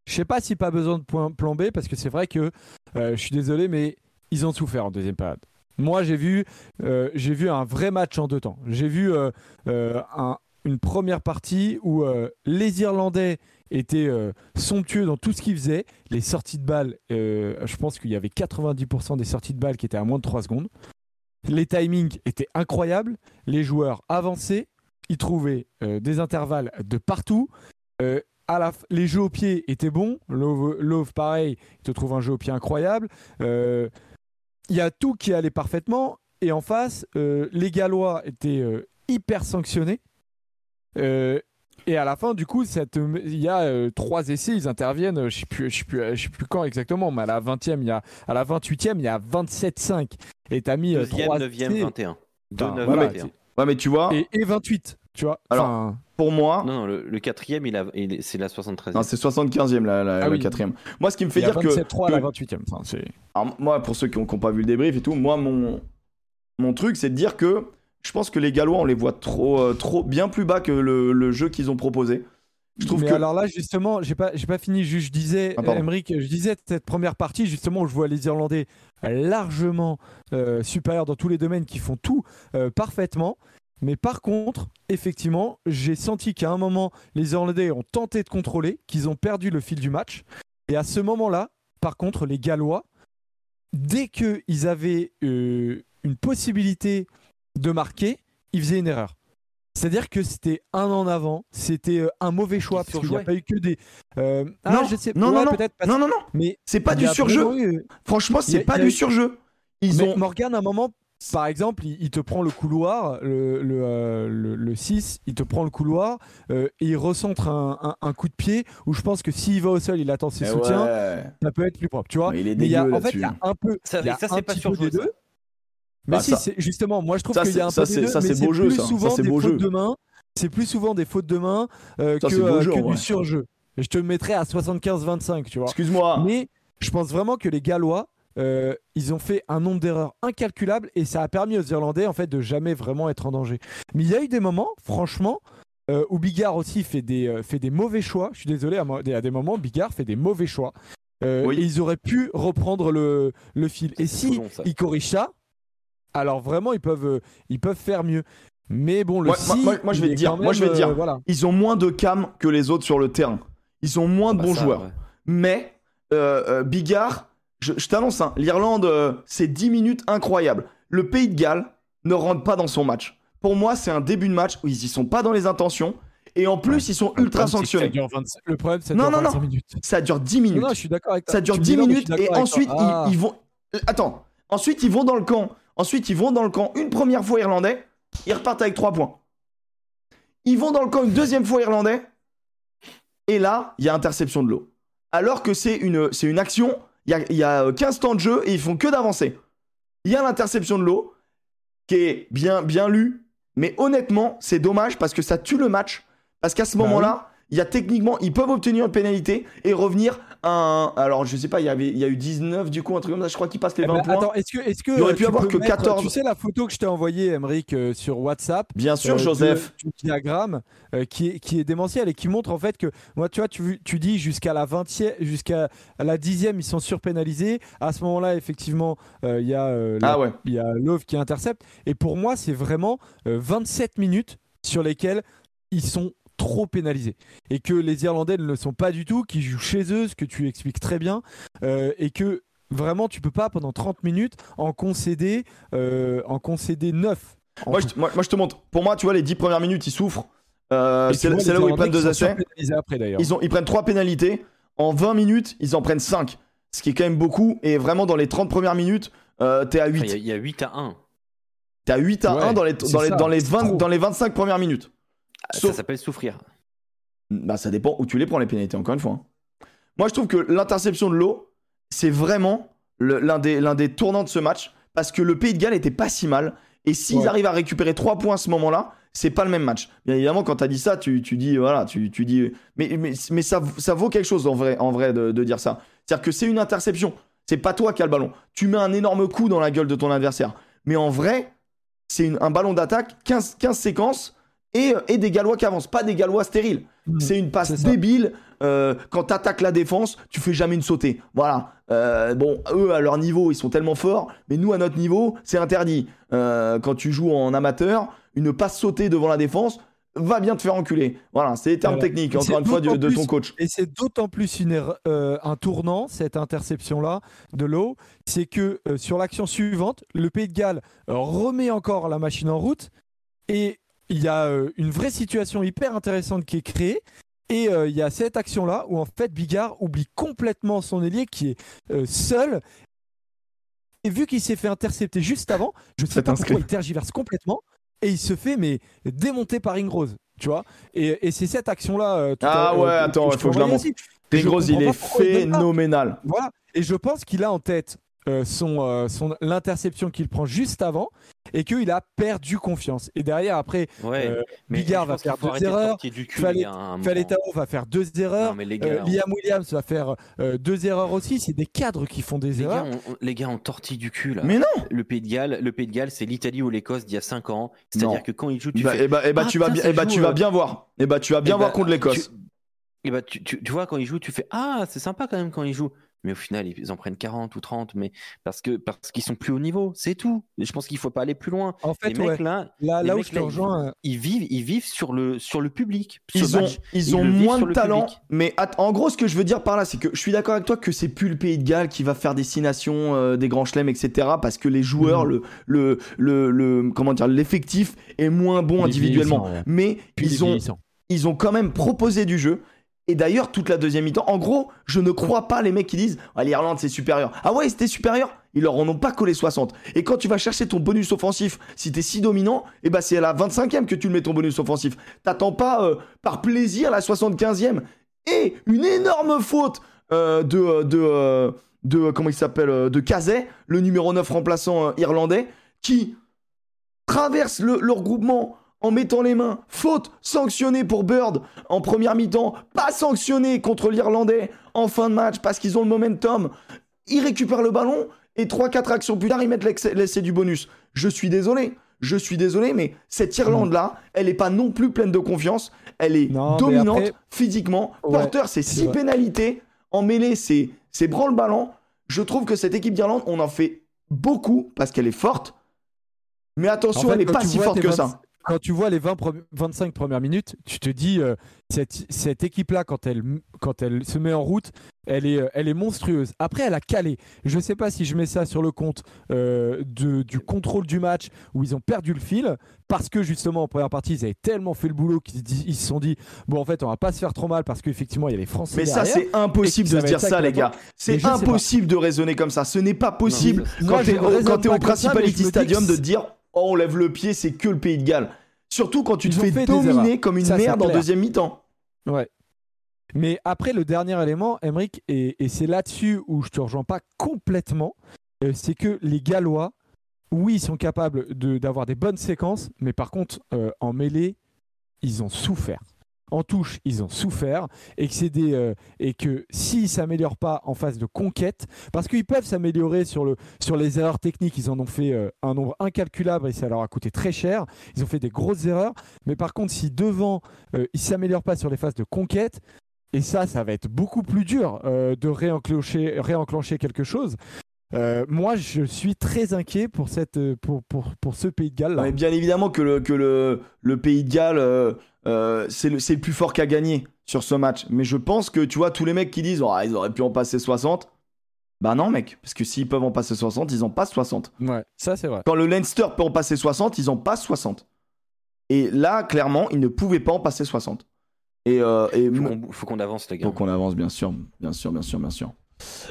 Je sais pas si pas besoin de plan B parce que c'est vrai que euh, je suis désolé, mais ils ont souffert en deuxième période. Moi, j'ai vu, euh, j'ai vu un vrai match en deux temps. J'ai vu euh, un, une première partie où les Irlandais étaient somptueux dans tout ce qu'ils faisaient. Les sorties de balles, je pense qu'il y avait 90% des sorties de balles qui étaient à moins de 3 secondes. Les timings étaient incroyables. Les joueurs avançaient. Ils trouvaient euh, des intervalles de partout. Euh, les jeux au pied étaient bons. Love, pareil, il te trouve un jeu au pied incroyable. Euh, il y a tout qui allait parfaitement. Et en face, les Gallois étaient hyper sanctionnés. Et à la fin, du coup, il y a trois essais, ils interviennent, je ne sais, plus, sais plus quand exactement, mais à la 20e, il y a, à la 28e, il y a 27-5. Et t'as mis 3 9e, 21. 2, 9, ouais, 21. Mais, ouais, mais tu vois. Et, et 28, tu vois. Alors, pour moi. Non, non le, le, quatrième, il a, il, c'est la 73e. Non, c'est 75e, la, la, ah, le quatrième. Moi, ce qui me fait dire que. 27-3 à la 28e. Enfin, Alors, moi, pour ceux qui n'ont pas vu le débrief et tout, moi, mon, mon truc, c'est de dire que je pense que les Gallois, on les voit trop, euh, trop bien plus bas que le, le jeu qu'ils ont proposé. Je trouve mais que... alors là, justement, j'ai pas, j'ai pas fini. Je, disais, ah, je disais cette première partie, justement, où je vois les Irlandais largement euh, supérieurs dans tous les domaines, qui font tout euh, parfaitement. Mais par contre, effectivement, j'ai senti qu'à un moment, les Irlandais ont tenté de contrôler, qu'ils ont perdu le fil du match. Et à ce moment-là, par contre, les Gallois, dès qu'ils avaient euh, une possibilité de marquer, ils faisaient une erreur. C'est-à-dire que c'était un en avant, c'était euh, un mauvais choix parce qu'il n'y a pas eu que des. euh, Non, je sais, non, ouais, non, non, peut-être pas- non, non, non, Mais c'est pas il du surjeu. vraiment eu- Franchement, Il c'est pas il a du eu- surjeu. Ils Mais ont. Morgan, à un moment, par exemple, il, il te prend le couloir, le, le, euh, le- le 6, il te prend le couloir euh, et il recentre un, un- un coup de pied où je pense que s'il va au sol, il attend ses Eh soutiens, ouais. ça peut être plus propre, tu vois. Mais il est Mais il y a, en fait, il y a un peu. Ça, il c'est pas petit peu surjoué, des ça. deux. Mais Bah, si, ça- c'est- justement, moi je trouve qu'il y a un peu c'est- ça, mais c'est beau jeu, ça. C'est beau fautes jeu. de main. C'est plus souvent des fautes de main euh, Ça, que, euh, jeu, que du surjeu. Je te mettrais à 75-25, tu vois. Excuse-moi. Mais je pense vraiment que les Gallois, euh, ils ont fait un nombre d'erreurs incalculable et ça a permis aux Irlandais en fait de jamais vraiment être en danger. Mais il y a eu des moments, franchement, euh, où Bigard aussi fait des, fait des mauvais choix. Je suis désolé, à, à des moments, Bigard fait des mauvais choix. Oui. Et ils auraient pu reprendre le, le fil. Et si long, ils corrigent ça, alors vraiment ils peuvent, euh, ils peuvent faire mieux. Mais bon, le Moi- moi- si, moi- moi, je vais te dire, moi, je vais te dire. euh, voilà. Ils ont moins de cam que les autres sur le terrain. Ils ont moins de Bah, bons ça, joueurs. ouais. Mais euh, euh, Bigard, je, je t'annonce, hein, l'Irlande, euh, c'est 10 minutes incroyables. Le Pays de Galles ne rentre pas dans son match. Pour moi, c'est un début de match où ils y sont pas dans les intentions. Et en plus, ils sont Le ultra problème, c'est que ça sanctionnés. dure 25 Le problème, c'est Non, que ça non, dure non. 25 minutes. Ça dure 10 minutes. Non, non, je suis d'accord avec toi. Ça dure Tu me 10 dis non, mais je minutes et ensuite ils, Ah. ils vont. Attends. Ensuite ils vont dans le camp. Ensuite ils vont dans le camp une première fois irlandais. Ils repartent avec 3 points. Ils vont dans le camp une deuxième fois irlandais. Et là, il y a interception de l'eau. Alors que c'est une, c'est une action. Il y a, y a 15 temps de jeu et ils font que d'avancer. Il y a l'interception de l'eau qui est bien, bien lue. Mais honnêtement, c'est dommage parce que ça tue le match. Parce qu'à ce Bah moment-là, il y a techniquement, ils peuvent obtenir une pénalité et revenir un. Alors, je sais pas, il y, avait, il y a eu 19 du coup, un truc comme ça. Je crois qu'ils passent les Eh 20 ben, points. attends, est-ce que, est-ce que Il aurait pu tu avoir que mettre- 14. Tu sais la photo que je t'ai envoyée, Emric, euh, sur WhatsApp Bien sûr, euh, Joseph. du diagramme euh, qui, est, qui est démentiel et qui montre en fait que moi tu vois tu, tu dis jusqu'à la 20e jusqu'à la 10e ils sont surpénalisés à ce moment-là effectivement il y a la- Ah ouais. il y a Love qui intercepte et pour moi c'est vraiment euh, 27 minutes sur lesquelles ils sont trop pénalisés et que les Irlandais ne le sont pas du tout qui jouent chez eux ce que tu expliques très bien euh, et que vraiment tu peux pas pendant 30 minutes en concéder euh, en concéder 9 en Moi je, moi, moi, je te montre. Pour moi, tu vois, les 10 premières minutes, ils souffrent. Euh, c'est là où ils prennent deux essais. après. Ils, ont, ils prennent 3 pénalités. En 20 minutes, ils en prennent 5. Ce qui est quand même beaucoup. Et vraiment, dans les 30 premières minutes, euh, t'es à 8. Enfin, Il y, a- il y a 8 à 1. T'es à 8 à Ouais, 1 dans les, dans, les, dans, les c'est 20, trop. dans les 25 premières minutes. Ah, Sauf- Ça s'appelle souffrir. Bah, ça dépend où tu les prends, les pénalités, encore une fois. hein. Moi, je trouve que l'interception de l'eau, c'est vraiment l'un des, l'un des tournants de ce match. Parce que le Pays de Galles était pas si mal. Et s'ils Ouais. arrivent à récupérer 3 points à ce moment-là, c'est pas le même match. Bien évidemment, quand t'as dit ça, tu, tu dis, voilà, tu, tu dis. Mais, mais, mais ça, ça vaut quelque chose en vrai, en vrai de, de dire ça. C'est-à-dire que c'est une interception. C'est pas toi qui as le ballon. Tu mets un énorme coup dans la gueule de ton adversaire. Mais en vrai, c'est un ballon d'attaque, 15, 15 séquences et, et des Gallois qui avancent, pas des Gallois stériles. Mhm. C'est une passe débile. Euh, quand t'attaques la défense, tu fais jamais une sautée. Voilà. Euh, bon, eux, à leur niveau, ils sont tellement forts, mais nous, à notre niveau, c'est interdit. Euh, quand tu joues en amateur, une passe sautée devant la défense va bien te faire enculer. Voilà, c'est les termes Voilà. techniques, encore une fois, de, ton coach. Et c'est d'autant plus une euh, un tournant, cette interception-là de Lowe, c'est que euh, sur l'action suivante, le Pays de Galles euh, remet encore la machine en route et il y a euh, une vraie situation hyper intéressante qui est créée. Et euh, il y a cette action-là où en fait Bigard oublie complètement son ailier qui est euh, seul. Et vu qu'il s'est fait intercepter juste avant, je sais C'est pas inscrit. pourquoi il tergiverse complètement et il se fait mais démonter par Ingrose, tu vois. Et, et c'est cette action-là. euh, Ah à- ouais, attends, il faut que je la montre. il est il phénoménal. Voilà. Et je pense qu'il a en tête euh, son, euh, son l'interception qu'il prend juste avant et qu'il a perdu confiance. Et derrière, après, Ouais. euh, mais Bigard je va faire deux de erreurs. cul. Faletao va faire deux erreurs. Non, Euh, on- Liam Williams va faire euh, deux erreurs aussi. C'est des cadres qui font des les erreurs. on- les gars, on tortille du cul là. Mais non Le Pays de Galles, le Pays de Galles, c'est l'Italie ou l'Écosse d'il y a 5 ans. C'est-à-dire que quand ils jouent, tu bah, fais. eh bah, eh bah, Ah, tu, vas, ça eh bah, joue, tu vas bien voir. Eh bah, tu vas bien voir bah, contre l'Écosse. tu- eh bah, tu, tu- tu vois, quand ils jouent, tu fais Ah, c'est sympa quand même quand ils jouent. Mais au final, ils en prennent 40 ou 30, mais parce que parce qu'ils sont plus au niveau, c'est tout. Et je pense qu'il faut pas aller plus loin. En fait, les mecs là, là, où mecs, je te là, rejoins, ils vivent, ils vivent sur le sur le public. Ce Ils ont, match, ils ils ont moins de le talent, public. mais en gros, ce que je veux dire par là, c'est que je suis d'accord avec toi que c'est plus le pays de Galles qui va faire destination euh, des grands chelems, etc. Parce que les joueurs, Mhm. le, le, le, le- comment dire, l'effectif est moins bon individuellement. Mais ils ont, ils ont quand même proposé du jeu. Et d'ailleurs, toute la deuxième mi-temps, en gros, je ne crois pas les mecs qui disent ah, l'Irlande c'est supérieur. Ah ouais, c'était supérieur Ils leur en ont pas collé 60. Et quand tu vas chercher ton bonus offensif, si t'es si dominant, et bah c'est à la 25e que tu le mets ton bonus offensif. T'attends pas euh, par plaisir la 75e. Et une énorme faute euh, de, euh, de, comment il s'appelle, de Kazay, le numéro 9 remplaçant irlandais, qui traverse le regroupement en mettant les mains. Faute sanctionnée pour Bird en première mi-temps, pas sanctionnée contre l'Irlandais en fin de match parce qu'ils ont le momentum. Ils récupèrent le ballon et 3-4 actions plus tard, ils mettent l'essai du bonus. Je suis désolé. Je suis désolé, mais cette Irlande-là, elle n'est pas non plus pleine de confiance. Elle est Non, dominante après- physiquement. Ouais, Porteur, c'est c'est 6 vrai. pénalités. En mêlée, c'est branle-ballon. Je trouve que cette équipe d'Irlande, on en fait beaucoup parce qu'elle est forte. Mais attention, En fait, elle n'est pas si vois forte que 20 ça. Quand tu vois les 20 premi- 25 premières minutes, tu te dis, euh, cette, cette équipe-là, quand elle, quand elle se met en route, elle est, euh, elle est monstrueuse. Après, elle a calé. Je ne sais pas si je mets ça sur le compte euh, de, du contrôle du match où ils ont perdu le fil, parce que justement, en première partie, ils avaient tellement fait le boulot qu'ils ils se sont dit, bon, en fait, on va pas se faire trop mal parce qu'effectivement, il y a les Français. Mais ça, c'est impossible de se dire ça les gars. C'est impossible de raisonner comme ça. Ce n'est pas possible Non, quand je t'es au, quand pas au Principality Stadium de te dire oh, on lève le pied, c'est que le pays de Galles. Surtout quand tu te Ils fais dominer comme une Ça, merde en deuxième mi-temps. Ouais. Mais après, le dernier élément, Emric, et, et c'est là-dessus où je te rejoins pas complètement, euh, c'est que les Gallois, oui, ils sont capables de- d'avoir des bonnes séquences, mais par contre, euh, en mêlée, ils ont souffert. En touche, ils ont souffert et que euh, s'ils s'améliorent pas en phase de conquête, parce qu'ils peuvent s'améliorer sur le sur les erreurs techniques, ils en ont fait euh, un nombre incalculable et ça leur a coûté très cher. Ils ont fait des grosses erreurs, mais par contre, si devant euh, ils s'améliorent pas sur les phases de conquête, et ça, ça va être beaucoup plus dur de réenclencher, quelque chose. Moi, je suis très inquiet pour, cette, pour, pour, ce pays de Galles. là. Bien évidemment que le, pays de Galles, euh, c'est le, plus fort qu'à gagner sur ce match. Mais je pense que, tu vois, tous les mecs qui disent, Ah, ils auraient pu en passer 60. Bah non, mec, parce que s'ils peuvent en passer 60, ils en passent 60. Ouais, ça c'est vrai. Quand le Leinster peut en passer 60, ils en passent 60. Et là, clairement, ils ne pouvaient pas en passer 60. Et, euh, et Faut qu'on- faut qu'on avance, les gars. faut qu'on avance, bien sûr, bien sûr, bien sûr, bien sûr.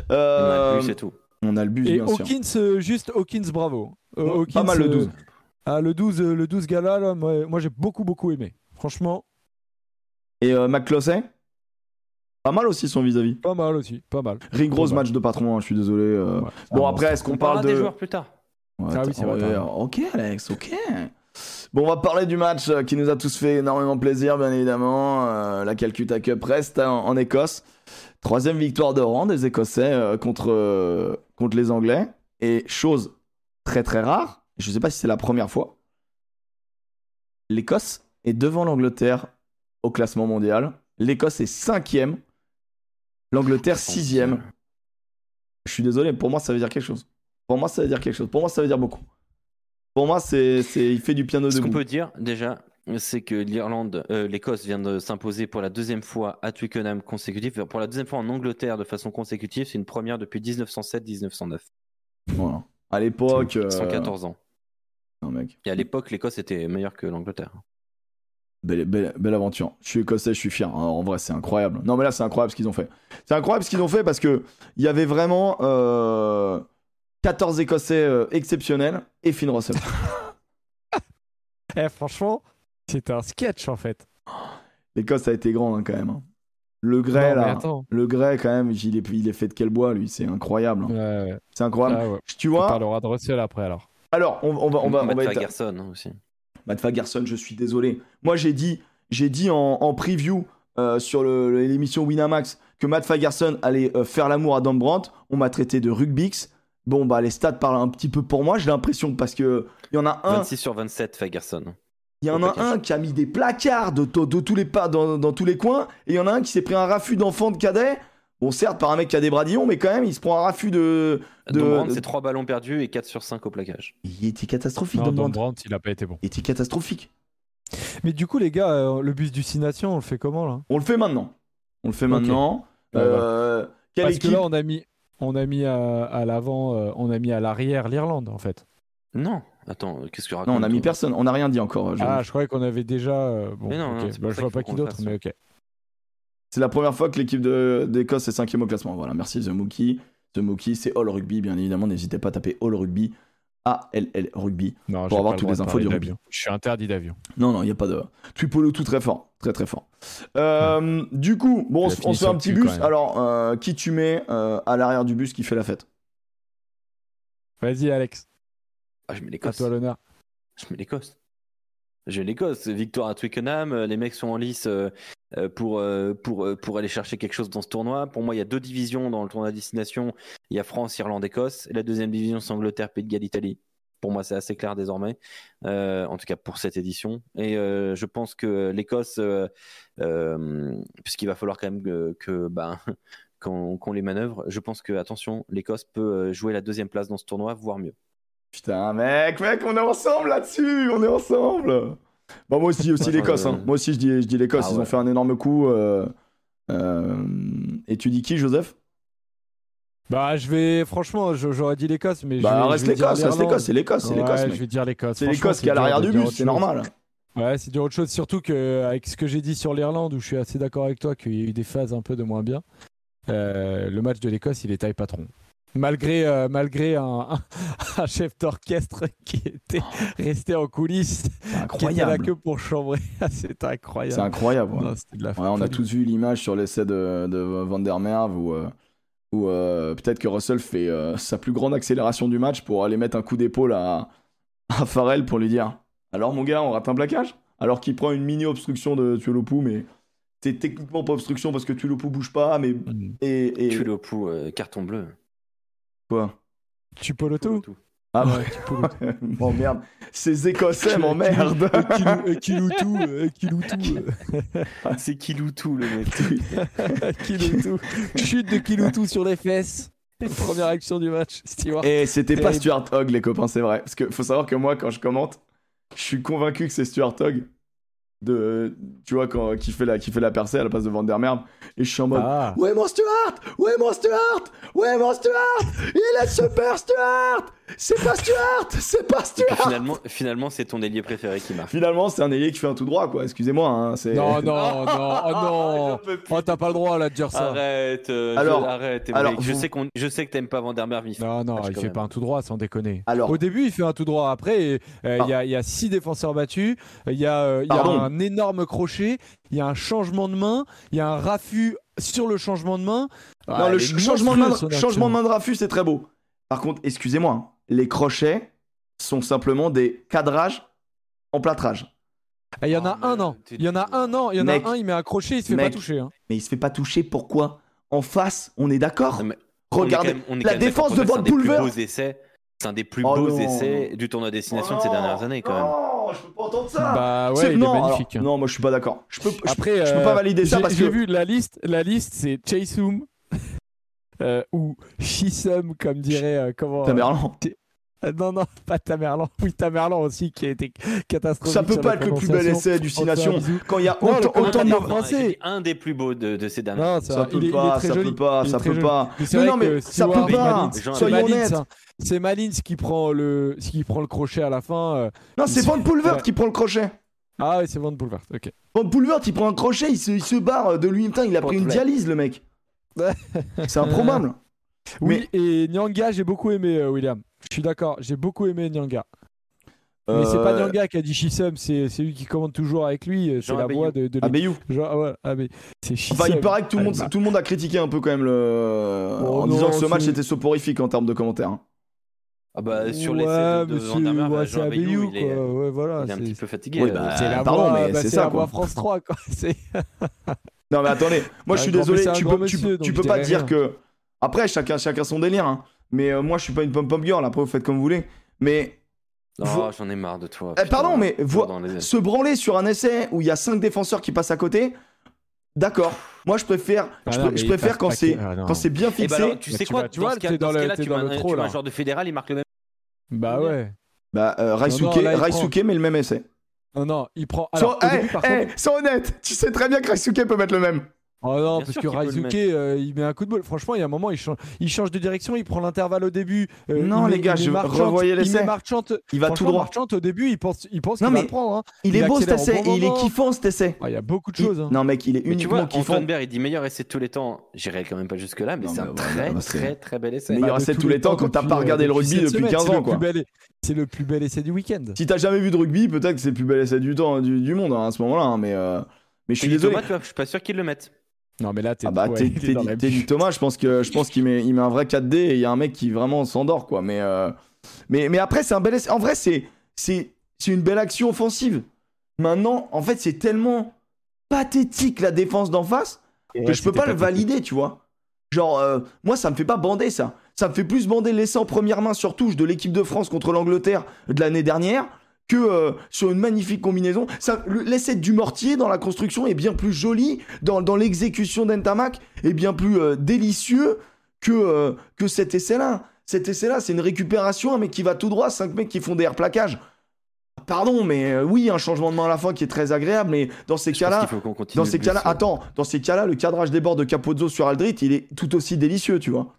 On a Euh, le but, c'est tout. on a le bus, Et bien sûr. Hawkins, euh, juste Hawkins, bravo. Euh, Hawkins, pas mal le euh, 12. ah, le 12, euh, le 12 gala, là, moi, moi, j'ai beaucoup, beaucoup aimé. Franchement, Et euh, Pas mal aussi son vis-à-vis. pas mal aussi, pas mal. Mal. match de patron, hein, je suis désolé. euh. Ouais. Bon, Ah, après, est-ce qu'on On parle de. des joueurs plus tard. Ouais, Ah oui, c'est vrai, ok, Alex, ok. Bon, on va parler du match euh, qui nous a tous fait énormément plaisir, bien évidemment. Euh, la Calcutta Cup reste en, en Écosse. Troisième victoire de rang des Écossais euh, contre, euh, contre les Anglais. Et chose très très rare, je ne sais pas si c'est la première fois, l'Écosse est devant l'Angleterre au classement mondial. L'Écosse est cinquième, l'Angleterre sixième. Je suis désolé, pour moi ça veut dire quelque chose. Pour moi ça veut dire quelque chose. Pour moi ça veut dire beaucoup. Pour moi c'est, c'est... il fait du piano Ce qu'on peut dire déjà, c'est que l'Irlande, euh, l'Écosse vient de s'imposer pour la deuxième fois à Twickenham consécutif, pour la deuxième fois en Angleterre de façon consécutive. C'est une première depuis 1907-1909. Voilà. À l'époque... euh, 114 ans. non, mec. Et à l'époque, l'Écosse était meilleure que l'Angleterre. Belle, belle, belle aventure. Je suis écossais, je suis fier. En en vrai, c'est incroyable. Non, mais là, c'est incroyable ce qu'ils ont fait. C'est incroyable ce qu'ils ont fait parce que il y avait vraiment euh, 14 Écossais euh, exceptionnels et Finn Russell. Eh, franchement, c'est un sketch en fait. L'Écosse a été grande hein, quand même. hein. Le grès, Non, mais là. Le grès, quand même, il est, il est fait de quel bois, lui? C'est incroyable. hein. Ouais, ouais. C'est incroyable. Ah ouais. Tu On vois parlera de Russell après alors. Alors, on, on va, on va, on va être- Fagerson hein, aussi. Matt Fagerson, je suis désolé. Moi, j'ai dit, j'ai dit en, en preview euh, sur l'émission Winamax que Matt Fagerson allait euh, faire l'amour à Dan Brandt. On m'a traité de rugbix. Bon, bah, les stats parlent un petit peu pour moi, j'ai l'impression, parce que il y en a un, 26 sur 27, Fagerson. il y en a un qui a mis des placards de, de- de tous les pas dans, dans tous les coins, et il y en a un qui s'est pris un raffut d'enfant de cadet. Bon, certes, par un mec qui a des bradillons, mais quand même, il se prend un raffut de. de- Dom c'est 3 ballons perdus et 4 sur 5 au plaquage. Il était catastrophique, Non, Dom Brandt. Il a pas été bon. Il était catastrophique. Mais du coup, les gars, euh, le bus du Six Nations, on le fait comment là? On le fait maintenant. On le fait maintenant. Ouais, Euh, Quelle Parce équipe que là, on a mis, on a mis à, à l'avant, euh, on a mis à l'arrière l'Irlande en fait. Non, attends, qu'est-ce que Non, raconte on a mis personne. On n'a rien dit encore. je- Ah, je croyais qu'on avait déjà. euh, bon, Mais non, ok. non, Bah, je vois pas qui d'autre, mais ok. C'est la première fois que l'équipe d'Écosse est cinquième au classement. Voilà, merci The Mookie. The Mookie, c'est All Rugby, bien évidemment. N'hésitez pas à taper All Rugby. A-L-L Rugby. Non, Pour avoir toutes les infos du rugby. Je suis interdit d'avion. Non, non, il n'y a pas de. Twipolo tout très fort. Très, très fort. Euh, Du coup, bon, on, se- fini on se fait un petit bus. Alors, euh, qui tu mets euh, à l'arrière du bus qui fait la fête? Vas-y, Alex, Ah, je mets à l'Écosse. toi l'honneur. Je mets l'Écosse. Mets l'Écosse. Victoire à Twickenham. euh, Les mecs sont en lice euh, euh, pour, aller chercher quelque chose dans ce tournoi. Pour moi, il y a deux divisions dans le tournoi à destination. Il y a France, Irlande, Écosse. La deuxième division, c'est Angleterre, Pays de Galles, Italie. Pour moi, c'est assez clair désormais. En tout cas, pour cette édition. Et je pense que l'Écosse, puisqu'il va falloir quand même que, ben, qu'on les manœuvre, je pense que, attention, l'Écosse peut jouer la deuxième place dans ce tournoi, voire mieux. Putain, mec, mec, on est ensemble là-dessus. On est ensemble. Bon, moi aussi, aussi Moi, l'Écosse. hein. Moi aussi, je dis, je dis l'Écosse. Ah Ils ont fait un énorme coup. euh, euh, Et tu dis qui, Joseph? Bah, je vais. Franchement, j'aurais dit l'Écosse, mais. je Bah, vais- reste je dire l'Écosse, reste l'Écosse. C'est l'Écosse, c'est Ouais, l'Écosse, je vais dire l'Écosse. C'est l'Écosse qui est à l'arrière du bus, c'est normal. Ouais, c'est dire autre chose, surtout que avec ce que j'ai dit sur l'Irlande, où je suis assez d'accord avec toi qu'il y a eu des phases un peu de moins bien. euh, le match de l'Écosse, il est taille patron. Malgré, euh, malgré un, un- un chef d'orchestre qui était resté en coulisses, C'est qui était là incroyable. que pour chambrer. Incroyable. C'est incroyable. ouais. Non, c'était de la Ouais, on a tous vu l'image sur l'essai de, de Van der Merwe où, euh, où euh, peut-être que Russell fait euh, sa plus grande accélération du match pour aller mettre un coup d'épaule à, à Farrell pour lui dire Alors mon gars, on rate un plaquage? Alors qu'il prend une mini obstruction de Tuelopu, mais c'est techniquement pas obstruction parce que Tuelopu bouge pas, mais. Mm. Et, euh, carton bleu. Quoi? Tu tout Ah Ouais, ouais, le tout. m'emmerde. Ces Écossais m'emmerdent Kiloutou, euh, Kiloutou, C'est Kiloutou le mec. euh, Kiloutou. Chute de Kiloutou sur les fesses. Première action du match, Stewart. Et c'était pas. Stuart Hogg, les copains, c'est vrai. Parce que faut savoir que moi, quand je commente, je suis convaincu que c'est Stuart Hogg. De, tu vois, quand, qui, fait la, qui fait la percée à la place de Van der Merwe. Et je suis en mode Ah, Ouais, mon Stuart! Ouais, mon Stuart! Ouais, mon Stuart! Il est super Stuart C'est pas Stuart C'est pas Stuart finalement, finalement c'est ton ailier préféré qui marche. Finalement, c'est un ailier qui fait un tout droit, quoi. Excusez-moi. Hein, non, non, non, oh non. Plus. Oh, t'as pas le droit là de dire ça. Arrête, euh, Alors- je, arrête. alors, je sais qu'on, je sais que t'aimes pas Van der Merwe. mais il fait- Non, non, match il fait même. pas un tout droit, sans déconner. Alors- Au début, il fait un tout droit. Après, euh, il y, a, il y a six défenseurs battus. Il y a, euh, il y a un énorme crochet. Il y a un changement de main. Il y a un raffut sur le changement de main. Non, Ah, le ch- changement, de main, changement de main de Raffus, c'est très beau. Par contre, excusez-moi, hein, les crochets sont simplement des cadrages en plâtrage. Ah, Il y en a Oh, un an. Il y en a un an. Il y en Mec. a un, il met un crochet, il se fait Mec. pas toucher. hein. Mais il se fait pas toucher, pourquoi? En face, on est d'accord? Regardez, quand même- on est la défense de Van dire que C'est un des Pulver. plus beaux essais. C'est un des plus Oh beaux non. essais du tournoi destination de ces Oh dernières années quand même. Non, je peux pas entendre ça Bah C'est- ouais, il non, est magnifique. hein. non, moi je suis pas d'accord. Je peux, je, Après, je peux euh, pas valider ça j'ai- parce j'ai que. vu la liste. La liste, c'est Chaseum euh, ou Shisum, comme dirait euh, comment. Tamerlan. euh, non, non, pas Tamerlan. Oui, Tamerlan aussi qui a été catastrophique. Ça peut pas être le plus bel essai du Six On te fait un Nations bisou. quand il y a Non, autant, autant de. Non, français. un des plus beaux de, de ces dernières Non, années. ça, Ça peut il pas, ça peut pas, Il ça peut joli. pas. Mais Mais non, mais ça peut pas. Malins, Jean- c'est Soyons honnêtes. C'est Malins qui prend le, qui prend le crochet à la fin. euh. Non, c'est Van Pulvert Ouais. qui prend le crochet. Ah oui, c'est Van Boulevard. Ok. Van Pulvert, il prend un crochet, il se, il se barre de lui. Putain, il a pris une dialyse, le mec. C'est improbable. Oui, et Nyanga, j'ai beaucoup aimé euh, William. Je suis d'accord, j'ai beaucoup aimé Nyanga. Mais c'est pas Euh, Nyanga qui a dit Shisum, c'est c'est lui qui commande toujours avec lui. euh, C'est la voix de, de Abayou. Genre, ah ouais, Shisum. Enfin, il paraît que tout le, monde, tout le monde a critiqué un peu quand même le. Oh en non, disant que ce match était soporifique en termes de commentaires. hein. Ah bah sur ouais, l'essai de, der c'est- ouais, Abayou, il est, quoi. Ouais, voilà. il est un petit peu fatigué. Oui, euh, bah, C'est la bah, c'est c'est ça, la quoi. voix France 3, quoi. Non, mais attendez, moi je suis grand- désolé, tu peux, monsieur, tu pas dire que. Après, chacun, chacun son délire, hein. Mais euh, moi je suis pas une pom-pom girl, après vous faites comme vous voulez. Mais. Oh, j'en ai marre de toi. Eh, putain. pardon, mais vo- Dans les- se branler sur un essai où il y a 5 défenseurs qui passent à côté, D'accord. Moi, je préfère, Ah je, non, pr- je mais préfère quand c'est ah quand c'est bien Et fixé. bah alors, tu Bah, sais tu quoi vois- tu vois, dans dans ce le- cas-là, tu un- un joueur de fédéral, il marque le même. Bah ouais. Bah, euh, Raisuke, Raisuke met le même essai. Non, non, il prend. Alors, Sans- au début, par contre. c'est honnête. Tu sais très bien que Raisuke peut mettre le même. Oh non, Bien parce que Raizuke, mettre. euh, il met un coup de bol. Franchement, il y a un moment, il change, il change de direction, il prend l'intervalle au début. euh, Non, il les met- gars, il je revoyais Il l'essai. met Marchand. Il va tout droit. Marchand, au début, il pense, il pense Non, qu'il va mais le prendre. hein. Il est Il beau cet essai bon et il est kiffant cet essai. Ah, Il y a beaucoup de Il- choses. hein. Non, mec, il est Mais tu uniquement vois, kiffant. Antoine Baird, il dit meilleur essai de tous les temps. J'irai quand même pas jusque-là, mais c'est un très, très, très bel essai. Meilleur Bah, essai de tous les temps quand t'as pas regardé le rugby depuis semaine, 15 c'est le ans, quoi. C'est le plus bel essai du week-end. Si t'as jamais vu de rugby, peut-être que c'est le plus bel essai du temps du, du monde hein, à ce moment-là. hein, mais, euh, mais je suis désolé. Thomas, tu vois, je suis pas sûr qu'il le mette. Non, mais là, t'es Ah bah, ouais, t'es- dit. Thomas, je pense que je pense qu'il met, il met un vrai 4D et il y a un mec qui vraiment s'endort quoi. Mais, euh, mais mais après c'est un bel essai. En vrai c'est c'est c'est une belle action offensive. Maintenant en fait c'est tellement pathétique la défense d'en face que Ouais, je peux pas le valider tu vois. Genre euh, moi ça me fait pas bander ça. Ça me fait plus bander l'essai en première main sur touche de l'équipe de France contre l'Angleterre de l'année dernière que euh, sur une magnifique combinaison. L'essai du mortier dans la construction est bien plus joli, dans, dans l'exécution d'Entamac est bien plus euh, délicieux que, euh, que cet essai-là. Cet essai-là, c'est une récupération, un mec qui va tout droit, cinq mecs qui font des plaquages. Pardon, mais oui, un changement de main à la fin qui est très agréable, mais dans ces cas-là, dans ces cas-là, attends, dans ces cas-là, le cadrage des bords de Capozzo sur Aldrit, il est tout aussi délicieux, tu vois.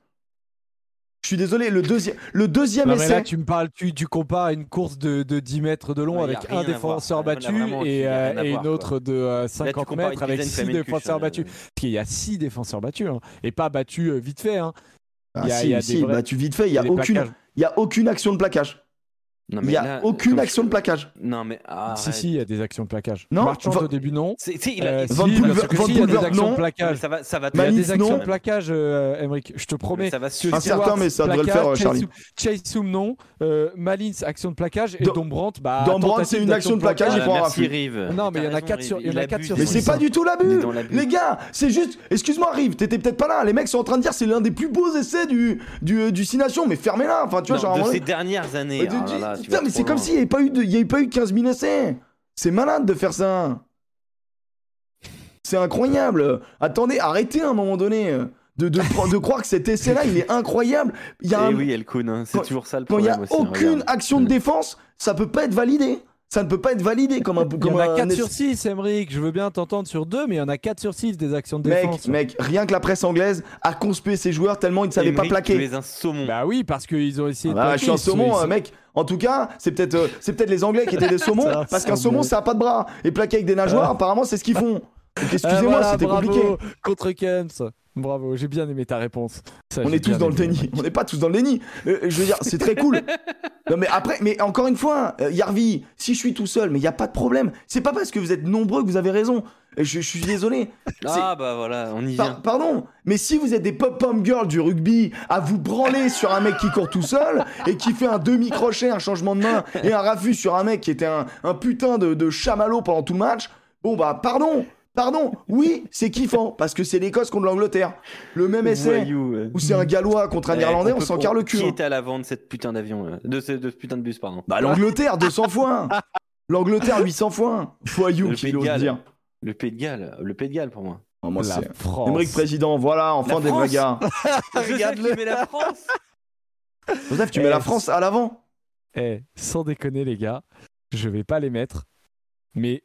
Je suis désolé, le deuxième, le deuxième Non, mais essai. là, tu me parles, tu, tu compares à une course de, de 10 mètres de long avec un défenseur battu et, euh, à et voir, une autre de euh, Là, tu 50 compares mètres avec Guylaine 6 Flamencuche, défenseurs hein, battus. euh, Parce qu'il y a 6 défenseurs battus, hein, et pas battus euh, vite fait. Hein. Ah, il y a- si, il y a si, des vrais- tu vite fait, il y a Les aucune, plaquages. il y a aucune action de plaquage. Non, Il mais y a là, aucune action je- de plaquage. Non, mais. ah, Si, arrête. si, il y a des actions de plaquage. Non, Marchand va- au début, non. C'est- il a- Euh, Van si, Van si, il y a des actions non. de mais plaquage. ça va, ça va Il y a Manif, des actions non. de plaquage, euh, Emmerich. Je te promets. Ça va suffire. Un certain, mais ça devrait le faire, plaquage, Charlie. Chase Soum, non. Euh, Malins, action de plaquage. Et Dom- Dombrandt, bah. Dombrandt, tentative c'est une action de plaquage, il merci raffut. Rive. Non, mais il y en a T'as raison, quatre sur- en. Mais c'est pas du tout l'abus. Les gars, c'est juste... Excuse-moi, Rive, t'étais peut-être pas là. Les mecs sont en train de dire c'est l'un des plus beaux essais du, Six Nations, mais fermez-la. Enfin, tu vois, genre... de ces dernières années. Tu putain, vas mais c'est comme s'il n'y avait, pas eu de- il y avait pas eu 15 000 essais. C'est malade de faire ça. C'est incroyable. Attendez, arrêtez à un moment donné euh, de, de, de croire que cet essai-là, il est incroyable. Il y a Eh un- oui, hein, c'est toujours ça le Quand il n'y problème a aussi. hein, aucune regarde. action de défense, ça peut pas être validé. Ça ne peut pas être validé comme un Il y comme en a un 4 essai- sur 6, Emmerich. Je veux bien t'entendre sur 2, mais il y en a 4 sur 6 des actions de Mec, défense. mec, rien que la presse anglaise a conspué ses joueurs tellement ils ne savaient pas Émeric, Tu plaquer. es un saumon. Bah oui, parce qu'ils ont essayé de Ah, plaquer, je suis un saumon, euh, sont- mec. En tout cas, c'est peut-être euh, c'est peut-être les Anglais qui étaient des saumons, parce qu'un saumon. ça a pas de bras. Et plaquer avec des nageoires, Ah. apparemment, c'est ce qu'ils font. Donc, Ah, excusez-moi, voilà, c'était compliqué. Contre Kems. Bravo, j'ai bien aimé ta réponse. Ça, On est tous dans le déni. On n'est pas tous dans le déni. Euh, je veux dire, c'est très cool. Non, mais après, mais encore une fois, euh, Yarvi, si je suis tout seul, mais il n'y a pas de problème. C'est pas parce que vous êtes nombreux que vous avez raison. Et Je, je suis désolé. Ah bah voilà, on y Par- vient. pardon, mais si vous êtes des pop-pom girls du rugby à vous branler sur un mec qui court tout seul et qui fait un demi-crochet, un changement de main et un raffut sur un mec qui était un, un putain de, de chamallow pendant tout le match, bon bah pardon, pardon, oui, c'est kiffant parce que c'est l'Écosse contre l'Angleterre. Le même essai Voyou, ouais. où c'est un Gallois contre un Eh, Irlandais, on s'en carre le cul. Qui hein. était à l'avant de cette putain d'avion, là de, ce, de ce putain de bus, pardon Bah l'Angleterre 200 fois. L'Angleterre 800 fois. Voyou Le qui Pays de ose Galles. dire. Le Pays de Galles, le Pays de Galles pour moi. Oh, moi, La c'est- France. Émeric président, voilà, enfin La des vrais France. gars. Regarde-le. mais la France Joseph, tu Eh, mets la France à l'avant. Eh, sans déconner, les gars, je vais pas les mettre, mais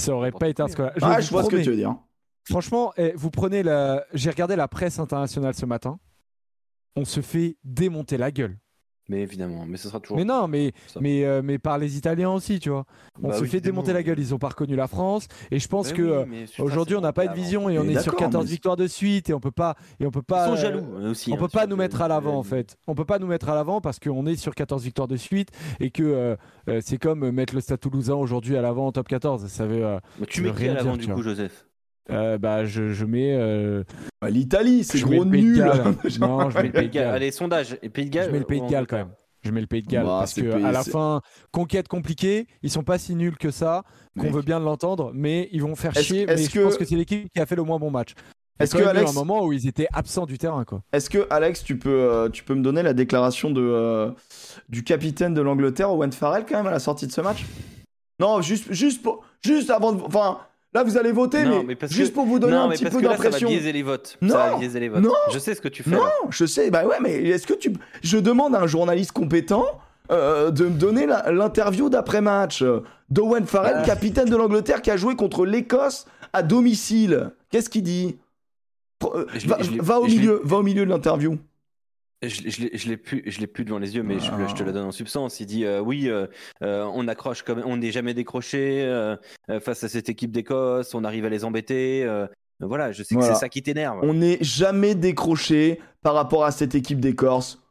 ça aurait pas été un score. Ah, vous je vois ce que tu veux dire. Franchement, eh, vous prenez la. J'ai regardé la presse internationale ce matin. On se fait démonter la gueule. Mais évidemment, mais ce sera toujours. Mais non, mais, ça. mais, euh, mais par les Italiens aussi, tu vois. On Bah se oui, fait démonter la gueule. Ils ont pas reconnu la France. Et je pense Mais que oui, euh, mais je- aujourd'hui, on n'a pas de vision et on est sur d'accord, 14 mais- victoires de suite et on peut pas. Et on peut Ils pas sont euh, jaloux aussi. On hein, peut pas nous mettre à l'avant en fait. On peut pas nous mettre à l'avant parce qu'on est sur 14 victoires de suite et que euh, euh, c'est comme mettre le Stade Toulousain aujourd'hui à l'avant en top 14. Ça veut, Mais Tu mets rien à l'avant du coup. Joseph? Euh, bah je, je mets. euh, Bah, L'Italie, c'est gros nul. Non, je mets le Pays de Galles. Allez, sondage. Et Pays de Galles. Je mets le Pays de Galles quand même. Je mets le Pays de Galles Bah, parce que pays- à la fin, conquête compliquée. Ils sont pas si nuls que ça qu'on veut bien l'entendre, mais ils vont faire chier. Mais je que- pense que c'est l'équipe qui a fait le moins bon match. Il y a Est-ce que Alex, un moment où ils étaient absents du terrain quoi. est-ce que Alex, tu peux, euh, tu peux me donner la déclaration de euh, du capitaine de l'Angleterre, Owen Farrell, quand même à la sortie de ce match? Non, juste, juste, pour- juste avant, de, enfin, Là, vous allez voter, Non, mais, mais parce juste que- pour vous donner non, un mais petit parce peu que là, ça va d'impression. biaiser les votes. Non, ça va biaiser les votes. non, je sais ce que tu fais. Non, là. je sais. Bah ouais, mais est-ce que tu. Je demande à un journaliste compétent euh, de me donner l'interview d'après-match d'Owen Farrell, Ah. capitaine de l'Angleterre, qui a joué contre l'Écosse à domicile. Qu'est-ce qu'il dit Pro- euh, va, au milieu, va au milieu de l'interview. Je, je l'ai- je l'ai plus, je l'ai plus devant les yeux, mais je, Ah. je te la donne en substance. Il dit euh, oui, euh, euh, on accroche comme on n'est jamais décroché face à cette équipe d'Écosse, on arrive à les embêter. voilà, je sais Voilà. que c'est ça qui t'énerve. On n'est jamais décroché par rapport à cette équipe des Corses.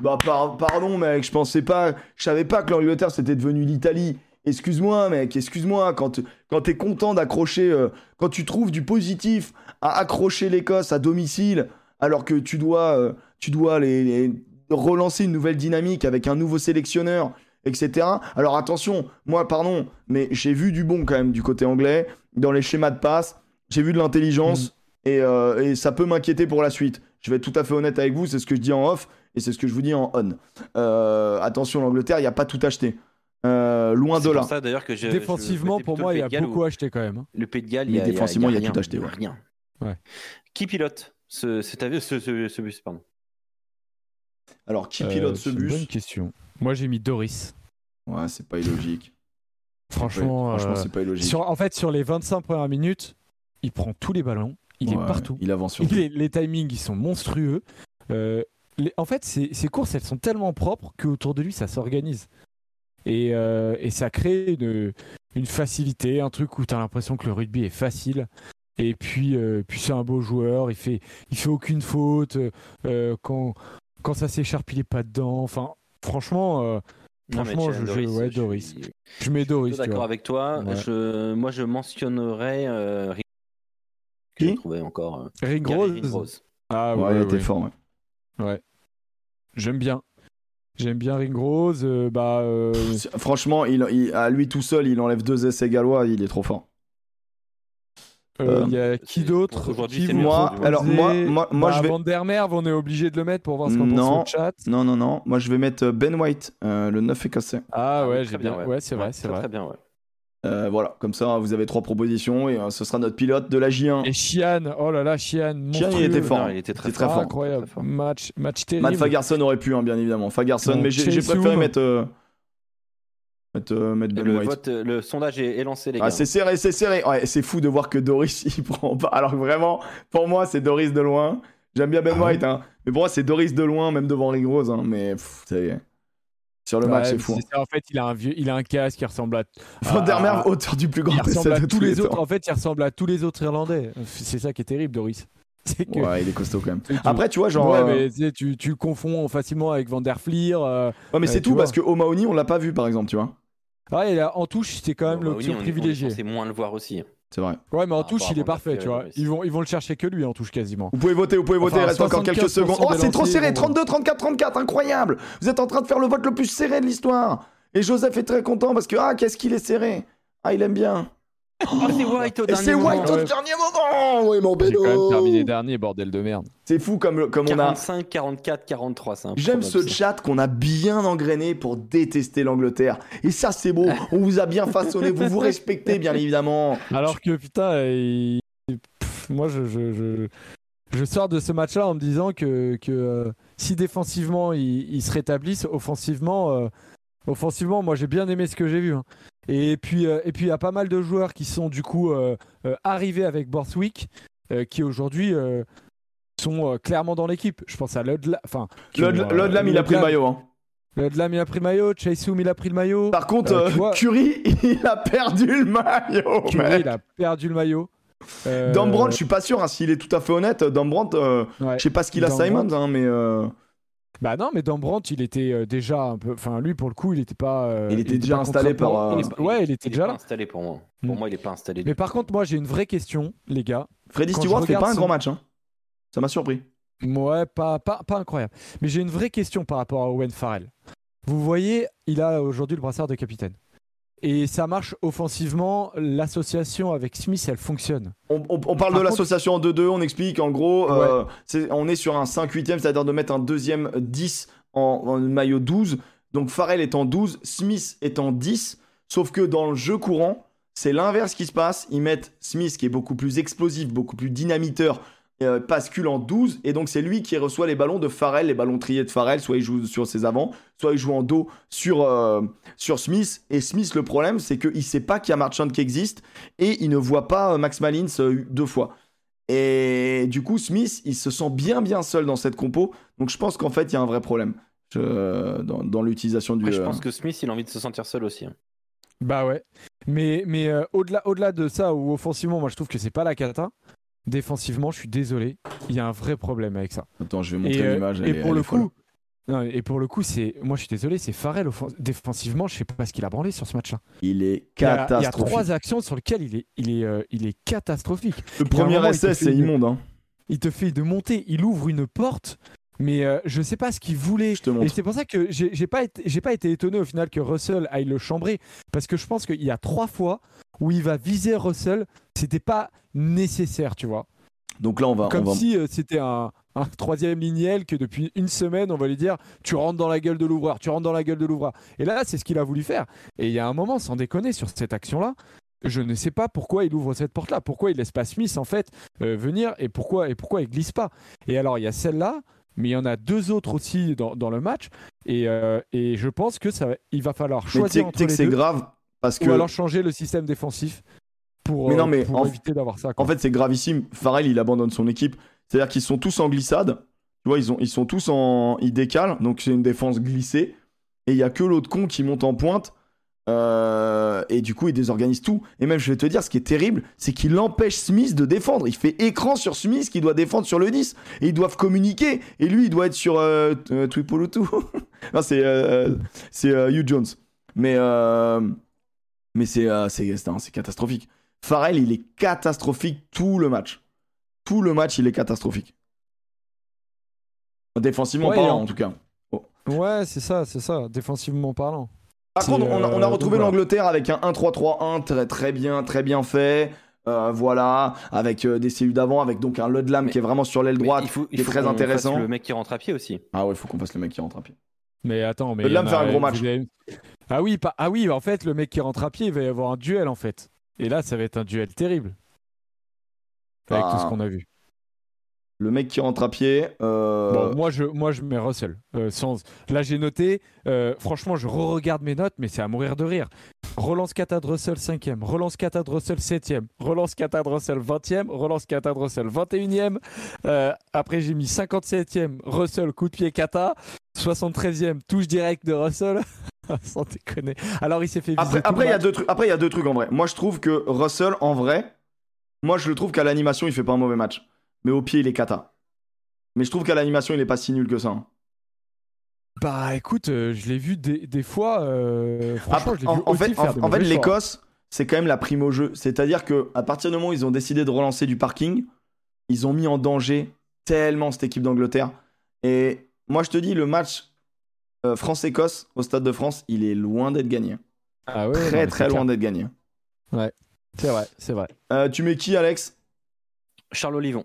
Bah par- pardon mec, je pensais pas, je savais pas que l'Angleterre c'était devenu l'Italie. Excuse-moi mec, excuse-moi quand quand t'es content d'accrocher, quand tu trouves du positif à accrocher l'Écosse à domicile, alors que tu dois tu dois les, les- relancer une nouvelle dynamique avec un nouveau sélectionneur, etc. Alors attention, moi pardon, mais j'ai vu du bon quand même du côté anglais dans les schémas de passe, j'ai vu de l'intelligence et, euh, et ça peut m'inquiéter pour la suite. Je vais être tout à fait honnête avec vous, c'est ce que je dis en off et c'est ce que je vous dis en on. Euh, attention, l'Angleterre, il n'y a pas tout acheté. Euh, loin C'est de pour là. ça d'ailleurs que je, Défensivement, je pour moi, il y a beaucoup acheté quand même. hein. Le Pays de Galles, il y a, défensivement, il y a rien, tout acheté, ouais. Rien. Ouais. Qui pilote ce, cet avion, ce, ce, ce bus, pardon Alors, qui Euh, pilote ce c'est une bus Bonne question. Moi, j'ai mis Doris. Ouais, c'est pas illogique. Franchement, Ouais, franchement euh, c'est pas illogique. sur, en fait, sur les 25 premières minutes, il prend tous les ballons, il Ouais, est partout. Il avance sur Il est- les timings, ils sont monstrueux. Euh, les- en fait, ces, ces courses, elles sont tellement propres qu'autour de lui, ça s'organise. Et, euh, et ça crée une, une facilité, un truc où tu as l'impression que le rugby est facile. Et puis, euh, puis c'est un beau joueur, il fait, il fait aucune faute. euh, quand, quand ça s'écharpe, il est pas dedans. Enfin, franchement, euh, Non, Franchement, je- je- ouais, je Doris. suis je mets Doris. d'accord avec toi. Ouais. Je, moi, je mentionnerais euh, que Qui j'ai trouvé encore. euh, Ring Rose. Ringrose. Ah Ouais, ouais, il ouais, était fort. ouais. Ouais. J'aime bien. J'aime bien Ring Rose. euh, bah, euh, Franchement, il, il- à lui tout seul, il enlève deux essais gallois, il est trop fort. Euh, Euh, il y a qui c'est- d'autre aujourd'hui, Qui. Moi, alors moi, moi, moi Bah, je vais. Van der on est obligé de le mettre pour voir ce qu'on pense Non. au chat. Non, non, non. Moi, je vais mettre Ben White, euh, le 9 écossais. Ah, Ah ouais, très j'ai bien. bien, Ouais, c'est vrai, c'est très, vrai. Très bien, ouais. Euh, voilà, comme ça, vous avez trois propositions et euh, ce sera notre pilote de la J1. Et Chian, oh là là, Chian, Chian, il était fort. Non, il était très, C'était très fort. fort. Incroyable. Très fort. Match, match terrible. Matt Fagerson aurait pu, hein, bien évidemment. Fagerson, Bon, mais j'ai préféré mettre, euh, mettre, euh, mettre Ben Le, White. vote, le sondage est, est lancé, les gars. Ah, c'est serré, c'est serré. Ouais, c'est fou de voir que Doris, il prend pas. Alors que vraiment, pour moi, c'est Doris de loin. J'aime bien Ben Ah White, hein. mais pour moi, c'est Doris de loin, même devant Ring Rose. Hein. Mais pff, c'est- sur le match, c'est fou. hein. ça, En fait, il a un vieux, il a un casque qui ressemble à. Van der Merwe, auteur du plus grand Il ressemble à tous tous les les autres. En fait, il ressemble à tous les autres Irlandais. C'est ça qui est terrible, Doris. C'est que. Ouais, il est costaud quand même. Après, tu vois, genre. ouais, euh, mais tu, sais, tu, confonds facilement avec Van der Fleer. euh, ouais, mais euh, c'est tout vois. parce que O'Mahony, on l'a pas vu, par exemple, tu vois. Ah, et là, en touche, c'était quand même Bah, l'option privilégiée. On est censé moins le voir aussi. C'est vrai. Ouais, mais en Ah, touche, il est parfait, tu vois. Ils vont, ils vont le chercher que lui en touche quasiment. Vous pouvez voter, vous pouvez voter, Enfin, il reste encore quelques 75% secondes. Oh, c'est trop serré, bon. 32, 34, 34, incroyable. Vous êtes en train de faire le vote le plus serré de l'histoire. Et Joseph est très content parce que, ah, qu'est-ce qu'il est serré. Ah, il aime bien. Oh, c'est White au Et dernier c'est moment. White au ouais. dernier moment. Oui, mon J'ai quand même terminé dernier, bordel de merde. C'est fou comme, comme on a. 45, 44, 43, c'est un J'aime ce chat qu'on a bien engrainé pour détester l'Angleterre. Et ça, c'est beau. On vous a bien façonné. Vous vous respectez, bien évidemment. Alors que putain, il- pff, moi je, je, je, je sors de ce match-là en me disant que, que euh, si défensivement ils il se rétablissent, offensivement, euh, offensivement, moi j'ai bien aimé ce que j'ai vu. hein. Et puis euh, et puis il y a pas mal de joueurs qui sont du coup euh, euh, arrivés avec Borthwick, qui aujourd'hui sont clairement dans l'équipe. Je pense à Lodlam, enfin euh, Lodlam, il a pris le maillot. hein. Lodlam, il a pris le maillot, Chaseum il a pris le maillot. Par contre, vois- Curry, il a perdu le maillot. Curry, mec. il a perdu le maillot. Euh, Dan Brandt, je suis pas sûr, hein, s'il est tout à fait honnête. Dan Brandt, euh, ouais. je sais pas ce qu'il a Dan Simons, hein, mais Bah non, mais Dan Brandt, il était euh, déjà un peu. Enfin, lui, pour le coup, il était pas. euh, Il était déjà installé par, euh, Il est pas- Ouais, il était déjà pas là. installé pour moi. Pour Mm. moi, il est pas installé. du Mais par contre, moi, j'ai une vraie question, les gars. Freddy Quand Stewart fait pas un son- grand match. hein. Ça m'a surpris. Ouais, pas, pas, pas incroyable. Mais j'ai une vraie question par rapport à Owen Farrell. Vous voyez, il a aujourd'hui le brassard de capitaine. Et ça marche offensivement. L'association avec Smith, elle fonctionne. On, on- on parle Par de contre- l'association en 2-2, on explique en gros, euh, on est sur un 5-8ème, c'est-à-dire de mettre un deuxième 10 en, en maillot 12. Donc Farrell est en 12, Smith est en 10, sauf que dans le jeu courant, c'est l'inverse qui se passe. Ils mettent Smith qui est beaucoup plus explosif, beaucoup plus dynamiteur, euh, bascule en 12 et donc c'est lui qui reçoit les ballons de Farrell, les ballons triés de Farrell, soit il joue sur ses avants, soit il joue en dos sur, euh, sur Smith. Et Smith, le problème, c'est qu'il sait pas qu'il y a Marchand qui existe et il ne voit pas euh, Max Malins deux fois. Et du coup, Smith, il se sent bien bien seul dans cette compo. Donc je pense qu'en fait, il y a un vrai problème dans, l'utilisation du. je pense que Smith, il a envie de se sentir seul aussi. Hein. Bah ouais. Mais, mais au-delà, au-delà de ça, ou offensivement, moi je trouve que c'est pas la cata. Défensivement, je suis désolé, il y a un vrai problème avec ça. Attends, je vais montrer l'image. et, pour le coup, et pour le coup, c'est, moi, je suis désolé, c'est Farrell défensivement. Je sais pas ce qu'il a branlé sur ce match-là. Il est catastrophique. Il y, a, trois actions sur lesquelles il est, il est, euh, il est catastrophique. Le premier essai, c'est immonde. Hein. Il te fait de monter, il ouvre une porte. Mais euh, je sais pas ce qu'il voulait. et c'est pour ça que j'ai pas, été, pas été étonné au final que Russell aille le chambrer. Parce que je pense qu'il y a trois fois où il va viser Russell. C'était pas nécessaire, tu vois. Donc là, on va. Comme si euh, c'était un, troisième lignel que depuis une semaine, on va lui dire tu rentres dans la gueule de l'ouvreur, tu rentres dans la gueule de l'ouvreur. Et là, c'est ce qu'il a voulu faire. Et il y a un moment, sans déconner, sur cette action-là, je ne sais pas pourquoi il ouvre cette porte-là, pourquoi il laisse pas Smith en fait euh, venir et pourquoi et pourquoi il glisse pas. Et alors il y a celle-là, mais il y en a deux autres aussi dans, le match. Et, euh, et, je pense que ça, il va falloir choisir entre les que c'est grave parce que ou alors changer le système défensif pour, mais non, mais pour éviter d'avoir ça. En fait, c'est gravissime. Farrell, il abandonne son équipe. C'est-à-dire qu'ils sont tous en glissade. Tu vois, ils, ont, ils sont tous en. Ils décalent. Donc, c'est une défense glissée. Et il y a que l'autre con qui monte en pointe. Euh, et du coup, il désorganise tout. Et même, je vais te dire, ce qui est terrible, c'est qu'il empêche Smith de défendre. Il fait écran sur Smith qui doit défendre sur le 10. Et ils doivent communiquer. Et lui, il doit être sur euh, euh non, c'est euh, c'est Hugh Jones. Mais, mais c'est c'est catastrophique. Farrell, il est catastrophique tout le match. Tout le match, il est catastrophique. Défensivement parlant, en... tout cas. Oh. Ouais, c'est ça, c'est ça, défensivement parlant. Par contre, on a, euh, retrouvé l'Angleterre avec un 1-3-3-1 très, très bien, très bien fait. Euh, voilà, avec euh, des cellules d'avant, avec donc un Ludlam qui est vraiment sur l'aile droite, il faut, il qui est très intéressant. le mec qui rentre à pied aussi. Ah ouais, il faut qu'on fasse le mec qui rentre à pied. Mais attends, mais. Ludlam fait un gros match. Ah oui, pas... ah oui, en fait, le mec qui rentre à pied, il va y avoir un duel en fait. Et là, ça va être un duel terrible. Avec tout ce ah. qu'on a vu. Le mec qui rentre à pied. Euh, bon, moi, je, moi, je mets Russell. Euh, sans... Là, j'ai noté. Euh, franchement, je re-regarde mes notes, mais c'est à mourir de rire. Relance kata de Russell 5e. Relance kata de Russell 7e. Relance kata de Russell 20e. Relance kata de Russell 21e. après, j'ai mis 57e. Russell coup de pied kata. 73e touche direct de Russell. Sans déconner. Alors il s'est fait Après, après il y a deux trucs. Après il y a deux trucs en vrai. Moi je trouve que Russell en vrai, moi je le trouve qu'à l'animation il fait pas un mauvais match, mais au pied il est cata. Mais je trouve qu'à l'animation il est pas si nul que ça. Hein. Bah écoute, euh, je l'ai vu des, fois. Euh, franchement, je en, vu en, fait, en, fait, l'Écosse, c'est quand même la prime au jeu. C'est-à-dire que à partir du moment où ils ont décidé de relancer du parking, ils ont mis en danger tellement cette équipe d'Angleterre. Et moi, je te dis, le match France-Écosse au Stade de France, il est loin d'être gagné. Ah ouais, très très loin d'être gagné. Ouais, c'est vrai, c'est vrai. Euh, tu mets qui, Alex? Charles Olivon.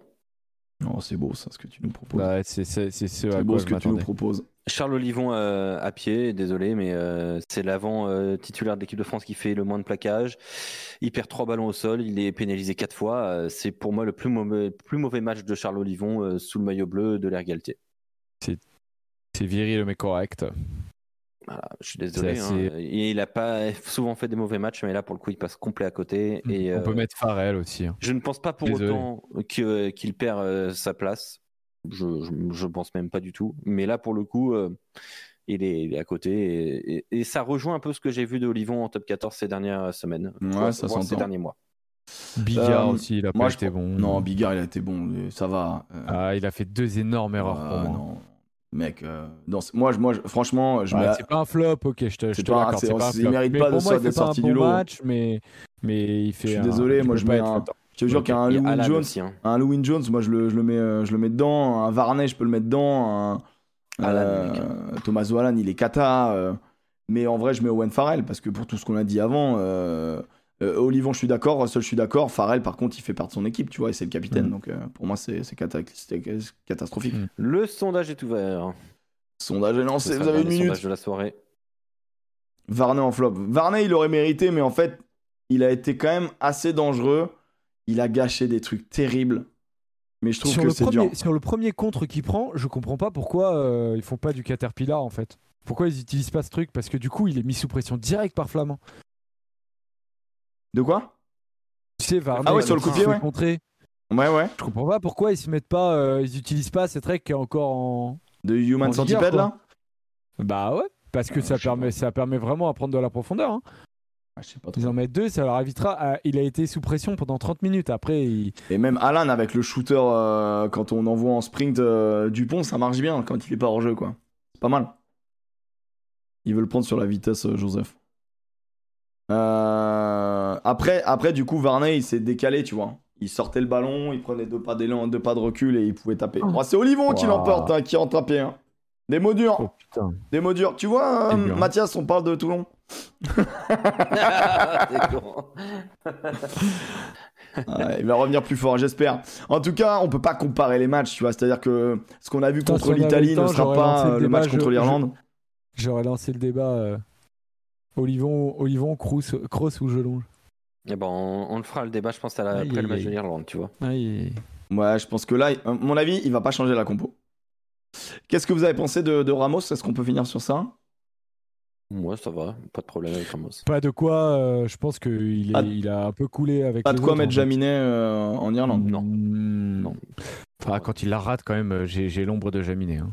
Oh, c'est beau ça, ce que tu nous proposes. Bah, c'est c'est beau ce que tu nous proposes. Charles Olivon euh, à pied, désolé, mais c'est l'avant titulaire de l'équipe de France qui fait le moins de plaquage. Il perd trois ballons au sol, il est pénalisé quatre fois. c'est pour moi le plus mauvais, plus mauvais match de Charles Olivon sous le maillot bleu de l'Air Galtier. C'est c'est viril mais correct. je suis désolé. Hein. Il n'a pas souvent fait des mauvais matchs, mais là, pour le coup, il passe complet à côté. Mm. Et, On peut euh, mettre Farrell aussi. Hein. Je ne pense pas pour autant qu'il perd euh, sa place. Je, je, pense même pas du tout. Mais là, pour le coup, euh, il, est, à côté. Et, ça rejoint un peu ce que j'ai vu de Olivon en top 14 ces dernières semaines. Ouais, ça ces derniers mois. Bigard aussi, il a pas été bon. Non, Bigard, il a été bon. Ça va. Ah, il a fait deux énormes erreurs pour moi mec, euh, moi, moi franchement, je C'est pas un flop, ok, je te, je te l'accorde. C'est pas un Il mérite pas de d'être sorti du lot. match, mais, mais il fait. Je suis désolé, moi je mets un. Je te jure qu'il y a un Louis Jones, hein. un Louis Jones, moi je le, je le mets, euh, je le mets dedans. Un Varney, je peux le mettre dedans. Un, euh, Thomas Wallan, il est cata. Euh, mais en vrai, je mets Owen Farrell parce que pour tout ce qu'on a dit avant. Euh, euh, Olivon, je suis d'accord. Russell, je suis d'accord. Farrell, par contre, il fait partie de son équipe, tu vois, et c'est le capitaine. Mm. Donc, euh, pour moi, c'est catastrophique. Mm. Le sondage est ouvert. Sondage est lancé. Vous avez une minute. Sondage de la soirée. Varney en flop. Varney, il aurait mérité, mais en fait, il a été quand même assez dangereux. Il a gâché des trucs terribles. Mais je trouve sur que c'est premier, dur. sur le premier contre qu'il prend, je comprends pas pourquoi euh, ils font pas du caterpillar en fait. Pourquoi ils utilisent pas ce truc? Parce que du coup, il est mis sous pression direct par Flamand. De quoi? Tu sais, Varney, Ah ouais, sur le coup de pied, ouais. contrer. Ouais, ouais. Je comprends pas pourquoi ils se mettent pas, euh, ils utilisent pas cette règle qui est encore en. De Human En Centipede, là? Bah ouais, parce que Ah, ça permet, ça permet vraiment à prendre de la profondeur. hein. Ah, Je sais pas trop. Ils en mettent deux, ça leur évitera. à- il a été sous pression pendant 30 minutes. Après, il... Et même Alan avec le shooter, euh, quand on envoie en sprint euh, Dupont, ça marche bien quand il est pas hors jeu, quoi. C'est pas mal. Il veut le prendre sur la vitesse, euh, Joseph. Euh, Après, après, du coup, Varney, il s'est décalé, tu vois. Il sortait le ballon, il prenait deux pas d'élan, deux pas de recul et il pouvait taper. Bon, c'est Olivon qui l'emporte, hein, qui en tapé. Hein. Des mots durs, Oh des mots durs. Tu vois, euh. Mathias, on parle de Toulon. Il va revenir plus fort, j'espère. En tout cas, on peut pas comparer les matchs, tu vois. C'est-à-dire que ce qu'on a vu contre l'Italie ne sera pas le match je- contre je- l'Irlande. J'aurais lancé le débat. euh, Olivon, Olivon, Kroos, Kroos ou Jelonge. Eh ben, on, on le fera le débat, je pense, à la- Aïe, après le match aïe. de l'Irlande, tu vois. Ouais, je pense que là, à mon avis, il va pas changer la compo. Qu'est-ce que vous avez pensé de, de Ramos? Est-ce qu'on peut finir sur ça? Moi, ça va, pas de problème avec Ramos. Pas de quoi, euh, je pense qu'il il a un peu coulé avec. Pas les de quoi autres, mettre en fait. Jaminet euh, en Irlande. Non. Mm, Non. Enfin, quand il la rate, quand même, euh, j'ai j'ai l'ombre de Jaminet. hein.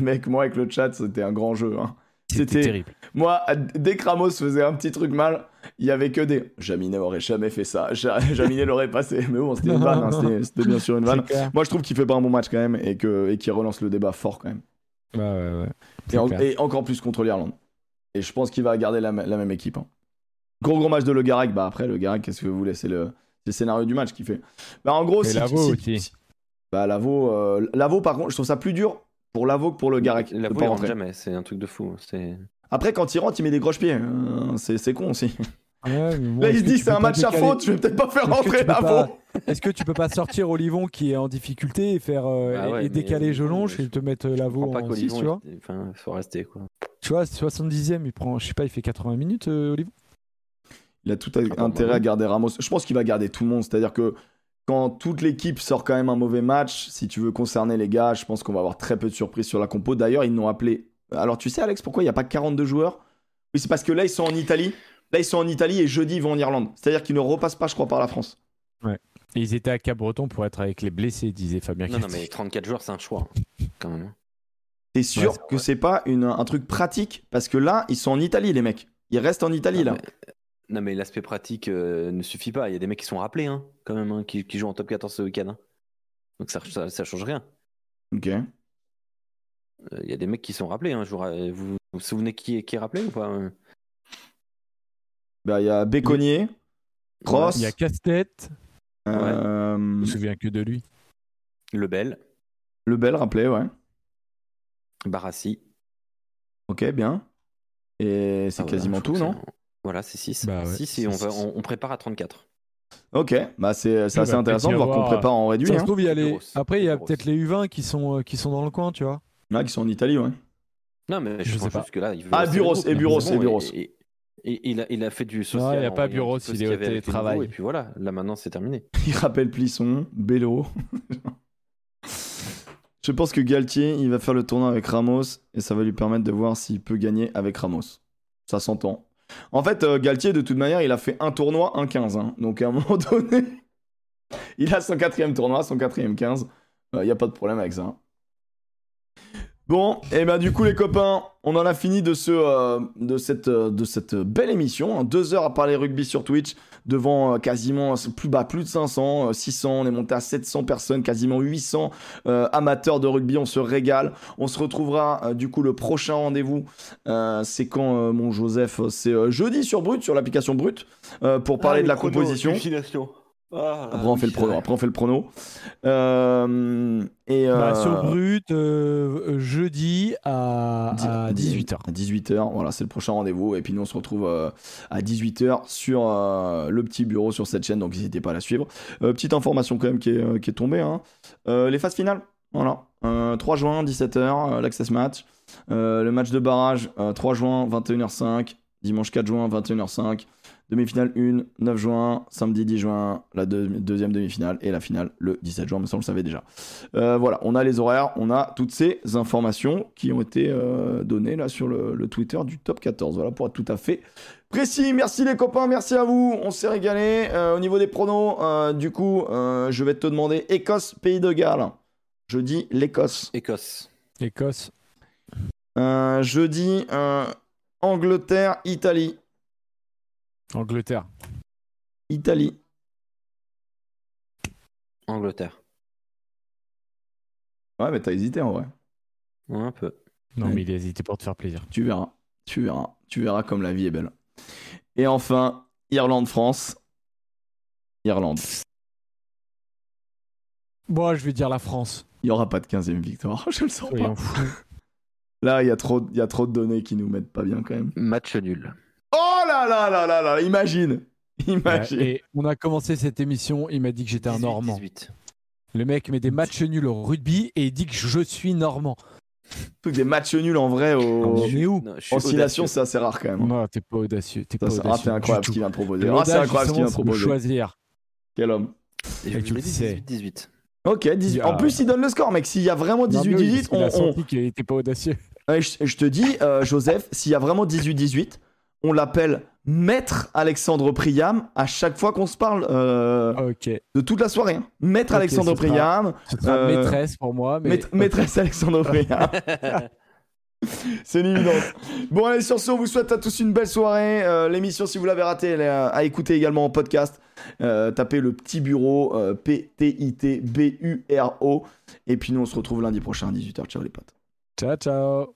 Mec, moi avec le chat, c'était un grand jeu. hein. C'était- terrible. Moi, dès que Ramos faisait un petit truc mal, il y avait que des. Jaminet aurait jamais fait ça. Ja- Jaminet l'aurait passé. Mais bon, c'était une vanne. hein, C'était bien sûr une vanne. C'est. Moi, je trouve qu'il fait pas un bon match quand même et que et qu'il relance le débat fort quand même. Ouais, ouais, ouais. Et, C'est en- clair. et encore plus contre l'Irlande. Et je pense qu'il va garder la, la même équipe. hein. Gros gros match de Le Garec. Bah après, Le Garec, qu'est-ce que vous voulez? C'est le, c'est le scénario du match qui fait. Bah en gros, Et si, Lavaux si- aussi. si- bah Lavo, euh, Lavaux, par contre, je trouve ça plus dur pour Lavaux que pour Le pas boule, il rentre rentrer. jamais, c'est un truc de fou. C'est... Après, quand il rentre, il met des croche-pieds. Euh, c'est, c'est con aussi. Ouais, mais bon, Là, il est-ce se que dit tu c'est peux un pas match à faute, je vais peut-être pas faire rentrer Lavaux. Est-ce que tu peux pas sortir Olivon qui est en difficulté et faire euh, Bah ouais, et décaler Olivon, Jelonge je- et te mettre comprends pas en 6, qu'Olivon, tu vois il- enfin, faut rester, quoi. Tu vois, 70e, il prend, je sais pas, il fait 80 minutes, euh, Olivon? Il a tout à- Ah bah, intérêt à garder Ramos. Je pense qu'il va garder tout le monde. C'est-à-dire que quand toute l'équipe sort quand même un mauvais match, si tu veux concerner les gars, je pense qu'on va avoir très peu de surprises sur la compo. D'ailleurs, ils n'ont appelé. Alors, tu sais, Alex, pourquoi il n'y a pas 42 joueurs? Oui, c'est parce que là, ils sont en Italie. Là, ils sont en Italie et jeudi, ils vont en Irlande. C'est-à-dire qu'ils ne repassent pas, je crois, par la France. Et ils étaient à Cap-Breton pour être avec les blessés, disait Fabien Non, non, mais 34 joueurs, c'est un choix, quand même. T'es sûr que c'est pas une- un truc pratique? Parce que là, ils sont en Italie, les mecs. Ils restent en Italie, Non, là. Non, mais l'aspect pratique euh, ne suffit pas. Il y a des mecs qui sont rappelés, hein, quand même, hein, qui, qui jouent en top 14 ce week-end. hein. Donc ça, ça, ça change rien. Ok. Euh, Il y a des mecs qui sont rappelés. Hein, je vous, vous, vous vous souvenez qui est, qui est rappelé ou pas hein Bah, il y a Béconnier, Cross, Il y a Casse-Tête, euh, je me souviens que de lui. Lebel, Lebel, rappelé, ouais. Barassi. Ok, bien. Et c'est Ah, quasiment tout, non? Voilà, c'est 6. Bah ouais, 6 et on, c'est va, on, on prépare à 34. Ok, bah c'est c'est Ouais, assez bah, intéressant de voir qu'on prépare en réduit. Ça se Hein. trouve, il y a les... Après, il y a peut-être les U20 qui sont, euh, qui sont dans le coin, tu vois. Là, qui sont en Italie, ouais. Non, mais je, Je pense sais pas. juste que là, il veut Ah, groupe, et c'est et Bureau. Et, et il, a, il a fait du social. il y a en pas peu il est au télétravail. Et puis voilà, là maintenant c'est terminé. Il rappelle Plisson, Bello. Je pense que Galtier, il va faire le tournoi avec Ramos et ça va lui permettre de voir s'il peut gagner avec Ramos. Ça s'entend. En fait, euh, Galtier, de toute manière, il a fait un tournoi, un 15. hein. Donc à un moment donné, il a son quatrième tournoi, son quatrième 15. Il n'y a pas de problème avec ça. Bon, et ben du coup les copains, on en a fini de, ce, euh, de, cette, euh, de cette belle émission. hein. Deux heures à parler rugby sur Twitch devant euh, quasiment euh, plus bas, plus de 500, euh, 600, on est monté à 700 personnes, quasiment 800 euh, amateurs de rugby, on se régale. On se retrouvera euh, du coup le prochain rendez-vous, euh, c'est quand euh, mon Joseph, c'est euh, jeudi sur Brut, sur l'application Brut, euh, pour parler de la composition. Après on fait le prono, après on fait le prono. Euh, et Bah, euh, sur Brut, euh, jeudi à, à 18h. À 18h, voilà, c'est le prochain rendez-vous. Et puis nous, on se retrouve euh, à 18h sur euh, le petit bureau sur cette chaîne, donc n'hésitez pas à la suivre. Euh, petite information quand même qui est, euh, qui est tombée. hein. Euh, les phases finales, voilà. Euh, 3 juin, 17h, euh, l'Access Match. Euh, le match de barrage, euh, 3 juin, 21h05. Dimanche 4 juin, 21h05. Demi-finale 1, 9 juin, samedi 10 juin, la deux- deuxième demi-finale et la finale le 17 juin, mais ça on le savait déjà. Euh, voilà, on a les horaires, on a toutes ces informations qui ont été euh, données là sur le, le Twitter du top 14. Voilà pour être tout à fait précis. Merci les copains, merci à vous, on s'est régalé. Euh, au niveau des pronos, euh, du coup, euh, je vais te demander Écosse, Pays de Galles. Je dis l'Écosse. Écosse. Écosse. Euh, je dis euh, Angleterre, Italie. Angleterre. Italie. Angleterre. Ouais, mais t'as hésité en vrai. Ouais, un peu. Non, Ouais. mais il a hésité pour te faire plaisir. Tu verras. Tu verras. Tu verras comme la vie est belle. Et enfin, Irlande-France. Irlande. Bon, je vais dire la France. Il n'y aura pas de 15e victoire, je le sens pas. Là, il y, a trop- il y a trop de données qui nous mettent pas bien quand même. Match nul. Là là là là imagine Imagine Ouais, et on a commencé cette émission, il m'a dit que j'étais un 18, Normand. 18. Le mec met des matchs nuls au rugby et il dit que je suis Normand. Des matchs nuls en vrai, au... où oscillation, audacieux. c'est assez rare quand même. Non, t'es pas audacieux. T'es Ça, pas c'est ah, audacieux. c'est incroyable ce qu'il vient de proposer. Ah, c'est incroyable ce qu'il vient de proposer. choisir. Quel homme. Et Et je tu le sais. 18, 18. Ok, 18. En plus, il donne le score, mec. S'il y a vraiment Non, mais oui, 18-18, parce qu'il on, a on- senti qu'il était pas audacieux. Ouais, je, je te dis, euh, Joseph, s'il y a vraiment 18-18, on l'appelle Maître Alexandre Priam à chaque fois qu'on se parle euh, Ok. de toute la soirée. hein. Maître Alexandre ce sera- Priam, Ce sera Euh, maîtresse pour moi. Mais... maître- maîtresse Alexandre Priam. C'est une évidence. Bon, allez, sur ce, on vous souhaite à tous une belle soirée. Euh, L'émission, si vous l'avez ratée, elle est à, à écouter également en podcast. Tapez le petit bureau, P-T-I-T-B-U-R-O. Et puis nous, on se retrouve lundi prochain à 18h. Ciao les potes. Ciao, ciao.